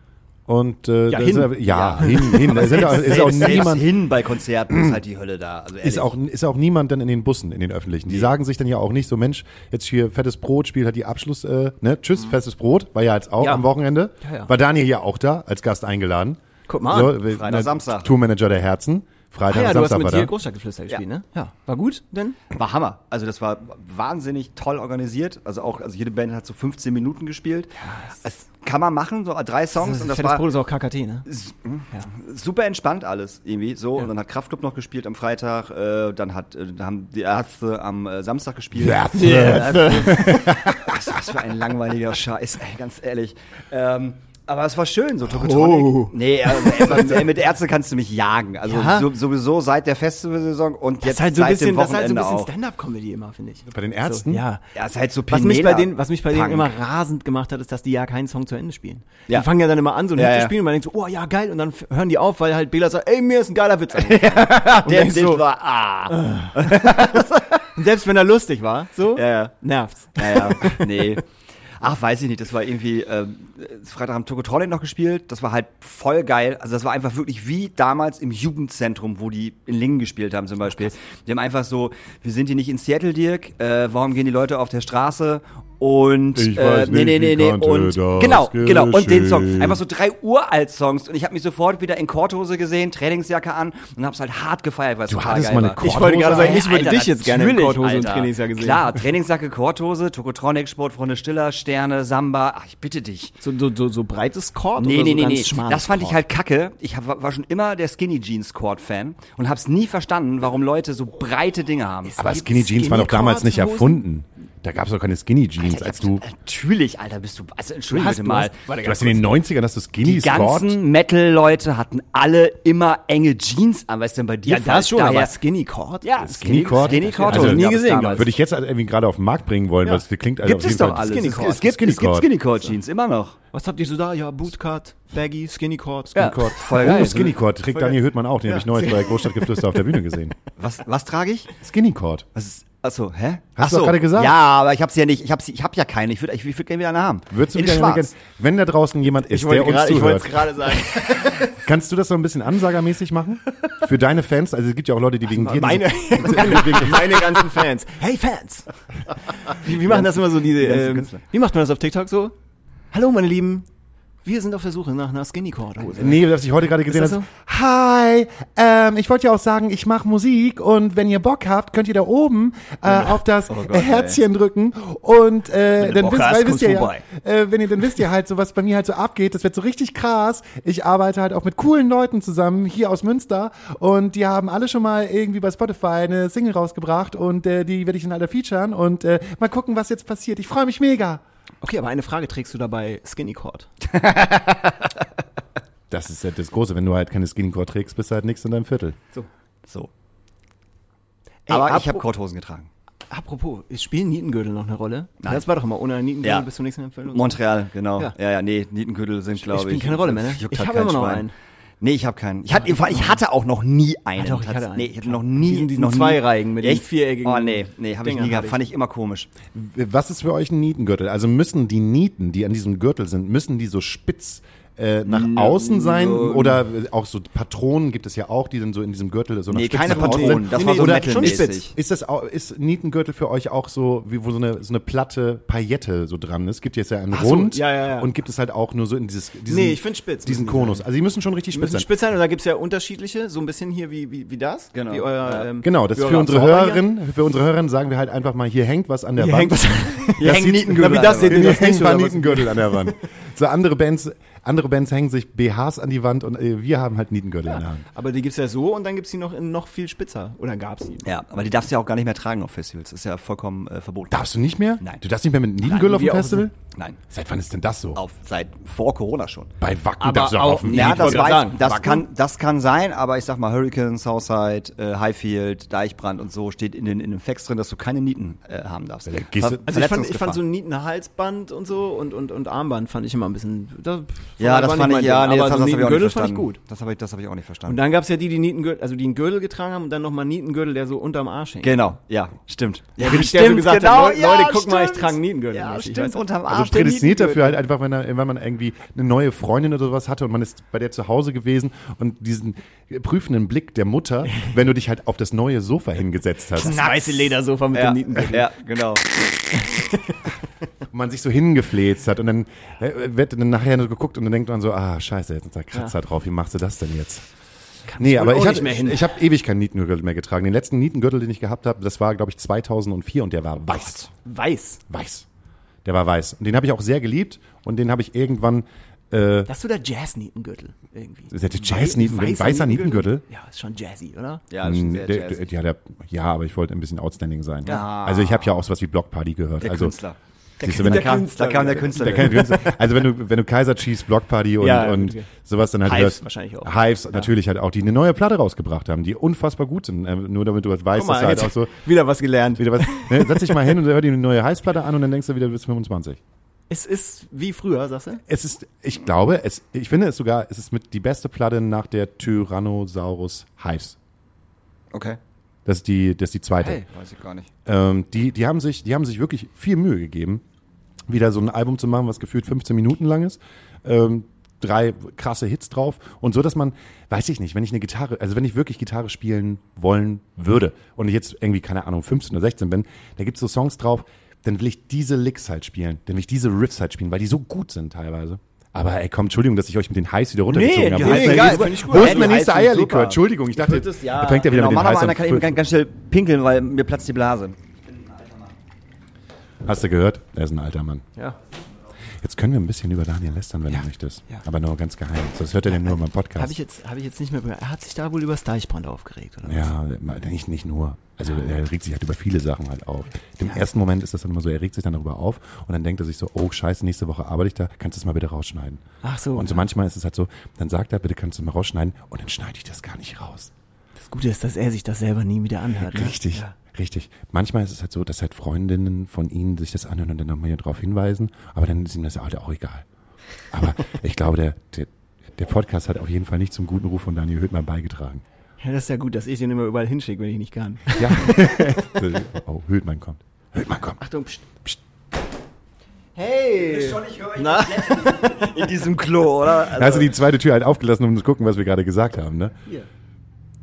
[SPEAKER 3] Und äh,
[SPEAKER 2] Ja,
[SPEAKER 3] da
[SPEAKER 2] hin.
[SPEAKER 3] Ist, ja,
[SPEAKER 1] Ja.
[SPEAKER 3] hin, hin. Da ist, ja, ist auch
[SPEAKER 1] Selbst
[SPEAKER 3] niemand,
[SPEAKER 1] hin bei Konzerten ist halt die Hölle da. Also
[SPEAKER 3] ist auch, ist auch niemand dann in den Bussen, in den Öffentlichen. Die
[SPEAKER 1] Nee.
[SPEAKER 3] sagen sich dann ja auch nicht so, Mensch, jetzt hier fettes Brot spielt halt die Abschluss, äh, ne? Tschüss, festes Brot, war ja jetzt auch
[SPEAKER 2] Ja.
[SPEAKER 3] am Wochenende.
[SPEAKER 2] Ja, ja.
[SPEAKER 3] War Daniel ja auch da, als Gast eingeladen.
[SPEAKER 2] Guck mal an.
[SPEAKER 3] So,
[SPEAKER 1] Freitag, Samstag.
[SPEAKER 3] Tourmanager der Herzen. Freitag,
[SPEAKER 2] Ah ja,
[SPEAKER 3] und
[SPEAKER 2] du hast
[SPEAKER 3] Samstag
[SPEAKER 2] mit
[SPEAKER 3] war
[SPEAKER 2] dir
[SPEAKER 3] da.
[SPEAKER 2] Großstadtgeflüster gespielt, ne? Ja. War gut, denn?
[SPEAKER 1] War Hammer. Also das war wahnsinnig toll organisiert. Also auch, also jede Band hat so 15 Minuten gespielt. das kann man machen, so drei Songs und das
[SPEAKER 2] Fettes
[SPEAKER 1] war
[SPEAKER 2] Brot ist auch KKT, ne?
[SPEAKER 1] super entspannt alles irgendwie. So und dann hat Kraftclub noch gespielt am Freitag. Äh, dann hat, äh, dann haben die Ärzte am äh, Samstag gespielt. Was, was für ein langweiliger Scheiß, ey, ganz ehrlich. Ähm, aber es war schön, so Tokotronic.
[SPEAKER 2] Oh.
[SPEAKER 1] Nee, äh, äh, mit Ärzte kannst du mich jagen. Also
[SPEAKER 2] Ja.
[SPEAKER 1] so, sowieso seit der Festivalsaison und jetzt
[SPEAKER 2] halt so ein
[SPEAKER 1] seit
[SPEAKER 2] bisschen,
[SPEAKER 1] dem
[SPEAKER 2] das ist halt so ein
[SPEAKER 1] Wochenende
[SPEAKER 2] bisschen. Stand-up-Comedy immer, finde ich.
[SPEAKER 3] Bei den Ärzten?
[SPEAKER 2] Ja.
[SPEAKER 1] Ja, ist halt so
[SPEAKER 2] Was mich, bei
[SPEAKER 1] Pinela-
[SPEAKER 2] denen, was mich bei denen immer rasend gemacht hat, ist, dass die ja keinen Song zu Ende spielen.
[SPEAKER 1] Ja.
[SPEAKER 2] Die fangen ja dann immer an, so einen
[SPEAKER 1] Ja,
[SPEAKER 2] Hit
[SPEAKER 1] ja.
[SPEAKER 2] zu spielen und man denkt so, oh ja, geil, und dann hören die auf, weil halt Bela sagt, ey, mir ist ein geiler Witz. und,
[SPEAKER 1] Der Witz
[SPEAKER 2] so,
[SPEAKER 1] war, ah.
[SPEAKER 2] und selbst wenn er lustig war, so,
[SPEAKER 1] Ja, ja.
[SPEAKER 2] nervt's.
[SPEAKER 1] Ja, ja, nee. Ach, weiß ich nicht, das war irgendwie, ähm, Freitag haben Tokotronic noch gespielt, das war halt voll geil. Also das war einfach wirklich wie damals im Jugendzentrum, wo die in Lingen gespielt haben zum Beispiel. Die haben einfach so, wir sind hier nicht in Seattle, Dirk, äh, warum gehen die Leute auf der Straße? Und
[SPEAKER 3] Ich
[SPEAKER 1] äh,
[SPEAKER 3] weiß
[SPEAKER 1] nee,
[SPEAKER 3] nicht,
[SPEAKER 1] nee, nee, nee.
[SPEAKER 3] konnte
[SPEAKER 1] Und genau, genau. Und den Song.
[SPEAKER 3] geschehen?
[SPEAKER 1] Einfach so drei uralt Songs. Und ich habe mich sofort wieder in Korthose gesehen, Trainingsjacke an und hab's halt hart gefeiert, weil es
[SPEAKER 3] Du
[SPEAKER 1] total
[SPEAKER 3] hattest
[SPEAKER 1] geil
[SPEAKER 3] mal eine. Korthose
[SPEAKER 2] Ich wollte gerade sagen, ich würde
[SPEAKER 1] Alter,
[SPEAKER 2] dich jetzt gerne in Korthose und. Trainingsjacke sehen.
[SPEAKER 1] Klar, Trainingsjacke, Korthose, Tokotronic, Sportfreunde Stiller, Sterne, Samba. Ach, ich bitte dich.
[SPEAKER 2] So, so, so, so breites Chord
[SPEAKER 1] Nee,
[SPEAKER 2] oder
[SPEAKER 1] nee,
[SPEAKER 2] so
[SPEAKER 1] nee,
[SPEAKER 2] ganz
[SPEAKER 1] nee.
[SPEAKER 2] schmales
[SPEAKER 1] Das fand ich
[SPEAKER 2] Chord?
[SPEAKER 1] halt kacke. Ich hab, war schon immer der Skinny Jeans Chord Fan und hab's nie verstanden, warum Leute so breite Dinge haben.
[SPEAKER 3] Aber Skinny Jeans waren doch damals nicht erfunden. Da gab es doch keine Skinny Jeans, als du.
[SPEAKER 1] Natürlich, Alter, bist du. Also entschuldige
[SPEAKER 2] hast-
[SPEAKER 1] bitte
[SPEAKER 2] du
[SPEAKER 1] mal.
[SPEAKER 2] hast- warte,
[SPEAKER 3] Du hast in den 90ern, dass du
[SPEAKER 1] Die
[SPEAKER 3] Skinny Squad.
[SPEAKER 1] ganzen Metal-Leute hatten alle immer enge Jeans an. Was ist denn bei dir?
[SPEAKER 2] Ja, das schon,
[SPEAKER 1] Daher-
[SPEAKER 2] aber Skinny Chord?
[SPEAKER 1] Ja,
[SPEAKER 3] Skinny Chord?
[SPEAKER 1] Skinny Chord.
[SPEAKER 3] Also,
[SPEAKER 1] Hosen
[SPEAKER 2] nie gesehen.
[SPEAKER 3] Würde ich jetzt irgendwie gerade auf den Markt bringen wollen,
[SPEAKER 2] Ja.
[SPEAKER 3] weil es klingt also
[SPEAKER 1] Gibt
[SPEAKER 3] auf
[SPEAKER 1] es doch
[SPEAKER 3] Fall-
[SPEAKER 1] alles.
[SPEAKER 2] Skinny
[SPEAKER 1] Es,
[SPEAKER 2] Chord.
[SPEAKER 1] es gibt,
[SPEAKER 3] Skinny
[SPEAKER 1] es gibt. Skinny Chord Jeans, immer noch.
[SPEAKER 2] Was habt ihr so da? Ja, Bootcut, Baggy, Skinny Chord.
[SPEAKER 1] Ja.
[SPEAKER 3] Chord.
[SPEAKER 1] Voll
[SPEAKER 3] Oh,
[SPEAKER 1] geil.
[SPEAKER 3] Skinny Chord. Trägt Daniel Hüttmann auch. Den habe ich neulich bei Großstadtgeflüster auf der Bühne gesehen.
[SPEAKER 1] Was, was trage ich?
[SPEAKER 3] Skinny Chord.
[SPEAKER 1] Was ist, achso, hä?
[SPEAKER 3] Hast du
[SPEAKER 1] Achso,
[SPEAKER 3] doch gerade gesagt.
[SPEAKER 1] Ja, aber ich hab's ja nicht, ich hab's, ich hab ja keine. Ich würde ich würd gerne wieder eine haben.
[SPEAKER 3] Würdest du
[SPEAKER 1] In
[SPEAKER 3] wieder
[SPEAKER 1] schwarz.
[SPEAKER 3] gerne- wenn da draußen jemand ist,
[SPEAKER 2] Ich wollte
[SPEAKER 3] der uns
[SPEAKER 2] gerade- ich wollte es gerade sagen.
[SPEAKER 3] kannst du das so ein bisschen ansagermäßig machen? Für deine Fans? Also es gibt ja auch Leute, die wegen dir
[SPEAKER 2] Meine, meine ganzen Fans. Hey Fans! Wie, wie machen das immer so diese, ähm, wie macht man das auf TikTok so? Hallo meine Lieben, wir sind auf der Suche nach einer Skinny Chord Hose.
[SPEAKER 3] Nee, was ich heute gerade gesehen
[SPEAKER 2] das
[SPEAKER 3] habe. Hi, ähm, ich wollte ja auch sagen, ich mache Musik und wenn ihr Bock habt, könnt ihr da oben äh, auf das
[SPEAKER 1] Oh Gott,
[SPEAKER 3] Herzchen drücken und äh, dann wisst,
[SPEAKER 1] hast,
[SPEAKER 3] wisst ihr ja, äh, wenn ihr dann wisst ihr halt so, was bei mir halt so abgeht, das wird so richtig krass. Ich arbeite halt auch mit coolen Leuten zusammen hier aus Münster und die haben alle schon mal irgendwie bei Spotify eine Single rausgebracht und äh, die werde ich dann alle featuren und äh, mal gucken, was jetzt passiert. Ich freue mich mega.
[SPEAKER 2] Okay, aber eine Frage trägst du dabei Skinny Chord?
[SPEAKER 3] Das ist ja das Große, wenn du halt keine Skinny Core trägst, bist du halt nichts in deinem Viertel.
[SPEAKER 1] So.
[SPEAKER 2] Ey,
[SPEAKER 1] aber ich habe Korthosen getragen.
[SPEAKER 2] Apropos, spielen Nietengürtel noch eine Rolle?
[SPEAKER 1] Nein.
[SPEAKER 2] Das war doch immer ohne Nietengürtel
[SPEAKER 1] Ja.
[SPEAKER 2] bis zum nächsten Empfehlung.
[SPEAKER 1] Montreal, genau.
[SPEAKER 2] Ja.
[SPEAKER 1] Ja, ja, nee, Nietengürtel sind, glaube ich.
[SPEAKER 2] spielen keine Rolle mehr, ne?
[SPEAKER 1] juckt
[SPEAKER 2] Ich
[SPEAKER 1] halt
[SPEAKER 2] habe immer noch
[SPEAKER 1] Schwein.
[SPEAKER 2] einen.
[SPEAKER 1] Nee, ich habe keinen. Ich hatte, ich hatte auch noch nie einen.
[SPEAKER 2] doch, ich hatte einen.
[SPEAKER 1] Nee, ich hatte noch nie.
[SPEAKER 2] Diesen- diesen
[SPEAKER 1] noch
[SPEAKER 2] zweireigen mit den
[SPEAKER 1] Echt?
[SPEAKER 2] viereckigen
[SPEAKER 1] Oh, nee, nee, habe ich nie gehabt.
[SPEAKER 2] ich.
[SPEAKER 1] Fand ich immer komisch.
[SPEAKER 3] Was ist für euch ein Nietengürtel? Also müssen die Nieten, die an diesem Gürtel sind, müssen die so spitz äh, nach außen sein? Oder auch so Patronen gibt es ja auch, die dann so in diesem Gürtel so nach
[SPEAKER 1] Nee, keine Patronen.
[SPEAKER 3] sind.
[SPEAKER 1] Das
[SPEAKER 2] Nee,
[SPEAKER 1] war so
[SPEAKER 2] oder schon spitz.
[SPEAKER 3] Ist das auch, ist Nietengürtel für euch auch so, wie wo so eine, so eine platte Paillette so dran ist? Gibt jetzt ja einen
[SPEAKER 2] Ach so,
[SPEAKER 3] Rund
[SPEAKER 2] ja, ja, ja.
[SPEAKER 3] und gibt es halt auch nur so in dieses diesen,
[SPEAKER 2] Nee, ich find spitz
[SPEAKER 3] diesen Konus.
[SPEAKER 2] sein.
[SPEAKER 3] Also die müssen schon richtig
[SPEAKER 2] Die
[SPEAKER 3] spitz
[SPEAKER 2] müssen
[SPEAKER 3] sein.
[SPEAKER 2] spitz sein und da gibt's ja unterschiedliche, so ein bisschen hier wie, wie, wie das.
[SPEAKER 1] Genau.
[SPEAKER 2] Wie euer, ähm,
[SPEAKER 3] Genau, das ist für unsere. Hörerinnen, für unsere Hörerinnen sagen wir halt einfach mal, hier hängt was an der
[SPEAKER 2] Hier
[SPEAKER 3] Wand.
[SPEAKER 2] hängt was.
[SPEAKER 1] Hier
[SPEAKER 3] sieht-
[SPEAKER 1] Nietengürtel
[SPEAKER 2] wie das
[SPEAKER 1] an
[SPEAKER 2] seht
[SPEAKER 1] der
[SPEAKER 2] ihr
[SPEAKER 3] Hier
[SPEAKER 2] das nicht
[SPEAKER 3] ein paar? Nietengürtel an der Wand. So andere Bands, andere Bands hängen sich BHs an die Wand und äh, wir haben halt Nietengürtel an der Hand.
[SPEAKER 2] Aber die gibt's ja so und dann gibt's die noch in noch viel spitzer. Oder gab's die?
[SPEAKER 1] Ja, aber die darfst du ja auch gar nicht mehr tragen auf Festivals. Das ist ja vollkommen äh, verboten.
[SPEAKER 3] Darfst du nicht mehr?
[SPEAKER 1] Nein.
[SPEAKER 3] Du darfst nicht mehr mit Nietengürtel auf dem Festival?
[SPEAKER 1] Nein.
[SPEAKER 3] Seit wann ist denn das so?
[SPEAKER 1] Auf, seit vor Corona schon.
[SPEAKER 3] Bei Wacken
[SPEAKER 2] Aber
[SPEAKER 3] darfst du
[SPEAKER 2] auch-
[SPEAKER 3] auf dem
[SPEAKER 1] Ja, das weiß, das
[SPEAKER 2] Wacken?
[SPEAKER 1] kann, das kann sein, aber ich sag mal, Hurricane, Southside, äh, Highfield, Deichbrand und so steht in den, in den Facts drin, dass du keine Nieten äh, haben darfst.
[SPEAKER 3] Ja,
[SPEAKER 2] Also ich fand, ich fand so ein Nietenhalsband und so und, und, und Armband fand ich immer ein bisschen. Das,
[SPEAKER 1] ja, das fand ich, ja, nee,
[SPEAKER 2] aber
[SPEAKER 1] das,
[SPEAKER 2] so
[SPEAKER 1] das habe ich auch nicht verstanden.
[SPEAKER 2] gut.
[SPEAKER 1] Das habe ich, das habe ich auch nicht
[SPEAKER 2] Und
[SPEAKER 1] verstanden.
[SPEAKER 2] dann gab's ja die, die Nietengürtel, also die einen Gürtel getragen haben und dann nochmal einen Nietengürtel, der so unterm Arsch hängt.
[SPEAKER 1] Genau, ja, stimmt.
[SPEAKER 2] Ja, der so gesagt hat, Leute, Leute, guck mal, ich trage einen Nietengürtel.
[SPEAKER 1] Ja, stimmt, unterm
[SPEAKER 3] Also
[SPEAKER 1] Arsch. Der
[SPEAKER 3] prädestiniert
[SPEAKER 1] Nietengürtel.
[SPEAKER 3] dafür halt einfach, wenn, er, wenn man irgendwie eine neue Freundin oder sowas hatte und man ist bei der zu Hause gewesen und diesen prüfenden Blick der Mutter, wenn du dich halt auf das neue Sofa hingesetzt hast.
[SPEAKER 2] Das weiße Ledersofa mit
[SPEAKER 1] Ja,
[SPEAKER 2] dem Nietengürtel.
[SPEAKER 1] ja, genau.
[SPEAKER 3] und man sich so hingefläzt hat und dann äh, wird dann nachher nur geguckt und dann denkt man so, ah, scheiße, jetzt ist da Kratzer drauf, wie machst du das denn jetzt? Nee,
[SPEAKER 2] ich
[SPEAKER 3] aber ich,
[SPEAKER 2] mehr hin.
[SPEAKER 3] ich habe ewig keinen Nietengürtel mehr getragen. Den letzten Nietengürtel, den ich gehabt habe, das war, glaube ich, 2004 und der war weiß.
[SPEAKER 2] Weiß.
[SPEAKER 3] Weiß. Der war weiß. Und den habe ich auch sehr geliebt und den habe ich irgendwann. Äh,
[SPEAKER 2] Das ist so der Jazz-Nietengürtel irgendwie.
[SPEAKER 3] Ist der Jazz-Nietengürtel? Weißer Nietengürtel?
[SPEAKER 2] Ja, ist schon jazzy, oder?
[SPEAKER 1] Ja, das ist schon sehr
[SPEAKER 3] der,
[SPEAKER 1] jazzy.
[SPEAKER 3] der, ja, der, ja, aber ich wollte ein bisschen outstanding sein.
[SPEAKER 1] Ja.
[SPEAKER 3] Also ich habe ja auch sowas wie Blockparty gehört.
[SPEAKER 1] Der
[SPEAKER 3] also,
[SPEAKER 1] Künstler.
[SPEAKER 3] Siehst du, wenn
[SPEAKER 1] Da
[SPEAKER 3] du,
[SPEAKER 1] kam, da kam der Künstler.
[SPEAKER 3] der Künstler. Also wenn du, wenn du Kaiser Chiefs, Blockparty und,
[SPEAKER 2] Ja,
[SPEAKER 3] und
[SPEAKER 2] okay.
[SPEAKER 3] sowas dann halt
[SPEAKER 2] Hives
[SPEAKER 3] hörst.
[SPEAKER 2] wahrscheinlich auch.
[SPEAKER 3] Hives natürlich halt auch, die eine neue Platte rausgebracht haben, die unfassbar gut sind. Ähm, nur damit du was weißt,
[SPEAKER 2] Guck mal,
[SPEAKER 3] dass halt auch so
[SPEAKER 2] wieder was gelernt.
[SPEAKER 3] wieder was. Ne, setz dich mal hin und hör dir eine neue Hives-Platte an und dann denkst du wieder, du bist 25.
[SPEAKER 2] Es ist wie früher, sagst du?
[SPEAKER 3] Es ist, ich glaube, es, ich finde es sogar, es ist mit die beste Platte nach der Tyrannosaurus Hives.
[SPEAKER 1] Okay.
[SPEAKER 3] Das ist die, das ist die zweite.
[SPEAKER 1] Hey, weiß ich gar nicht.
[SPEAKER 3] Ähm, die, die haben sich, die haben sich wirklich viel Mühe gegeben, wieder so ein Album zu machen, was gefühlt 15 Minuten lang ist. Ähm, drei krasse Hits drauf und so, dass man, weiß ich nicht, wenn ich eine Gitarre, also wenn ich wirklich Gitarre spielen wollen würde und ich jetzt irgendwie, keine Ahnung, 15 oder 16 bin, da gibt's so Songs drauf, dann will ich diese Licks halt spielen, dann will ich diese Riffs halt spielen, weil die so gut sind teilweise. Aber ey, komm, Entschuldigung, dass ich euch mit den Heiß wieder runtergezogen
[SPEAKER 1] Nee,
[SPEAKER 3] habe.
[SPEAKER 1] sind
[SPEAKER 3] mein
[SPEAKER 1] geil, ich gut.
[SPEAKER 3] Wo ist mein nächster Eierlikör? Entschuldigung, ich dachte,
[SPEAKER 2] es, ja.
[SPEAKER 3] da fängt er wieder
[SPEAKER 1] Genau,
[SPEAKER 3] mit den
[SPEAKER 1] mal
[SPEAKER 3] Heiß
[SPEAKER 1] einer,
[SPEAKER 3] an.
[SPEAKER 1] kann ich ganz, ganz schnell pinkeln, weil mir platzt die Blase.
[SPEAKER 3] Hast du gehört? Er ist ein alter Mann.
[SPEAKER 2] Ja.
[SPEAKER 3] Jetzt können wir ein bisschen über Daniel lästern, wenn du möchtest.
[SPEAKER 2] ja.
[SPEAKER 3] Aber nur ganz geheim. Das hört er denn nur in meinem Podcast.
[SPEAKER 2] Habe ich, jetzt, hab ich jetzt nicht mehr Er hat sich da wohl über das Deichbrand aufgeregt, oder?
[SPEAKER 3] ja, nicht, nicht nur. Also er regt sich halt über viele Sachen halt auf. Im ersten Moment ist das dann immer so, er regt sich dann darüber auf und dann denkt er sich so, oh scheiße, nächste Woche arbeite ich da, kannst du es mal bitte rausschneiden.
[SPEAKER 2] Ach so.
[SPEAKER 3] Und so manchmal ist es halt so, dann sagt er, bitte kannst du es mal rausschneiden und dann schneide ich das gar nicht raus.
[SPEAKER 2] Das Gute ist, dass er sich das selber nie wieder anhört. Ne?
[SPEAKER 3] Richtig,
[SPEAKER 2] Ja.
[SPEAKER 3] Richtig. Manchmal ist es halt so, dass halt Freundinnen von ihnen sich das anhören und dann nochmal darauf hinweisen, aber dann ist ihm das halt auch egal. Aber ich glaube, der, der, der Podcast hat auf jeden Fall nicht zum guten Ruf von Daniel Hüttmann beigetragen.
[SPEAKER 2] Ja, das ist ja gut, dass ich den immer überall hinschicke, wenn ich nicht kann.
[SPEAKER 3] Ja. oh, Hüttmann kommt. Hüttmann kommt.
[SPEAKER 2] Achtung, pst, pst. Hey! Na?
[SPEAKER 1] In diesem Klo, oder? Also,
[SPEAKER 3] Da hast du die zweite Tür halt aufgelassen, um zu gucken, was wir gerade gesagt haben, ne?
[SPEAKER 2] Hier.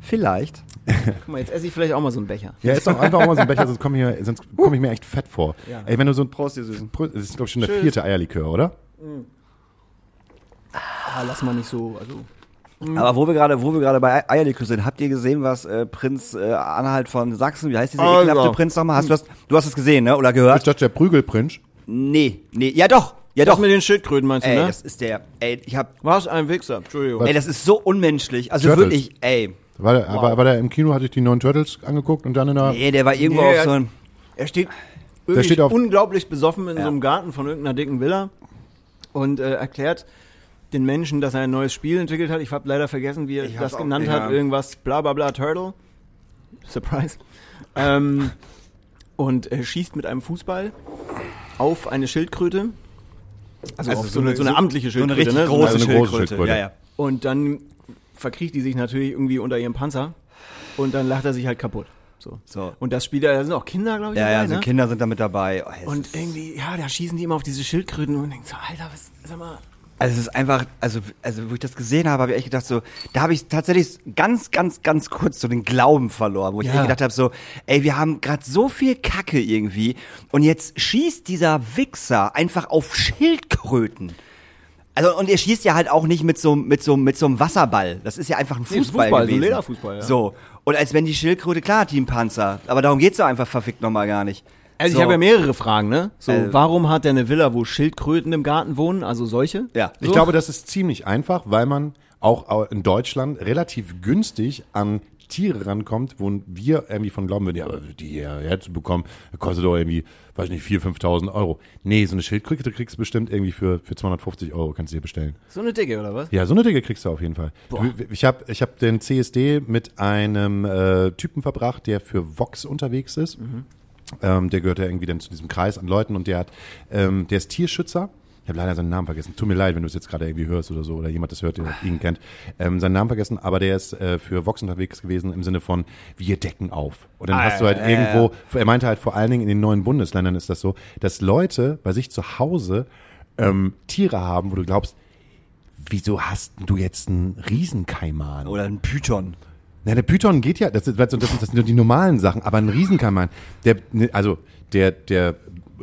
[SPEAKER 1] Vielleicht.
[SPEAKER 2] Guck mal, jetzt esse ich vielleicht auch mal so einen Becher.
[SPEAKER 3] Ja, ist doch einfach auch mal so ein Becher, sonst komme ich, mir- sonst komm ich mir echt fett vor.
[SPEAKER 2] Ja.
[SPEAKER 3] Ey, wenn du so ein
[SPEAKER 1] Prost, ihr Süßen.
[SPEAKER 3] Prost, das ist, glaube ich, schon der
[SPEAKER 2] Tschüss.
[SPEAKER 3] vierte Eierlikör, oder?
[SPEAKER 2] Ah, lass mal nicht so, also.
[SPEAKER 1] Aber wo wir gerade, wo wir gerade bei Eierlikör sind, habt ihr gesehen, was äh, Prinz äh, Anhalt von Sachsen, wie heißt dieser
[SPEAKER 3] Also.
[SPEAKER 1] ekelhafte Prinz nochmal? Hast du das, du hast es gesehen, ne? Oder gehört?
[SPEAKER 3] Ist das der Prügelprinz?
[SPEAKER 1] Nee, nee, ja doch, ja
[SPEAKER 2] Das
[SPEAKER 1] doch.
[SPEAKER 2] mit den Schildkröten meinst du,
[SPEAKER 1] Ey,
[SPEAKER 2] ne?
[SPEAKER 1] das ist der, ey, ich hab,
[SPEAKER 2] Was ein Wichser, Entschuldigung.
[SPEAKER 1] ey, das ist so unmenschlich. Also
[SPEAKER 3] Turtles.
[SPEAKER 1] wirklich, ey.
[SPEAKER 3] War der, aber, war der im Kino, hatte ich die neuen Turtles angeguckt und dann in der.
[SPEAKER 1] Nee, der war irgendwo
[SPEAKER 2] Nee,
[SPEAKER 1] auf so ein,
[SPEAKER 2] Er steht wirklich
[SPEAKER 3] steht auf-
[SPEAKER 2] unglaublich besoffen in
[SPEAKER 1] Ja.
[SPEAKER 2] so einem Garten von irgendeiner dicken Villa und äh, erklärt den Menschen, dass er ein neues Spiel entwickelt hat. Ich habe leider vergessen, wie er
[SPEAKER 1] Ich
[SPEAKER 2] das
[SPEAKER 1] auch-
[SPEAKER 2] genannt
[SPEAKER 1] ja.
[SPEAKER 2] hat. Irgendwas bla bla bla Turtle. Surprise. ähm, und äh, schießt mit einem Fußball auf eine Schildkröte. Also, auf so, eine, so eine amtliche
[SPEAKER 1] so eine
[SPEAKER 2] Schildkröte.
[SPEAKER 1] richtig
[SPEAKER 2] ne? So
[SPEAKER 1] große
[SPEAKER 3] eine große
[SPEAKER 1] Schildkröte.
[SPEAKER 3] Schildkröte.
[SPEAKER 1] Ja, ja.
[SPEAKER 2] Und dann verkriecht die sich natürlich irgendwie unter ihrem Panzer und dann lacht er sich halt kaputt. So.
[SPEAKER 1] So.
[SPEAKER 2] Und das Spiel, da sind auch Kinder, glaube ich,
[SPEAKER 1] Ja, ja,
[SPEAKER 2] dabei,
[SPEAKER 1] so
[SPEAKER 2] ne?
[SPEAKER 1] Kinder sind da mit dabei. Oh,
[SPEAKER 2] Und irgendwie, ja, da schießen die immer auf diese Schildkröten und denken so, Alter, was, sag mal.
[SPEAKER 1] Also es ist einfach, also, also wo ich das gesehen habe, habe ich echt gedacht so, da habe ich tatsächlich ganz, ganz, ganz kurz so den Glauben verloren, wo ich
[SPEAKER 2] Ja.
[SPEAKER 1] gedacht habe so, ey, wir haben gerade so viel Kacke irgendwie und jetzt schießt dieser Wichser einfach auf Schildkröten. Also und er schießt ja halt auch nicht mit so mit so mit so einem Wasserball. Das ist ja einfach ein
[SPEAKER 2] Nee, ist
[SPEAKER 1] Fußball,
[SPEAKER 2] Fußball, so ein
[SPEAKER 1] gewesen.
[SPEAKER 2] Lederfußball, ja.
[SPEAKER 1] So und als wenn die Schildkröte klar hat die einen Panzer, aber darum geht's doch einfach verfickt nochmal gar nicht.
[SPEAKER 2] Also
[SPEAKER 1] so.
[SPEAKER 2] ich habe ja mehrere Fragen, ne? So,
[SPEAKER 1] Äh,
[SPEAKER 2] warum hat der eine Villa, wo Schildkröten im Garten wohnen, also solche?
[SPEAKER 1] Ja.
[SPEAKER 3] Ich
[SPEAKER 2] So.
[SPEAKER 3] glaube, das ist ziemlich einfach, weil man auch in Deutschland relativ günstig an Tiere rankommt, wo wir irgendwie von glauben würden, ja, aber die hierher zu bekommen, kostet doch irgendwie, weiß nicht, 4.000, 5.000 Euro. Nee, so eine Schildkröte kriegst du bestimmt irgendwie für, für 250 Euro, kannst du dir bestellen.
[SPEAKER 2] So eine Dicke, oder was?
[SPEAKER 3] Ja, so eine Dicke kriegst du auf jeden Fall. Du, ich habe ich hab den CSD mit einem äh, Typen verbracht, der für Vox unterwegs ist. Ähm, der gehört ja irgendwie dann zu diesem Kreis an Leuten und der hat, ähm, der ist Tierschützer. Ich habe leider seinen Namen vergessen. Tut mir leid, wenn du es jetzt gerade irgendwie hörst oder so oder jemand das hört, der ihn kennt. Ähm, seinen Namen vergessen, aber der ist äh, für Vox unterwegs gewesen im Sinne von wir decken auf. Und dann hast du halt irgendwo, er meinte halt vor allen Dingen in den neuen Bundesländern ist das so, dass Leute bei sich zu Hause ähm, Tiere haben, wo du glaubst, wieso hast du jetzt einen Riesenkaiman?
[SPEAKER 1] oder ein Python.
[SPEAKER 3] Na, der Python geht ja, das, ist, das, sind- das sind nur die normalen Sachen, aber ein Riesenkalman, der, ne, also der, der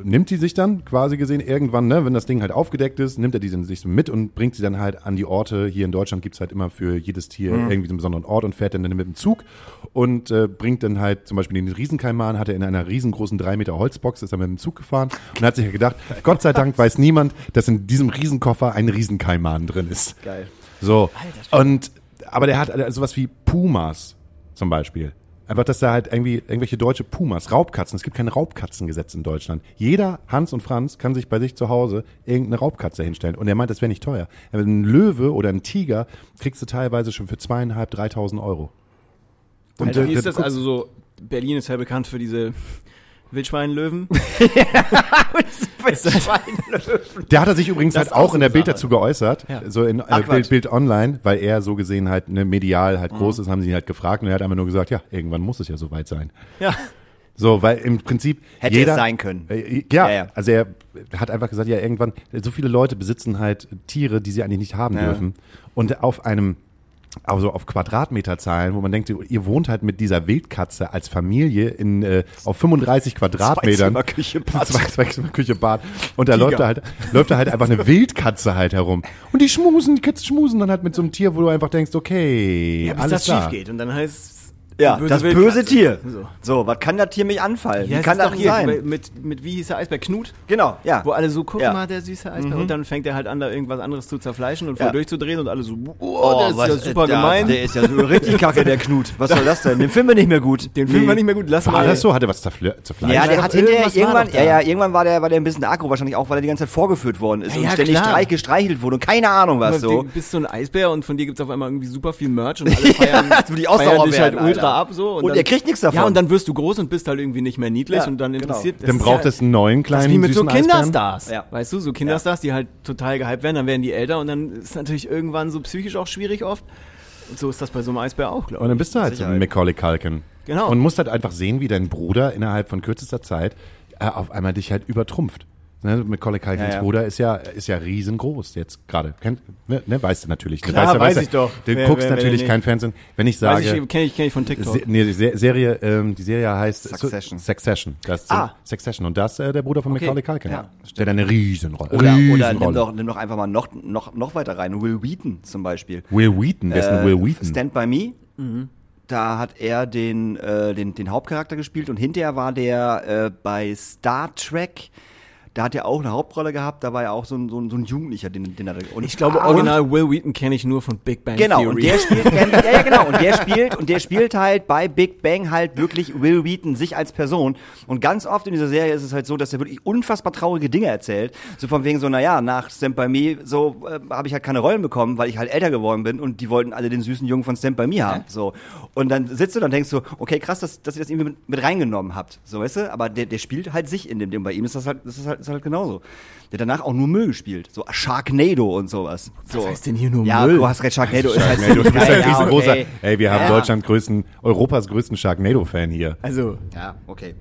[SPEAKER 3] nimmt die sich dann quasi gesehen irgendwann, ne, wenn das Ding halt aufgedeckt ist, nimmt er die sich mit und bringt sie dann halt an die Orte. Hier in Deutschland gibt's halt immer für jedes Tier irgendwie so einen besonderen Ort und fährt dann, mit dem Zug und äh, bringt dann halt zum Beispiel den Riesenkalman, hat er in einer riesengroßen drei Meter Holzbox, ist er mit dem Zug gefahren und hat sich ja gedacht, Gott sei Dank weiß niemand, dass in diesem Riesenkoffer ein Riesenkalman drin ist.
[SPEAKER 1] Geil.
[SPEAKER 3] So. und, aber der hat äh, sowas wie Pumas zum Beispiel. Einfach, dass da halt irgendwie irgendwelche deutsche Pumas, Raubkatzen. Es gibt kein Raubkatzengesetz in Deutschland. Jeder Hans und Franz kann sich bei sich zu Hause irgendeine Raubkatze hinstellen. Und er meint, das wäre nicht teuer. Ein Löwe oder ein Tiger kriegst du teilweise schon für zweieinhalb, dreitausend Euro. Und
[SPEAKER 2] Wie
[SPEAKER 3] äh,
[SPEAKER 2] ist das also so? Berlin ist ja bekannt für diese Wildschweinlöwen.
[SPEAKER 3] Der hat er sich übrigens
[SPEAKER 2] Das
[SPEAKER 3] halt
[SPEAKER 2] auch
[SPEAKER 3] in der Bild
[SPEAKER 2] Sache.
[SPEAKER 3] dazu geäußert,
[SPEAKER 2] Ja.
[SPEAKER 3] so in
[SPEAKER 1] Ach,
[SPEAKER 3] äh. Bild, Bild Online, weil er so gesehen halt ne, medial halt
[SPEAKER 2] Mhm.
[SPEAKER 3] groß ist, haben sie ihn halt gefragt und er hat einfach nur gesagt, ja, irgendwann muss es ja soweit sein.
[SPEAKER 2] Ja.
[SPEAKER 3] So, weil im Prinzip
[SPEAKER 1] Hätte
[SPEAKER 3] jeder,
[SPEAKER 1] es sein können.
[SPEAKER 3] Äh, ja,
[SPEAKER 1] Ja, ja.
[SPEAKER 3] also er hat einfach gesagt, ja, irgendwann, so viele Leute besitzen halt Tiere, die sie eigentlich nicht haben
[SPEAKER 1] Ja.
[SPEAKER 3] dürfen. Und auf einem, also auf Quadratmeterzahlen, wo man denkt, ihr wohnt halt mit dieser Wildkatze als Familie in, äh, auf 35 Quadratmetern.
[SPEAKER 1] Zweizimmerküche, Bad.
[SPEAKER 3] Zwei, zwei Küche, Bad. Und da läuft da halt, läuft da halt einfach eine Wildkatze halt herum. Und die schmusen, die Kids schmusen dann halt mit so einem Tier, wo du einfach denkst, okay,
[SPEAKER 2] Ja, bis
[SPEAKER 3] alles
[SPEAKER 2] das
[SPEAKER 3] klar.
[SPEAKER 2] schief geht. Und dann heißt es.
[SPEAKER 1] Ja,
[SPEAKER 2] die
[SPEAKER 1] das
[SPEAKER 2] Wildkatze.
[SPEAKER 1] böse Tier.
[SPEAKER 2] So.
[SPEAKER 1] So, was kann das Tier mich anfallen?
[SPEAKER 2] Ja,
[SPEAKER 1] Wie kann
[SPEAKER 2] es
[SPEAKER 1] das
[SPEAKER 2] hier
[SPEAKER 1] sein?
[SPEAKER 2] Mit, mit, wie hieß der Eisbär? Knut?
[SPEAKER 1] Genau, ja.
[SPEAKER 2] Wo alle so gucken,
[SPEAKER 1] Ja.
[SPEAKER 2] mal, der süße Eisbär. Und dann fängt er halt an, da irgendwas anderes zu zerfleischen und voll
[SPEAKER 1] Ja.
[SPEAKER 2] durchzudrehen und alle so, oh, der ist
[SPEAKER 1] was-
[SPEAKER 2] ja super
[SPEAKER 1] der,
[SPEAKER 2] gemein.
[SPEAKER 1] Der ist ja so richtig kacke, der Knut. Was soll das denn? Den finden wir nicht mehr gut.
[SPEAKER 2] Den finden wir nicht mehr gut. Lass
[SPEAKER 3] War
[SPEAKER 2] mal.
[SPEAKER 3] das so? Hat er was zerfle- zerfleischt?
[SPEAKER 1] Ja, der hat hinterher irgendwann, ja,
[SPEAKER 2] da.
[SPEAKER 1] ja, irgendwann war der, war der ein bisschen aggro, wahrscheinlich auch, weil er die ganze Zeit vorgeführt worden ist
[SPEAKER 2] Ja,
[SPEAKER 1] und
[SPEAKER 2] ja,
[SPEAKER 1] ständig gestreichelt wurde und keine Ahnung was so.
[SPEAKER 2] Du bist so ein Eisbär und von dir gibt's auf einmal irgendwie super viel Merch und alle feiern,
[SPEAKER 1] Das
[SPEAKER 2] dich halt ultra
[SPEAKER 1] Alter.
[SPEAKER 2] ab so.
[SPEAKER 1] Und er kriegt nichts davon.
[SPEAKER 2] Ja, und dann wirst du groß und bist halt irgendwie nicht mehr niedlich
[SPEAKER 1] Ja,
[SPEAKER 2] und dann
[SPEAKER 1] genau.
[SPEAKER 2] interessiert das
[SPEAKER 3] Dann braucht
[SPEAKER 2] ja,
[SPEAKER 3] es einen neuen
[SPEAKER 2] das
[SPEAKER 3] kleinen
[SPEAKER 2] ist wie mit so. Kinderstars.
[SPEAKER 1] Ja.
[SPEAKER 2] Weißt du, so Kinderstars, die halt total gehypt werden, dann werden die älter und dann ist natürlich irgendwann so psychisch auch schwierig oft. Und so ist das bei so einem Eisbär auch, glaube
[SPEAKER 3] Und dann bist du halt so ein. Macaulay Culkin.
[SPEAKER 2] Genau.
[SPEAKER 3] Und musst halt einfach sehen, wie dein Bruder innerhalb von kürzester Zeit äh, auf einmal dich halt übertrumpft. Ne, Macaulay Culkins
[SPEAKER 1] Ja, ja.
[SPEAKER 3] Bruder ist ja, ist ja riesengroß jetzt gerade. Kennt, ne, ne, weißt du natürlich.
[SPEAKER 2] Klar,
[SPEAKER 3] weißt du,
[SPEAKER 2] weiß
[SPEAKER 3] weißt du,
[SPEAKER 2] ich doch.
[SPEAKER 3] Du
[SPEAKER 2] Wer-
[SPEAKER 3] guckst
[SPEAKER 2] wer- wer
[SPEAKER 3] natürlich
[SPEAKER 2] denn
[SPEAKER 3] kein
[SPEAKER 2] nicht?
[SPEAKER 3] Fernsehen. Wenn ich sage,
[SPEAKER 2] Weiß ich, kenne ich, kenn ich von TikTok.
[SPEAKER 3] Se, nee, die Se- Serie, ähm, die Serie heißt
[SPEAKER 1] Succession.
[SPEAKER 3] Succession. Das ist
[SPEAKER 2] Ah.
[SPEAKER 3] Succession. Und das äh, der Bruder von
[SPEAKER 2] Okay.
[SPEAKER 3] Macaulay Culkin.
[SPEAKER 1] Ja,
[SPEAKER 3] der hat eine Riesenrolle.
[SPEAKER 1] Oder, oder nimm,
[SPEAKER 3] Riesenrolle.
[SPEAKER 1] doch, nimm doch einfach mal noch, noch, noch weiter rein. Will Wheaton zum Beispiel.
[SPEAKER 3] Will Wheaton. Wer ist denn
[SPEAKER 1] Äh,
[SPEAKER 3] Will Wheaton?
[SPEAKER 1] Stand By Me.
[SPEAKER 2] Mhm.
[SPEAKER 1] Da hat er den, äh, den, den Hauptcharakter gespielt und hinterher war der äh, bei Star Trek. Da hat er auch eine Hauptrolle gehabt, da war er auch so ein, so ein, so ein Jugendlicher, den, den er und
[SPEAKER 2] Ich glaube,
[SPEAKER 1] und-
[SPEAKER 2] original Will Wheaton kenne ich nur von Big Bang
[SPEAKER 1] Genau,
[SPEAKER 2] Theory.
[SPEAKER 1] und der spielt, ja, ja, genau, und der spielt, und der spielt halt bei Big Bang halt wirklich Will Wheaton, sich als Person. Und ganz oft in dieser Serie ist es halt so, dass er wirklich unfassbar traurige Dinge erzählt. So von wegen so, naja, nach Stand By Me, so, äh, habe ich halt keine Rollen bekommen, weil ich halt älter geworden bin und die wollten alle den süßen Jungen von Stand By Me haben. So. Und dann sitzt du dann denkst du, okay, krass, dass, dass ihr das irgendwie mit, mit reingenommen habt. So, weißt du? Aber der, der spielt halt sich in dem Ding. Bei ihm ist das halt, das ist halt, ist halt genauso. Der hat danach auch nur Müll gespielt. So Sharknado und sowas. So.
[SPEAKER 2] Was heißt denn hier nur
[SPEAKER 1] ja,
[SPEAKER 2] Müll?
[SPEAKER 1] du hast recht, Sharknado ist halt
[SPEAKER 3] Sharknado. Du bist
[SPEAKER 1] ziemlich
[SPEAKER 3] ein
[SPEAKER 1] geil. Ja,
[SPEAKER 3] riesengroßer.
[SPEAKER 1] okay.
[SPEAKER 3] Ey, wir haben
[SPEAKER 1] Ja.
[SPEAKER 3] Deutschland größten, Europas größten Sharknado-Fan hier.
[SPEAKER 2] also,
[SPEAKER 1] Ja, okay.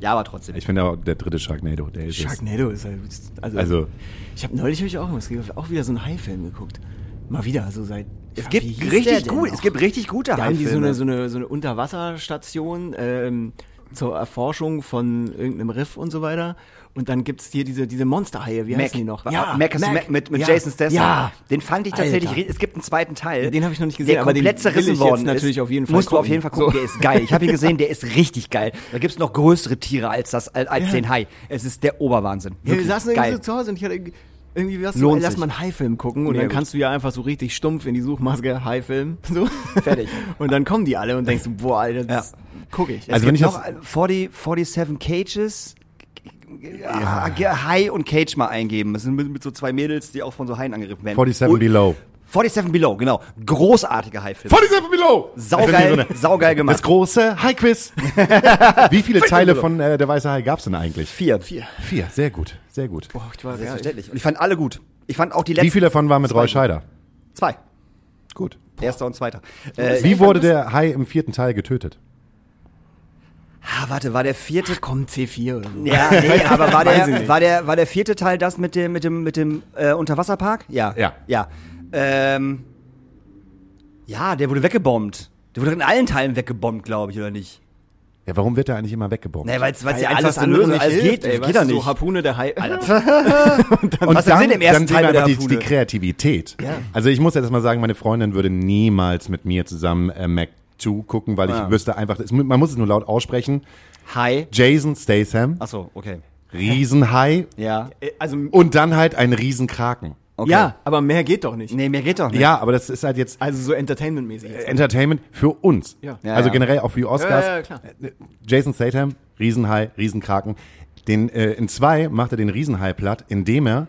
[SPEAKER 1] Ja, aber trotzdem.
[SPEAKER 3] Ich finde auch der dritte Sharknado, der ist.
[SPEAKER 2] Sharknado ist halt. Also,
[SPEAKER 3] Also,
[SPEAKER 2] ich habe neulich hab ich auch, was, auch wieder so einen Hai-Film geguckt. Mal wieder, so seit.
[SPEAKER 1] es
[SPEAKER 2] ja,
[SPEAKER 1] gibt richtig gut, es gibt richtig gute
[SPEAKER 2] Da haben die so eine, so eine, so eine Unterwasserstation ähm, zur Erforschung von irgendeinem Riff und so weiter. Und dann gibt's hier diese, diese Monsterhaie, wie
[SPEAKER 1] Mac,
[SPEAKER 2] heißen die noch?
[SPEAKER 1] Ja, Mac, Mac mit, mit
[SPEAKER 2] ja,
[SPEAKER 1] Jason Statham.
[SPEAKER 2] Ja,
[SPEAKER 1] Den fand ich tatsächlich,
[SPEAKER 2] Alter.
[SPEAKER 1] es gibt einen zweiten Teil.
[SPEAKER 2] Den habe ich noch nicht gesehen,
[SPEAKER 1] der
[SPEAKER 2] aber den
[SPEAKER 1] komplett
[SPEAKER 2] will
[SPEAKER 1] zerrissen worden
[SPEAKER 2] natürlich
[SPEAKER 1] ist.
[SPEAKER 2] auf jeden Fall
[SPEAKER 1] Musst du auf
[SPEAKER 2] gucken.
[SPEAKER 1] jeden Fall gucken,
[SPEAKER 2] So.
[SPEAKER 1] der ist geil. Ich habe ihn gesehen, der ist richtig geil. Da gibt's noch größere Tiere als das, als
[SPEAKER 2] Ja.
[SPEAKER 1] den Hai. Es ist der Oberwahnsinn.
[SPEAKER 2] Ja, wir saßen irgendwie
[SPEAKER 1] geil.
[SPEAKER 2] so zu Hause und ich hatte irgendwie- was
[SPEAKER 1] Lohnt
[SPEAKER 2] so, lass
[SPEAKER 1] sich.
[SPEAKER 2] mal einen Hai-Film gucken und
[SPEAKER 1] Mega
[SPEAKER 2] dann kannst du ja einfach so richtig stumpf in die Suchmaske Hai-Film. So.
[SPEAKER 1] Fertig.
[SPEAKER 2] Und dann kommen die alle und denkst du, boah, Alter, das guck ich.
[SPEAKER 3] Also
[SPEAKER 1] es
[SPEAKER 3] wenn
[SPEAKER 1] gibt
[SPEAKER 3] ich
[SPEAKER 1] noch
[SPEAKER 3] das-
[SPEAKER 1] 40, 47 Cages. Ja. Hai und Cage mal eingeben. Das sind mit, mit so zwei Mädels, die auch von so Haien angegriffen werden.
[SPEAKER 3] 47
[SPEAKER 1] Und-
[SPEAKER 3] Below.
[SPEAKER 1] 47 Below, genau. Großartiger Haifilm.
[SPEAKER 3] 47 Below!
[SPEAKER 1] Saugeil, saugeil
[SPEAKER 3] Das
[SPEAKER 1] gemacht.
[SPEAKER 3] große High-Quiz. Wie viele Teile von äh, Der Weiße Hai gab's denn eigentlich?
[SPEAKER 1] Vier. Vier.
[SPEAKER 3] Vier, sehr gut, sehr gut.
[SPEAKER 2] Boah, ich war,
[SPEAKER 1] Selbstverständlich. Und ich fand alle gut. Ich fand auch die letzten.
[SPEAKER 3] Wie viele davon waren mit
[SPEAKER 1] zwei
[SPEAKER 3] Roy
[SPEAKER 1] gut.
[SPEAKER 3] Scheider?
[SPEAKER 1] Zwei.
[SPEAKER 3] Gut.
[SPEAKER 1] Erster und zweiter. Äh,
[SPEAKER 3] Wie wurde der Hai im vierten Teil getötet?
[SPEAKER 1] ah, warte, war der vierte.
[SPEAKER 2] Ach komm, C4 oder so.
[SPEAKER 1] Ja, nee, aber war der, war der, war der vierte Teil das mit dem, mit dem, mit dem äh, Unterwasserpark? Ja.
[SPEAKER 3] Ja.
[SPEAKER 1] Ja. Ähm, ja, der wurde weggebombt. Der wurde in allen Teilen weggebombt, glaube ich, oder nicht?
[SPEAKER 3] Ja, warum wird er eigentlich immer weggebombt?
[SPEAKER 1] Nee, weil es
[SPEAKER 2] ja
[SPEAKER 1] einfachste
[SPEAKER 2] andere nicht
[SPEAKER 1] alles
[SPEAKER 2] hilft,
[SPEAKER 1] geht.
[SPEAKER 2] ey,
[SPEAKER 1] geht
[SPEAKER 2] weißt
[SPEAKER 1] nicht.
[SPEAKER 2] So Harpune der Hai.
[SPEAKER 3] Und
[SPEAKER 1] Was
[SPEAKER 3] dann,
[SPEAKER 1] sind im ersten
[SPEAKER 3] dann
[SPEAKER 1] Teil der
[SPEAKER 3] einfach die, die Kreativität.
[SPEAKER 1] Ja.
[SPEAKER 3] Also ich muss jetzt mal sagen, meine Freundin würde niemals mit mir zusammen äh, Mac 2 gucken, weil ich
[SPEAKER 1] Ah.
[SPEAKER 3] wüsste einfach, es, man muss es nur laut aussprechen.
[SPEAKER 1] Hi.
[SPEAKER 3] Jason Statham,
[SPEAKER 1] Achso, okay.
[SPEAKER 3] Riesenhai
[SPEAKER 1] Ja.
[SPEAKER 2] Äh, Also,
[SPEAKER 3] und dann halt ein Riesenkraken.
[SPEAKER 1] Okay.
[SPEAKER 2] ja, aber mehr geht doch nicht.
[SPEAKER 1] Nee, mir geht doch nicht.
[SPEAKER 3] Ja, aber das ist halt jetzt
[SPEAKER 2] Also so entertainmentmäßig.
[SPEAKER 3] Entertainment für uns.
[SPEAKER 2] Ja.
[SPEAKER 1] Ja,
[SPEAKER 3] also
[SPEAKER 1] ja.
[SPEAKER 3] generell auch für die Oscars.
[SPEAKER 2] Ja, ja, klar.
[SPEAKER 3] Äh, Jason Statham, Riesenhai, Riesenkraken. Den, äh, in zwei macht er den Riesenhai platt, indem er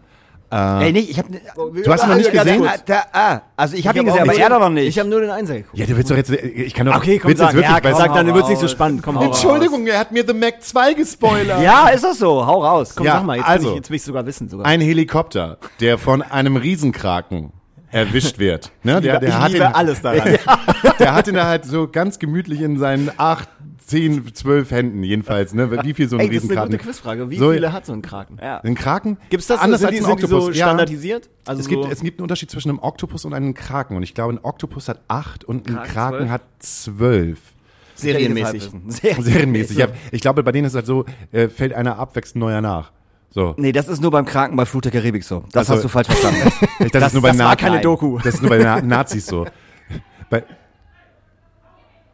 [SPEAKER 1] Ey, nicht, ich hab.
[SPEAKER 3] Du hast ihn noch nicht
[SPEAKER 1] Ganz
[SPEAKER 3] gesehen?
[SPEAKER 1] kurz. Da, ah, also ich habe ihn gesehen, aber
[SPEAKER 2] nur-
[SPEAKER 1] er doch noch nicht.
[SPEAKER 2] Ich habe nur den Einser geguckt.
[SPEAKER 3] Ja, du willst doch jetzt, ich kann doch,
[SPEAKER 2] Okay, komm,
[SPEAKER 3] willst du
[SPEAKER 2] sag,
[SPEAKER 3] jetzt wirklich,
[SPEAKER 1] ja, komm,
[SPEAKER 2] Sag dann,
[SPEAKER 1] hau
[SPEAKER 2] wird's nicht so
[SPEAKER 1] raus.
[SPEAKER 2] spannend. Komm, hau raus.
[SPEAKER 3] Entschuldigung, er hat mir The Mac 2 gespoilert.
[SPEAKER 1] ja, ist das so? Hau raus.
[SPEAKER 2] Komm,
[SPEAKER 3] Ja,
[SPEAKER 2] sag mal, jetzt,
[SPEAKER 3] also.
[SPEAKER 2] will ich, jetzt will ich sogar wissen. Sogar.
[SPEAKER 3] Ein Helikopter, der von einem Riesenkraken erwischt wird. Ne? Der, der,
[SPEAKER 2] ich
[SPEAKER 3] hat
[SPEAKER 2] liebe
[SPEAKER 3] ihn,
[SPEAKER 2] alles daran.
[SPEAKER 3] der hat ihn da halt so ganz gemütlich in seinen acht, zehn, zwölf Händen jedenfalls. Ne? Wie viel so ein
[SPEAKER 2] Ey, das ist eine
[SPEAKER 3] Riesenkraken?
[SPEAKER 2] gute Quizfrage. Wie
[SPEAKER 3] So-
[SPEAKER 2] viele hat so ein Kraken?
[SPEAKER 1] Ja.
[SPEAKER 3] Ein Kraken?
[SPEAKER 2] Gibt's das?
[SPEAKER 3] Anders
[SPEAKER 2] sind
[SPEAKER 3] als
[SPEAKER 2] die,
[SPEAKER 3] ein
[SPEAKER 2] sind die
[SPEAKER 3] Oktopus.
[SPEAKER 2] so
[SPEAKER 3] Ja.
[SPEAKER 2] standardisiert? Also
[SPEAKER 3] Es gibt,
[SPEAKER 2] so,
[SPEAKER 3] es gibt einen Unterschied zwischen einem Oktopus und einem Kraken. Und ich glaube, ein Oktopus hat acht und ein
[SPEAKER 1] Kraken
[SPEAKER 3] Kraken hat zwölf.
[SPEAKER 2] serienmäßig.
[SPEAKER 1] Serienmäßig.
[SPEAKER 3] Serienmäßig. Ich, glaube, bei denen ist es halt so, äh, fällt einer ab, wächst ein neuer nach. So.
[SPEAKER 1] Nee, das ist nur beim Kranken bei Flut der Karibik so. Das
[SPEAKER 3] Ach so.
[SPEAKER 1] hast du falsch verstanden.
[SPEAKER 3] Das,
[SPEAKER 1] Das-
[SPEAKER 3] ist nur bei
[SPEAKER 1] das war
[SPEAKER 3] Nazis.
[SPEAKER 1] keine Doku.
[SPEAKER 3] Das ist nur bei Na Nazis so. Bei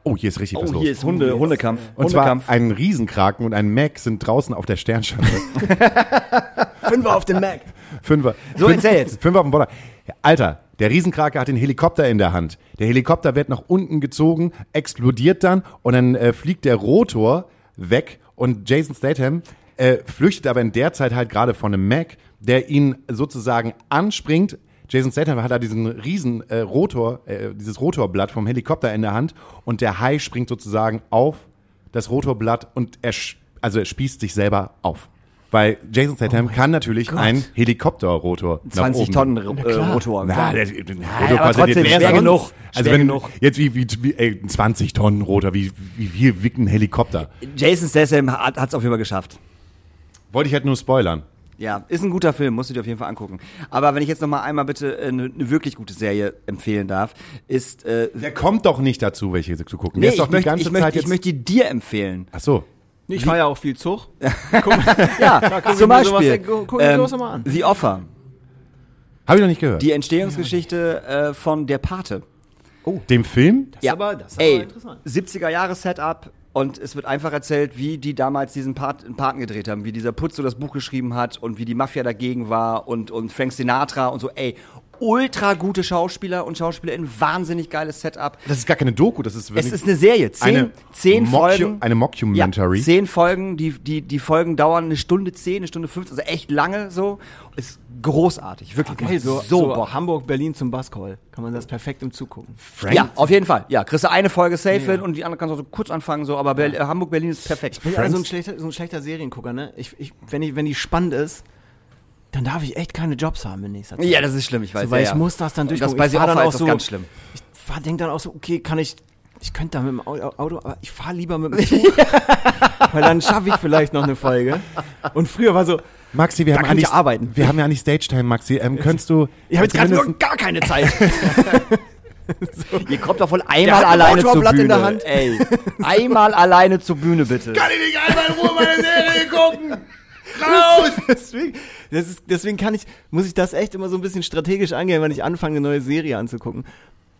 [SPEAKER 3] oh, hier ist richtig was
[SPEAKER 1] oh,
[SPEAKER 3] los.
[SPEAKER 1] hier ist Hunde, Hundekampf.
[SPEAKER 3] und zwar
[SPEAKER 1] Hundekampf.
[SPEAKER 3] ein Riesenkraken und ein Mac sind draußen auf der Sternschanze.
[SPEAKER 2] Fünfer auf den Mac.
[SPEAKER 3] Fünfer.
[SPEAKER 1] So,
[SPEAKER 3] Fünf-
[SPEAKER 1] erzähl jetzt.
[SPEAKER 3] Fünfer auf dem Boller. Alter, der Riesenkrake hat den Helikopter in der Hand. Der Helikopter wird nach unten gezogen, explodiert dann und dann äh, fliegt der Rotor weg und Jason Statham äh, flüchtet aber in der Zeit halt gerade von einem Mac, der ihn sozusagen anspringt. Jason Statham hat da diesen riesen äh, Rotor, äh, dieses Rotorblatt vom Helikopter in der Hand und der Hai springt sozusagen auf das Rotorblatt und er, also er spießt sich selber auf. Weil Jason Statham kann natürlich einen Helikopterrotor nach
[SPEAKER 1] 20
[SPEAKER 3] oben.
[SPEAKER 1] Tonnen äh, Rotor.
[SPEAKER 3] Na, der, der Rotor
[SPEAKER 1] aber trotzdem,
[SPEAKER 3] jetzt
[SPEAKER 1] schwer genug,
[SPEAKER 3] Also
[SPEAKER 1] schwer
[SPEAKER 3] wenn
[SPEAKER 1] genug.
[SPEAKER 3] jetzt wie, wie, wie ey, ein 20 Tonnen Rotor, wie wie wie wiegt ein Helikopter?
[SPEAKER 1] Jason Statham hat es auf jeden Fall geschafft.
[SPEAKER 3] Wollte ich halt nur spoilern.
[SPEAKER 1] Ja, ist ein guter Film, musst du dir auf jeden Fall angucken. Aber wenn ich jetzt noch mal einmal bitte äh, eine eine wirklich gute Serie empfehlen darf, ist äh,
[SPEAKER 3] Der kommt doch nicht dazu, welche zu gucken.
[SPEAKER 1] nee,
[SPEAKER 3] der ist
[SPEAKER 1] ich
[SPEAKER 3] doch die
[SPEAKER 1] möchte,
[SPEAKER 3] ganze
[SPEAKER 1] ich, möchte,
[SPEAKER 3] Zeit
[SPEAKER 1] ich
[SPEAKER 3] jetzt.
[SPEAKER 1] möchte die dir empfehlen.
[SPEAKER 3] Ach so.
[SPEAKER 2] Ich fahre ja auch viel Zug.
[SPEAKER 1] Ja,
[SPEAKER 2] guck
[SPEAKER 1] zum
[SPEAKER 2] ich mir sowas-
[SPEAKER 1] Beispiel
[SPEAKER 2] guck- guck ich
[SPEAKER 1] ähm,
[SPEAKER 2] mal an.
[SPEAKER 1] The Offer,
[SPEAKER 3] Habe ich noch nicht gehört.
[SPEAKER 1] die Entstehungsgeschichte äh, von Der Pate.
[SPEAKER 3] Dem Film?
[SPEAKER 2] Das ist aber, das ist aber
[SPEAKER 1] Ey,
[SPEAKER 2] interessant.
[SPEAKER 1] 70er Jahre Setup und es wird einfach erzählt, wie die damals diesen Part, Paten gedreht haben, wie dieser Putzo das Buch geschrieben hat und wie die Mafia dagegen war und, und Frank Sinatra und so. Ey, ultra gute Schauspieler und Schauspielerinnen, wahnsinnig geiles Setup.
[SPEAKER 3] Das ist gar keine Doku, das ist
[SPEAKER 1] Es
[SPEAKER 3] wirklich
[SPEAKER 1] ist eine Serie, zehn,
[SPEAKER 3] eine
[SPEAKER 1] zehn Folgen.
[SPEAKER 3] eine Mockumentary.
[SPEAKER 1] Ja, zehn Folgen, die, die, die Folgen dauern eine Stunde zehn, eine Stunde fünf, also echt lange so. Ist großartig, wirklich.
[SPEAKER 2] Geil, so, so,
[SPEAKER 1] so.
[SPEAKER 2] Hamburg, Berlin zum Basketball. Kann man das perfekt im Zug gucken.
[SPEAKER 3] Frank?
[SPEAKER 1] Ja, auf jeden Fall. Ja, kriegst du eine Folge safe hin und die andere kannst du so kurz anfangen, so, aber Ber- äh, Hamburg, Berlin ist perfekt.
[SPEAKER 2] Ich bin ja so ein schlechter, so ein schlechter Seriengucker, ne? Ich, ich, wenn, ich, wenn die spannend ist, dann darf ich echt keine Jobs haben in nächster Zeit.
[SPEAKER 1] Ja, das ist schlimm, ich weiß.
[SPEAKER 2] so, weil
[SPEAKER 1] ja,
[SPEAKER 2] ich
[SPEAKER 1] ja.
[SPEAKER 2] muss das dann
[SPEAKER 1] Und Das
[SPEAKER 2] durchgucken.
[SPEAKER 1] bei
[SPEAKER 2] Ich dann auch
[SPEAKER 1] ist das
[SPEAKER 2] so,
[SPEAKER 1] ganz schlimm.
[SPEAKER 2] Ich denke dann auch so, okay, kann ich, ich könnte da mit dem Au- Auto, aber ich fahre lieber mit dem Zug, weil dann schaffe ich vielleicht noch eine Folge. Und früher war so,
[SPEAKER 3] Maxi, wir
[SPEAKER 2] Da
[SPEAKER 3] haben
[SPEAKER 2] kann
[SPEAKER 3] eigentlich
[SPEAKER 2] ich arbeiten.
[SPEAKER 3] Wir haben ja nicht Stage Time, Maxi. Ähm, könntest du
[SPEAKER 2] ich habe jetzt gerade gar keine Zeit.
[SPEAKER 1] Ihr kommt doch wohl
[SPEAKER 2] Der
[SPEAKER 1] einmal alleine zur
[SPEAKER 2] Motorblatt
[SPEAKER 1] Bühne.
[SPEAKER 2] in der Hand.
[SPEAKER 1] Ey, einmal alleine zur Bühne, bitte.
[SPEAKER 3] Kann ich nicht einmal in Ruhe meine Serie gucken? Raus!
[SPEAKER 2] deswegen, das ist, deswegen kann ich, muss ich das echt immer so ein bisschen strategisch angehen, wenn ich anfange, eine neue Serie anzugucken.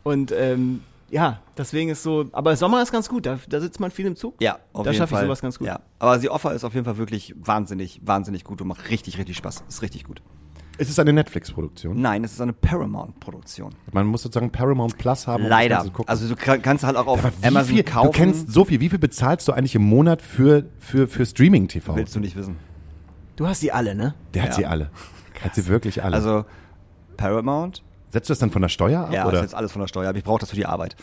[SPEAKER 2] Und ähm, ja, deswegen ist so, aber Sommer ist ganz gut, da, da sitzt man viel im Zug.
[SPEAKER 1] Ja, auf
[SPEAKER 2] Da
[SPEAKER 1] jeden
[SPEAKER 2] schaffe ich sowas ganz gut.
[SPEAKER 1] Ja, aber The Offer ist auf jeden Fall wirklich wahnsinnig, wahnsinnig gut und macht richtig, richtig Spaß. Ist richtig gut.
[SPEAKER 3] Es ist eine Netflix-Produktion.
[SPEAKER 1] Nein, es ist eine Paramount-Produktion.
[SPEAKER 3] Man muss sozusagen Paramount Plus haben. um das
[SPEAKER 1] Leider.
[SPEAKER 3] Gucken.
[SPEAKER 1] Also du kann- kannst halt auch auf Amazon
[SPEAKER 3] viel,
[SPEAKER 1] kaufen.
[SPEAKER 3] Du kennst so viel. Wie viel bezahlst du eigentlich im Monat für, für, für Streaming-TV?
[SPEAKER 1] Willst du nicht wissen.
[SPEAKER 2] Du hast die alle, ne?
[SPEAKER 3] Der hat
[SPEAKER 1] Ja.
[SPEAKER 3] sie alle. Hat sie wirklich alle.
[SPEAKER 1] Also Paramount,
[SPEAKER 3] Setzt du das dann von der Steuer ab?
[SPEAKER 1] ja,
[SPEAKER 3] oder?
[SPEAKER 1] ist jetzt alles von der Steuer, aber ich brauche das für die Arbeit.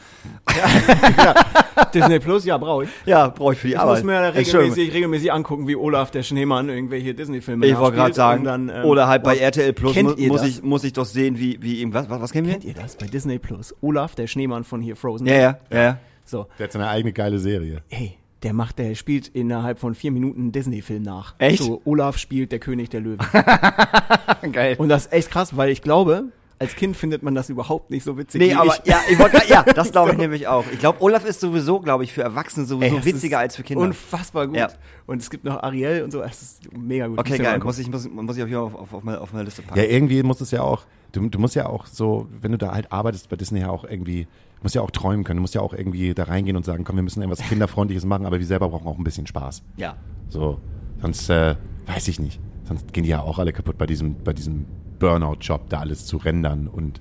[SPEAKER 2] Disney Plus, ja, brauche ich.
[SPEAKER 1] Ja, brauche ich für die
[SPEAKER 2] Ich
[SPEAKER 1] Arbeit.
[SPEAKER 2] muss mir regelmäßig, regelmäßig angucken, wie Olaf der Schneemann irgendwelche Disney-Filme
[SPEAKER 1] Ich wollte gerade sagen,
[SPEAKER 2] Dann, ähm,
[SPEAKER 1] oder halt bei RTL Plus mu muss
[SPEAKER 2] das?
[SPEAKER 1] ich, muss ich doch sehen, wie, wie ihm, was, was, was kennen wir?
[SPEAKER 2] Kennt ihr das bei Disney Plus? Olaf, der Schneemann von hier Frozen.
[SPEAKER 1] Ja, ja, ja, ja.
[SPEAKER 2] So,
[SPEAKER 3] Der hat seine eigene geile Serie.
[SPEAKER 2] hey, der macht, der spielt innerhalb von vier Minuten einen Disney-Film nach.
[SPEAKER 1] Echt?
[SPEAKER 2] So, Olaf spielt der König der Löwen.
[SPEAKER 1] Geil.
[SPEAKER 2] Und das ist echt krass, weil ich glaube, als Kind findet man das überhaupt nicht so witzig
[SPEAKER 1] Nee,
[SPEAKER 2] wie
[SPEAKER 1] aber
[SPEAKER 2] ich.
[SPEAKER 1] ja, ich wollt, ja, das glaube ich nämlich auch. Ich glaube, Olaf ist sowieso, glaube ich, für Erwachsene sowieso
[SPEAKER 2] das
[SPEAKER 1] witziger als für Kinder.
[SPEAKER 2] Unfassbar gut.
[SPEAKER 1] Ja.
[SPEAKER 2] Und es gibt noch Ariel und so. Es ist mega gut.
[SPEAKER 1] Okay, geil. Muss ich, muss, muss ich auf, hier auf, auf, auf meine Liste packen.
[SPEAKER 3] Ja, irgendwie muss es ja auch, du, du musst ja auch so, wenn du da halt arbeitest bei Disney ja auch irgendwie, du musst ja auch träumen können. Du musst ja auch irgendwie da reingehen und sagen, komm, wir müssen irgendwas Kinderfreundliches machen, aber wir selber brauchen auch ein bisschen Spaß.
[SPEAKER 1] ja.
[SPEAKER 3] So, sonst äh, weiß ich nicht. Sonst gehen die ja auch alle kaputt bei diesem, bei diesem Burnout-Job, da alles zu rendern und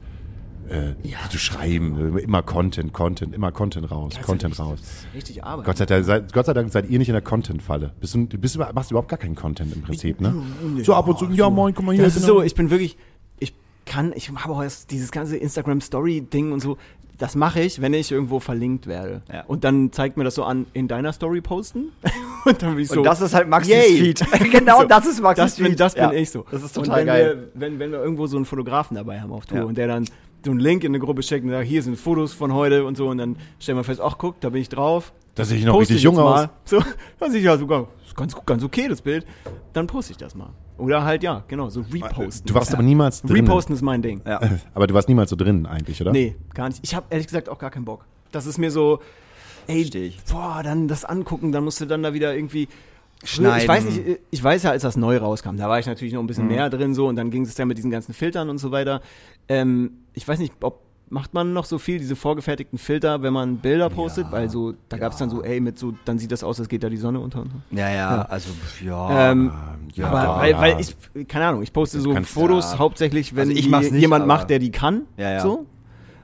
[SPEAKER 3] äh, zu schreiben. Immer Content, Content, immer Content raus, Content
[SPEAKER 2] Das ist
[SPEAKER 3] raus.
[SPEAKER 2] Richtig Arbeit.
[SPEAKER 3] Gott sei, Dank, seid, Gott sei Dank seid ihr nicht in der Content-Falle. Bist du, du bist, über- machst überhaupt gar keinen Content im Prinzip, ne? So ab und zu, ja moin, guck mal hier.
[SPEAKER 2] Das ist
[SPEAKER 3] genau.
[SPEAKER 2] so, ich bin wirklich, ich kann, ich habe auch erst dieses ganze Instagram-Story-Ding und so, das mache ich, wenn ich irgendwo verlinkt werde.
[SPEAKER 1] Ja.
[SPEAKER 2] Und dann zeigt mir das so an, in deiner Story posten. und dann bin ich so.
[SPEAKER 1] Und das ist halt Maxis
[SPEAKER 2] yay.
[SPEAKER 1] Feed. genau,
[SPEAKER 2] So,
[SPEAKER 1] das ist Maxis
[SPEAKER 2] das bin,
[SPEAKER 1] Feed.
[SPEAKER 2] das bin
[SPEAKER 1] Ja.
[SPEAKER 2] ich so.
[SPEAKER 1] Das ist
[SPEAKER 2] und
[SPEAKER 1] total
[SPEAKER 2] wenn
[SPEAKER 1] geil.
[SPEAKER 2] Wir, wenn, wenn wir irgendwo so einen Fotografen dabei haben auf Tour
[SPEAKER 1] Ja.
[SPEAKER 2] und der dann so einen Link in eine Gruppe schickt und sagt, hier sind Fotos von heute und so und dann stellen wir fest, ach guck, da bin ich drauf.
[SPEAKER 3] Da sehe ich noch richtig
[SPEAKER 2] ich
[SPEAKER 3] jung aus.
[SPEAKER 2] mal. So, da sehe ich ja sogar ist ganz, ganz okay, das Bild. Dann poste ich das mal. Oder halt, ja, genau, so reposten.
[SPEAKER 3] Du warst aber niemals drin.
[SPEAKER 2] Reposten ist mein Ding.
[SPEAKER 1] Ja.
[SPEAKER 3] Aber du warst niemals so drin eigentlich, oder?
[SPEAKER 2] Nee, gar nicht. Ich habe ehrlich gesagt auch gar keinen Bock. Das ist mir so, ey, boah, dann das angucken, dann musst du dann da wieder irgendwie
[SPEAKER 1] Schneiden.
[SPEAKER 2] Ich weiß nicht, ich weiß ja, als das neu rauskam, da war ich natürlich noch ein
[SPEAKER 1] Mhm.
[SPEAKER 2] bisschen mehr drin so und dann ging es ja mit diesen ganzen Filtern und so weiter. Ähm, ich weiß nicht, ob macht man noch so viel diese vorgefertigten Filter, wenn man Bilder postet, weil so da gab es dann so, ey, mit so, dann sieht das aus, als geht da die Sonne unter. Und so.
[SPEAKER 1] Ja, ja, also, ja.
[SPEAKER 2] Ähm,
[SPEAKER 3] ja,
[SPEAKER 2] aber
[SPEAKER 3] ja.
[SPEAKER 2] weil, weil ich, keine Ahnung, ich poste so
[SPEAKER 3] kannst-
[SPEAKER 2] Fotos
[SPEAKER 1] ja.
[SPEAKER 2] hauptsächlich, wenn
[SPEAKER 1] Also ich
[SPEAKER 2] die
[SPEAKER 1] mach's nicht,
[SPEAKER 2] jemand macht, der die kann.
[SPEAKER 1] Ja, ja.
[SPEAKER 2] So.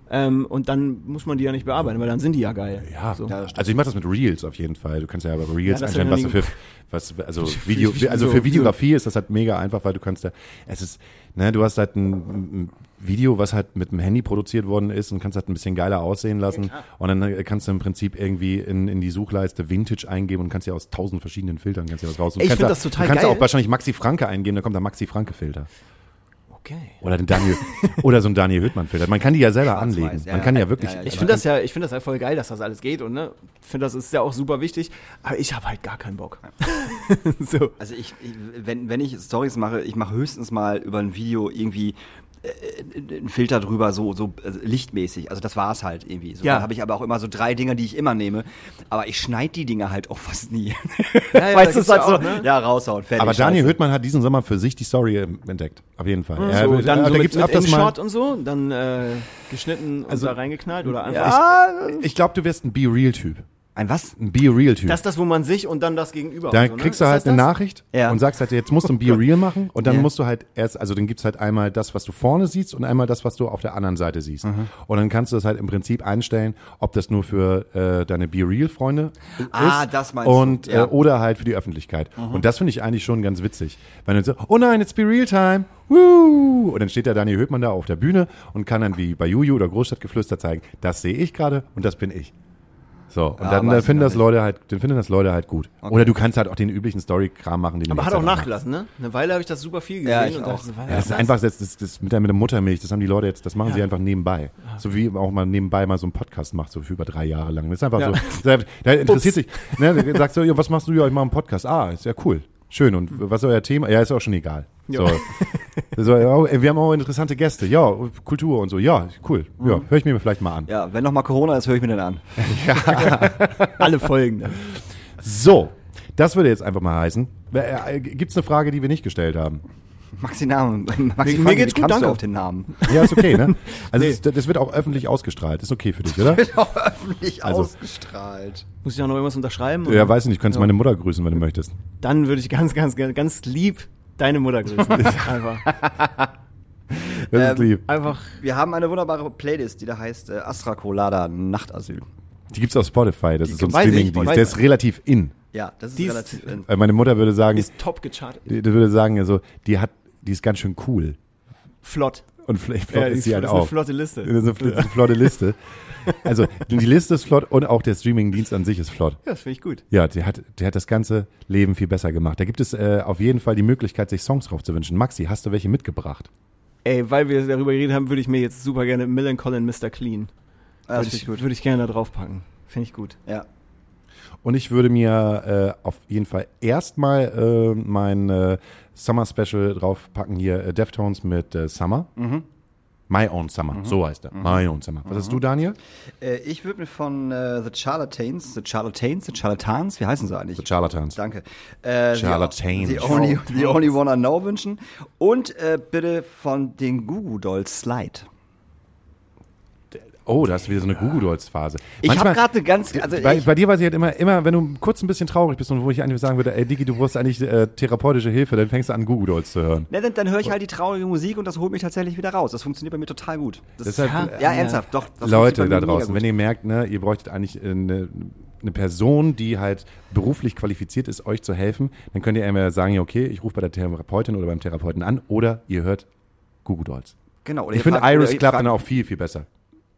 [SPEAKER 2] Ähm, und dann muss man die ja nicht bearbeiten, weil dann sind die ja geil.
[SPEAKER 3] Ja,
[SPEAKER 2] so.
[SPEAKER 1] Ja,
[SPEAKER 3] also ich mache das mit Reels auf jeden Fall. Du kannst ja aber Reels
[SPEAKER 2] Ja,
[SPEAKER 3] einstellen, was du für, was, also Video, also
[SPEAKER 2] so-
[SPEAKER 3] für Videografie ist das halt mega einfach, weil du kannst da, es ist, ne, du hast halt ein Video, was halt mit dem Handy produziert worden ist und kannst halt ein bisschen geiler aussehen lassen und dann äh, kannst du im Prinzip irgendwie in, in die Suchleiste Vintage eingeben und kannst ja aus tausend verschiedenen Filtern kannst ja was raus. Und
[SPEAKER 2] Ich
[SPEAKER 3] kannst
[SPEAKER 2] find
[SPEAKER 3] da-
[SPEAKER 2] das total
[SPEAKER 3] Du kannst
[SPEAKER 2] geil.
[SPEAKER 3] auch wahrscheinlich Maxi Franke eingeben, da kommt der Maxi Franke Filter.
[SPEAKER 2] Okay.
[SPEAKER 3] Oder den Daniel, oder so ein Daniel Hüttmann Filter. Man kann die ja selber anlegen.
[SPEAKER 1] ja,
[SPEAKER 3] Man
[SPEAKER 1] ja.
[SPEAKER 3] kann ja wirklich,
[SPEAKER 1] Ja, ja,
[SPEAKER 2] Ich finde das ja, ich finde das ja voll geil, dass das alles geht und ne, finde das ist ja auch super wichtig. Aber ich habe halt gar keinen Bock. so.
[SPEAKER 1] Also ich, ich wenn, wenn ich Stories mache, ich mache höchstens mal über ein Video irgendwie äh, einen Filter drüber, so, so also lichtmäßig. Also das war's halt irgendwie. So,
[SPEAKER 2] Ja.
[SPEAKER 1] Da habe ich aber auch immer so drei Dinger, die ich immer nehme. Aber ich schneide die Dinger halt auch fast nie.
[SPEAKER 2] Ja, ja,
[SPEAKER 1] weißt
[SPEAKER 2] da
[SPEAKER 1] du, es halt
[SPEAKER 2] ja
[SPEAKER 1] so,
[SPEAKER 2] ne?
[SPEAKER 1] ja, raushauen, fertig.
[SPEAKER 3] Aber Daniel
[SPEAKER 1] scheiße.
[SPEAKER 3] Hüttmann hat diesen Sommer für sich die Story ähm, entdeckt. Auf jeden Fall. Ja,
[SPEAKER 2] so,
[SPEAKER 3] da-
[SPEAKER 2] dann
[SPEAKER 3] da
[SPEAKER 2] so mit,
[SPEAKER 3] gibt's öfters mal-
[SPEAKER 2] und so, dann äh, geschnitten und
[SPEAKER 3] Also-
[SPEAKER 2] da reingeknallt oder einfach.
[SPEAKER 1] Ja,
[SPEAKER 3] Ich glaube, du wirst ein Be Real-Typ.
[SPEAKER 1] Ein was?
[SPEAKER 3] Ein Be Real-Typ.
[SPEAKER 2] Das ist das, wo man sich und dann das Gegenüber.
[SPEAKER 3] Da
[SPEAKER 2] und so, ne?
[SPEAKER 3] kriegst du
[SPEAKER 2] Ist
[SPEAKER 3] halt eine
[SPEAKER 2] das?
[SPEAKER 3] Nachricht
[SPEAKER 1] Ja.
[SPEAKER 3] und sagst halt, jetzt musst du ein Be Real machen und dann
[SPEAKER 1] Ja.
[SPEAKER 3] musst du halt erst, also dann gibt's halt einmal das, was du vorne siehst und einmal das, was du auf der anderen Seite siehst.
[SPEAKER 1] Mhm.
[SPEAKER 3] Und dann kannst du das halt im Prinzip einstellen, ob das nur für äh, deine Be Real-Freunde ist.
[SPEAKER 1] Ah, das meinst du.
[SPEAKER 3] und,
[SPEAKER 1] Ja. Mhm.
[SPEAKER 3] äh, Oder halt für die Öffentlichkeit. Und das finde ich eigentlich schon ganz witzig. Wenn du so, oh nein, it's Be Real Time. Woo! Und dann steht der Daniel Höhtmann da auf der Bühne und kann dann wie bei Juju oder Großstadtgeflüster zeigen, das sehe ich gerade und das bin ich. So, und
[SPEAKER 1] Ja,
[SPEAKER 3] dann
[SPEAKER 1] weiß
[SPEAKER 3] äh, finden das
[SPEAKER 1] nicht.
[SPEAKER 3] Leute halt, dann finden das Leute halt gut. Oder du kannst halt auch den üblichen Story-Kram machen, den
[SPEAKER 2] Aber hat auch nachgelassen, ne? Eine Weile habe ich das super viel gesehen.
[SPEAKER 1] Ja, ich
[SPEAKER 2] und
[SPEAKER 1] auch.
[SPEAKER 2] dachte
[SPEAKER 3] Ja, das ist einfach das, das, das mit, der, mit der Muttermilch, das haben die Leute jetzt, das machen sie einfach nebenbei. So wie auch mal nebenbei mal so einen Podcast macht, so für über drei Jahre lang. Das ist einfach
[SPEAKER 2] Ja.
[SPEAKER 3] so, da interessiert sich, ne, sagst du, ja, was machst du? Ja, ich mache einen Podcast. Ah, ist ja cool. Schön. Und was ist euer Thema? Ja, ist auch schon egal. So. so, ja, wir haben auch interessante Gäste. Ja, Kultur und so. Ja, cool. Ja, höre ich mir vielleicht mal an.
[SPEAKER 1] Ja, wenn noch mal Corona ist, höre ich mir den an.
[SPEAKER 2] Alle Folgen.
[SPEAKER 3] So, das würde jetzt einfach mal heißen. Gibt es eine Frage, die wir nicht gestellt haben?
[SPEAKER 1] Maxi Namen. Maxi
[SPEAKER 2] Mir
[SPEAKER 1] Franke,
[SPEAKER 2] geht's
[SPEAKER 1] wie
[SPEAKER 2] gut, danke.
[SPEAKER 1] auf den Namen?
[SPEAKER 3] Ja, ist okay, ne? Also es, das wird auch öffentlich ausgestrahlt. Ist okay für dich, oder?
[SPEAKER 1] Auch öffentlich
[SPEAKER 3] Also-
[SPEAKER 1] ausgestrahlt.
[SPEAKER 2] Muss ich auch noch irgendwas unterschreiben?
[SPEAKER 3] Ja,
[SPEAKER 2] oder?
[SPEAKER 3] weiß ich nicht. Du könntest
[SPEAKER 2] Ja.
[SPEAKER 3] meine Mutter grüßen, wenn du möchtest.
[SPEAKER 2] Dann würde ich ganz, ganz, ganz, lieb deine Mutter grüßen. Einfach.
[SPEAKER 3] Das ist
[SPEAKER 1] Ähm,
[SPEAKER 3] lieb.
[SPEAKER 2] Einfach.
[SPEAKER 1] Wir haben eine wunderbare Playlist, die da heißt äh, Astra Colada Nachtasyl.
[SPEAKER 3] Die gibt's auf Spotify. Das
[SPEAKER 1] Die
[SPEAKER 3] ist so ein Streaming-Dienst. Der ist relativ in.
[SPEAKER 1] Ja, das ist
[SPEAKER 2] Die ist-
[SPEAKER 1] relativ. in.
[SPEAKER 3] Weil meine Mutter würde sagen,
[SPEAKER 2] Ist top gechartet.
[SPEAKER 3] die, die würde sagen, also, die hat, die ist ganz schön cool.
[SPEAKER 2] Flott.
[SPEAKER 3] Und vielleicht flott
[SPEAKER 2] Ja,
[SPEAKER 3] ist sie halt
[SPEAKER 2] das ist eine
[SPEAKER 3] auch.
[SPEAKER 2] flotte Liste.
[SPEAKER 3] Das ist eine, fl- eine flotte Liste. Also, die Liste ist flott und auch der Streaming-Dienst an sich ist flott.
[SPEAKER 2] Ja, das finde ich gut.
[SPEAKER 3] Ja, der hat, der hat das ganze Leben viel besser gemacht. Da gibt es äh, auf jeden Fall die Möglichkeit, sich Songs drauf zu wünschen. Maxi, hast du welche mitgebracht?
[SPEAKER 2] Ey, weil wir darüber geredet haben, würde ich mir jetzt super gerne Millen Collin Mr. Clean.
[SPEAKER 1] Ja, das
[SPEAKER 2] würde
[SPEAKER 1] finde
[SPEAKER 2] ich,
[SPEAKER 1] ich gut.
[SPEAKER 2] würde ich gerne da draufpacken. Finde ich gut.
[SPEAKER 1] Ja.
[SPEAKER 3] Und ich würde mir äh, auf jeden Fall erstmal äh, mein äh, Summer Special draufpacken hier, äh, Deftones mit äh, Summer. My Own Summer, so heißt er. My Own Summer. Was hast du, Daniel?
[SPEAKER 1] Äh, ich würde mir von äh, The Charlatans, The Charlatans, The Charlatans, wie heißen sie eigentlich?
[SPEAKER 3] The Charlatans.
[SPEAKER 1] Danke. Äh,
[SPEAKER 3] Charlatans.
[SPEAKER 1] The, the, only, the Only One I Know wünschen. Und äh, bitte von den Gugu Dolls Slide.
[SPEAKER 3] Oh, da hast du wieder so eine Google Dolls Phase.
[SPEAKER 1] Ich habe gerade eine ganz, also
[SPEAKER 3] bei, bei dir weiß ich halt immer, immer, wenn du kurz ein bisschen traurig bist und wo ich eigentlich sagen würde, ey Digi, du brauchst eigentlich äh, therapeutische Hilfe, dann fängst du an, Google Dolls zu hören.
[SPEAKER 1] ne, dann, dann höre ich halt die traurige Musik und das holt mich tatsächlich wieder raus. Das funktioniert bei mir total gut. Das,
[SPEAKER 3] Deshalb,
[SPEAKER 1] ja,
[SPEAKER 3] äh,
[SPEAKER 1] ja, ernsthaft, doch.
[SPEAKER 3] Leute da draußen, wenn ihr merkt, ne, ihr bräuchtet eigentlich äh, eine, eine Person, die halt beruflich qualifiziert ist, euch zu helfen, dann könnt ihr entweder sagen, ja, okay, ich rufe bei der Therapeutin oder beim Therapeuten an oder ihr hört Google Dolls.
[SPEAKER 1] Genau.
[SPEAKER 3] Ich finde, Iris
[SPEAKER 1] fragt-
[SPEAKER 3] dann auch viel, viel besser.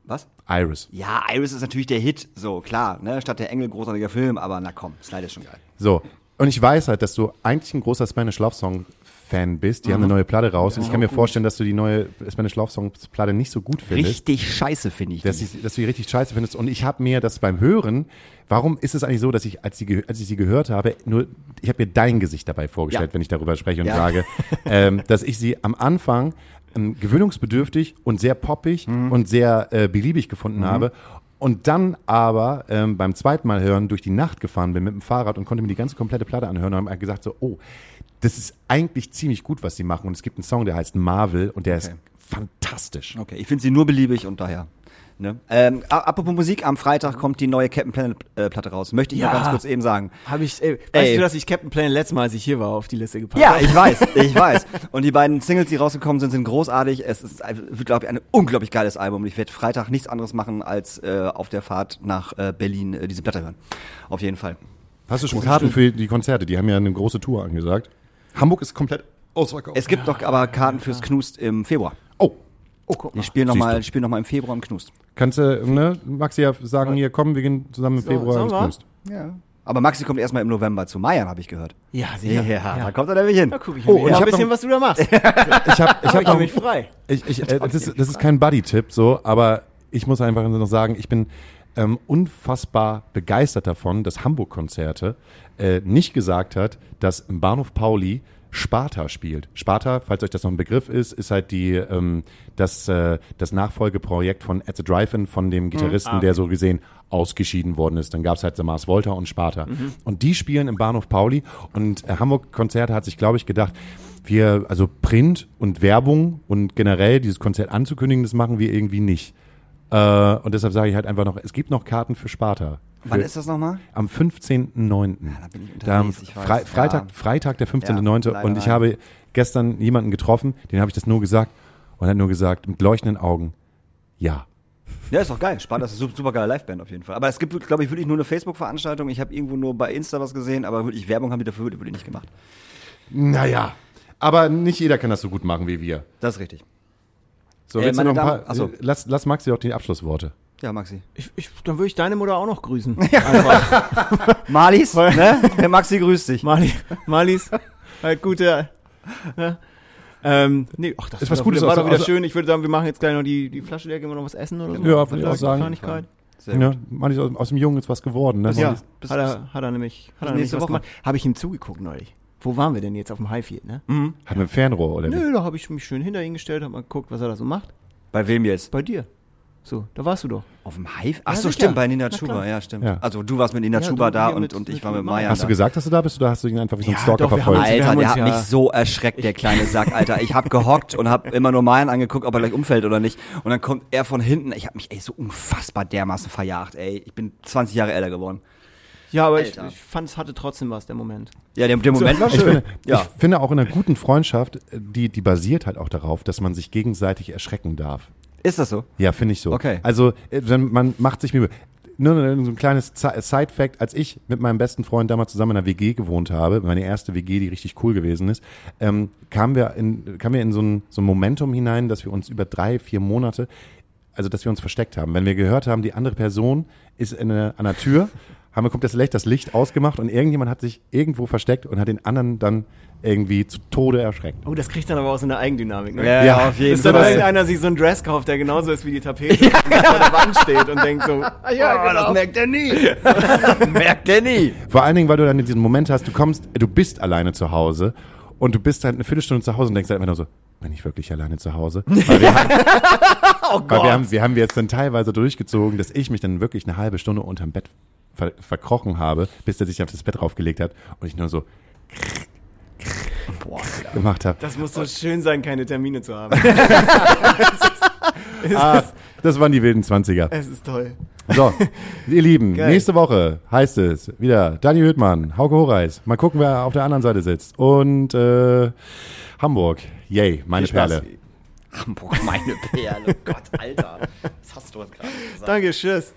[SPEAKER 1] Was?
[SPEAKER 3] Iris.
[SPEAKER 1] Ja, Iris ist natürlich der Hit, so klar, ne? Statt der Engel großartiger Film, aber na komm, Slide ist schon geil.
[SPEAKER 3] So. Und ich weiß halt, dass du eigentlich ein großer Spanish Love Song Fan bist. Die haben eine neue Platte raus und ich kann mir vorstellen, dass du die neue Spanish Love Song Platte nicht so gut findest.
[SPEAKER 1] Richtig scheiße, finde ich.
[SPEAKER 3] dass, ich, dass du die richtig scheiße findest. Und ich habe mir das beim Hören, warum ist es eigentlich so, dass ich, als, die, als ich sie gehört habe, nur, ich habe mir dein Gesicht dabei vorgestellt,
[SPEAKER 1] Ja.
[SPEAKER 3] wenn ich darüber spreche und
[SPEAKER 1] Ja.
[SPEAKER 3] sage, ähm, dass ich sie am Anfang ähm, gewöhnungsbedürftig und sehr poppig
[SPEAKER 1] Mhm.
[SPEAKER 3] und sehr äh, beliebig gefunden habe. Und dann aber ähm, beim zweiten Mal hören durch die Nacht gefahren bin mit dem Fahrrad und konnte mir die ganze komplette Platte anhören und habe gesagt so, oh, das ist eigentlich ziemlich gut, was sie machen. Und es gibt einen Song, der heißt Marvel und der ist
[SPEAKER 1] Okay.
[SPEAKER 3] fantastisch.
[SPEAKER 1] Okay, ich finde sie nur beliebig und daher. Ne? Ähm, apropos Musik, am Freitag kommt die neue Captain Planet äh, Platte raus. Möchte ich
[SPEAKER 2] Ja.
[SPEAKER 1] nur ganz kurz eben sagen.
[SPEAKER 2] Habe ich, ey, weißt
[SPEAKER 1] Ey.
[SPEAKER 2] du, dass ich Captain Planet letztes Mal, als ich hier war, auf die Liste gepackt
[SPEAKER 1] Ja,
[SPEAKER 2] habe?
[SPEAKER 1] ich weiß, ich weiß. Und die beiden Singles, die rausgekommen sind, sind großartig. Es ist, glaube ich, ein unglaublich geiles Album. Ich werde Freitag nichts anderes machen, als äh, auf der Fahrt nach äh, Berlin äh, diese Platte hören. Auf jeden Fall.
[SPEAKER 3] Hast du schon Karten für die Konzerte? Die haben ja eine große Tour angesagt. Hamburg ist komplett ausverkauft.
[SPEAKER 1] Es gibt doch aber Karten fürs Knust im Februar.
[SPEAKER 3] Oh,
[SPEAKER 2] guck mal.
[SPEAKER 1] spielen
[SPEAKER 3] Siehst
[SPEAKER 1] nochmal
[SPEAKER 3] du.
[SPEAKER 1] spielen noch mal im Februar im Knust.
[SPEAKER 3] kannst du, ne, Maxi ja sagen, hier komm, wir gehen zusammen im
[SPEAKER 2] So,
[SPEAKER 3] Februar ins? Knust.
[SPEAKER 1] Ja. Aber Maxi kommt erstmal im November zu Meiern, habe ich gehört.
[SPEAKER 2] Ja, sicher.
[SPEAKER 1] da kommt er nämlich hin.
[SPEAKER 2] Da guck ich
[SPEAKER 3] Oh, und
[SPEAKER 2] ja,
[SPEAKER 3] ich
[SPEAKER 2] ein
[SPEAKER 3] hab
[SPEAKER 2] bisschen,
[SPEAKER 3] noch-
[SPEAKER 2] was du da machst.
[SPEAKER 3] Ich habe ich hab
[SPEAKER 2] ich
[SPEAKER 3] noch,
[SPEAKER 2] bin mich frei.
[SPEAKER 3] ich, ich, äh, das, ist, das ist kein Buddy-Tipp so, aber ich muss einfach noch sagen, ich bin ähm, unfassbar begeistert davon, dass Hamburg-Konzerte äh, nicht gesagt hat, dass im Bahnhof Pauli Sparta spielt. Sparta, falls euch das noch ein Begriff ist, ist halt die ähm, das, äh, das Nachfolgeprojekt von At the Drive-In von dem Gitarristen, der so gesehen ausgeschieden worden ist. Dann gab es halt The Mars Volta und Sparta. Und die spielen im Bahnhof Pauli und äh, Hamburg-Konzerte hat sich, glaube ich, gedacht, wir, also Print und Werbung und generell dieses Konzert anzukündigen, das machen wir irgendwie nicht. Äh, und deshalb sage ich halt einfach noch, es gibt noch Karten für Sparta.
[SPEAKER 1] Wann ist das nochmal?
[SPEAKER 3] am 15.09.
[SPEAKER 1] da bin ich
[SPEAKER 3] Da
[SPEAKER 1] unterwegs, ich weiß.
[SPEAKER 3] Fre Freitag,
[SPEAKER 1] Ja.
[SPEAKER 3] Freitag, der
[SPEAKER 1] Ja,
[SPEAKER 3] 15.09.
[SPEAKER 1] leider
[SPEAKER 3] und ich habe gestern jemanden getroffen, den habe ich das nur gesagt und er hat nur gesagt, mit leuchtenden Augen, ja.
[SPEAKER 1] Ja, ist doch geil. Sparta ist eine super geile Liveband auf jeden Fall. Aber es gibt, glaube ich, wirklich nur eine Facebook-Veranstaltung. Ich habe irgendwo nur bei Insta was gesehen, aber wirklich Werbung haben die dafür wirklich nicht gemacht.
[SPEAKER 3] Naja. Aber nicht jeder kann das so gut machen wie wir.
[SPEAKER 1] Das ist richtig.
[SPEAKER 3] So,
[SPEAKER 1] Äh, meine
[SPEAKER 3] noch ein
[SPEAKER 1] Damen-
[SPEAKER 3] paar,
[SPEAKER 1] achso.
[SPEAKER 3] lass, lass Maxi doch die Abschlussworte.
[SPEAKER 1] Ja, Maxi.
[SPEAKER 2] Ich, ich, dann würde ich deine Mutter auch noch grüßen.
[SPEAKER 1] Marlies, ne? Der Maxi grüßt dich.
[SPEAKER 2] Mali, Malis, halt gute. Ja. Ähm, nee, ach, das
[SPEAKER 3] Ist
[SPEAKER 2] war
[SPEAKER 3] was
[SPEAKER 2] doch
[SPEAKER 3] Gutes
[SPEAKER 2] wieder, war
[SPEAKER 3] aus-
[SPEAKER 2] doch wieder
[SPEAKER 3] aus-
[SPEAKER 2] schön. Ich würde sagen, wir machen jetzt gleich noch die, die Flasche leer, gehen wir noch was essen oder so.
[SPEAKER 3] Ja, würde ich auch sagen.
[SPEAKER 2] Kleinigkeit.
[SPEAKER 1] Sehr
[SPEAKER 3] Ja, manchmal aus, aus dem Jungen ist was geworden. Ne?
[SPEAKER 1] Ja. Bis-
[SPEAKER 2] Hat er, hat er nämlich, hat er nämlich
[SPEAKER 1] nächste Woche.
[SPEAKER 2] gemacht. Habe ich ihm zugeguckt neulich. Wo waren wir denn jetzt auf dem Highfield, ne?
[SPEAKER 3] Hat mit dem Fernrohr oder wie?
[SPEAKER 2] Nö, da habe ich mich schön hinter ihn gestellt, habe mal geguckt, was er da so macht.
[SPEAKER 1] Bei wem jetzt?
[SPEAKER 2] Bei dir. So, da warst du doch.
[SPEAKER 1] Auf dem Hive? Ach
[SPEAKER 2] Ja,
[SPEAKER 1] so,
[SPEAKER 2] sicher.
[SPEAKER 1] stimmt, bei Nina
[SPEAKER 2] Na
[SPEAKER 1] Chuba, ja, stimmt.
[SPEAKER 3] Ja.
[SPEAKER 1] Also du warst mit Nina
[SPEAKER 2] Ja,
[SPEAKER 1] Chuba
[SPEAKER 2] du
[SPEAKER 1] da und,
[SPEAKER 2] mit-
[SPEAKER 1] und ich war mit Maya.
[SPEAKER 3] Hast du
[SPEAKER 1] da.
[SPEAKER 3] gesagt, dass du da bist oder hast du ihn einfach wie so ein
[SPEAKER 2] Ja,
[SPEAKER 3] Stalker
[SPEAKER 2] doch, wir haben
[SPEAKER 3] verfolgt?
[SPEAKER 2] uns-
[SPEAKER 1] Alter,
[SPEAKER 2] haben
[SPEAKER 1] der
[SPEAKER 2] uns
[SPEAKER 1] hat
[SPEAKER 2] ja-
[SPEAKER 1] mich so erschreckt, der kleine Sack, Alter. Ich hab gehockt und hab immer nur Mayan angeguckt, ob er gleich umfällt oder nicht. Und dann kommt er von hinten. Ich hab mich ey so unfassbar dermaßen verjagt, ey. Ich bin 20 Jahre älter geworden.
[SPEAKER 2] Ja, aber ich,
[SPEAKER 1] Alter.
[SPEAKER 2] ich fand, es hatte trotzdem was, der Moment.
[SPEAKER 1] Ja, der, der Moment war
[SPEAKER 3] Ich
[SPEAKER 1] schön.
[SPEAKER 3] finde,
[SPEAKER 1] ja.
[SPEAKER 3] ich finde auch in einer guten Freundschaft, die, die basiert halt auch darauf, dass man sich gegenseitig erschrecken darf.
[SPEAKER 1] Ist das so?
[SPEAKER 3] Ja, finde ich so.
[SPEAKER 1] Okay.
[SPEAKER 3] Also, äh, wenn man macht sich Mühe. Nur so ein kleines Side-Fact, als ich mit meinem besten Freund damals zusammen in einer WG gewohnt habe, meine erste WG, die richtig cool gewesen ist, ähm, kamen wir in, kamen wir in so ein, so ein Momentum hinein, dass wir uns über drei, vier Monate, also dass wir uns versteckt haben. Wenn wir gehört haben, die andere Person ist in eine, an der Tür, haben wir komplett das Licht, das Licht ausgemacht und irgendjemand hat sich irgendwo versteckt und hat den anderen dann irgendwie zu Tode erschreckt.
[SPEAKER 2] Oh, das kriegt dann aber auch so eine Eigendynamik, ne?
[SPEAKER 1] Ja,
[SPEAKER 3] Ja,
[SPEAKER 1] auf jeden
[SPEAKER 2] Bis dann
[SPEAKER 1] Fall.
[SPEAKER 2] irgendeiner sich so einen Dress kauft, der genauso ist wie die Tapete und vor der Wand steht und denkt so, ja,
[SPEAKER 1] Oh, das merkt er nie. merkt er nie.
[SPEAKER 3] Vor allen Dingen, weil du dann in diesem Moment hast, du kommst, du bist alleine zu Hause und du bist halt eine Viertelstunde zu Hause und denkst halt einfach nur so, bin ich wirklich alleine zu Hause? Weil wir haben,
[SPEAKER 1] Oh
[SPEAKER 3] weil wir haben, wir haben jetzt dann teilweise durchgezogen, dass ich mich dann wirklich eine halbe Stunde unterm Bett ver verkrochen habe, bis er sich auf das Bett draufgelegt hat und ich nur so
[SPEAKER 1] Boah,
[SPEAKER 3] gemacht habe.
[SPEAKER 2] Das muss so schön sein, keine Termine zu haben. es, ist,
[SPEAKER 3] Ah,
[SPEAKER 2] es,
[SPEAKER 3] das waren die wilden 20er.
[SPEAKER 2] es ist toll.
[SPEAKER 3] So, ihr Lieben,
[SPEAKER 2] Geil.
[SPEAKER 3] nächste Woche heißt es wieder Dani Hüttmann, Hauke Horeis. Mal gucken, wer auf der anderen Seite sitzt. Und äh, Hamburg, yay, meine. Perle.
[SPEAKER 1] Hamburg, meine Perle. Gott, Alter. Was hast du gerade gesagt?
[SPEAKER 2] Danke, tschüss.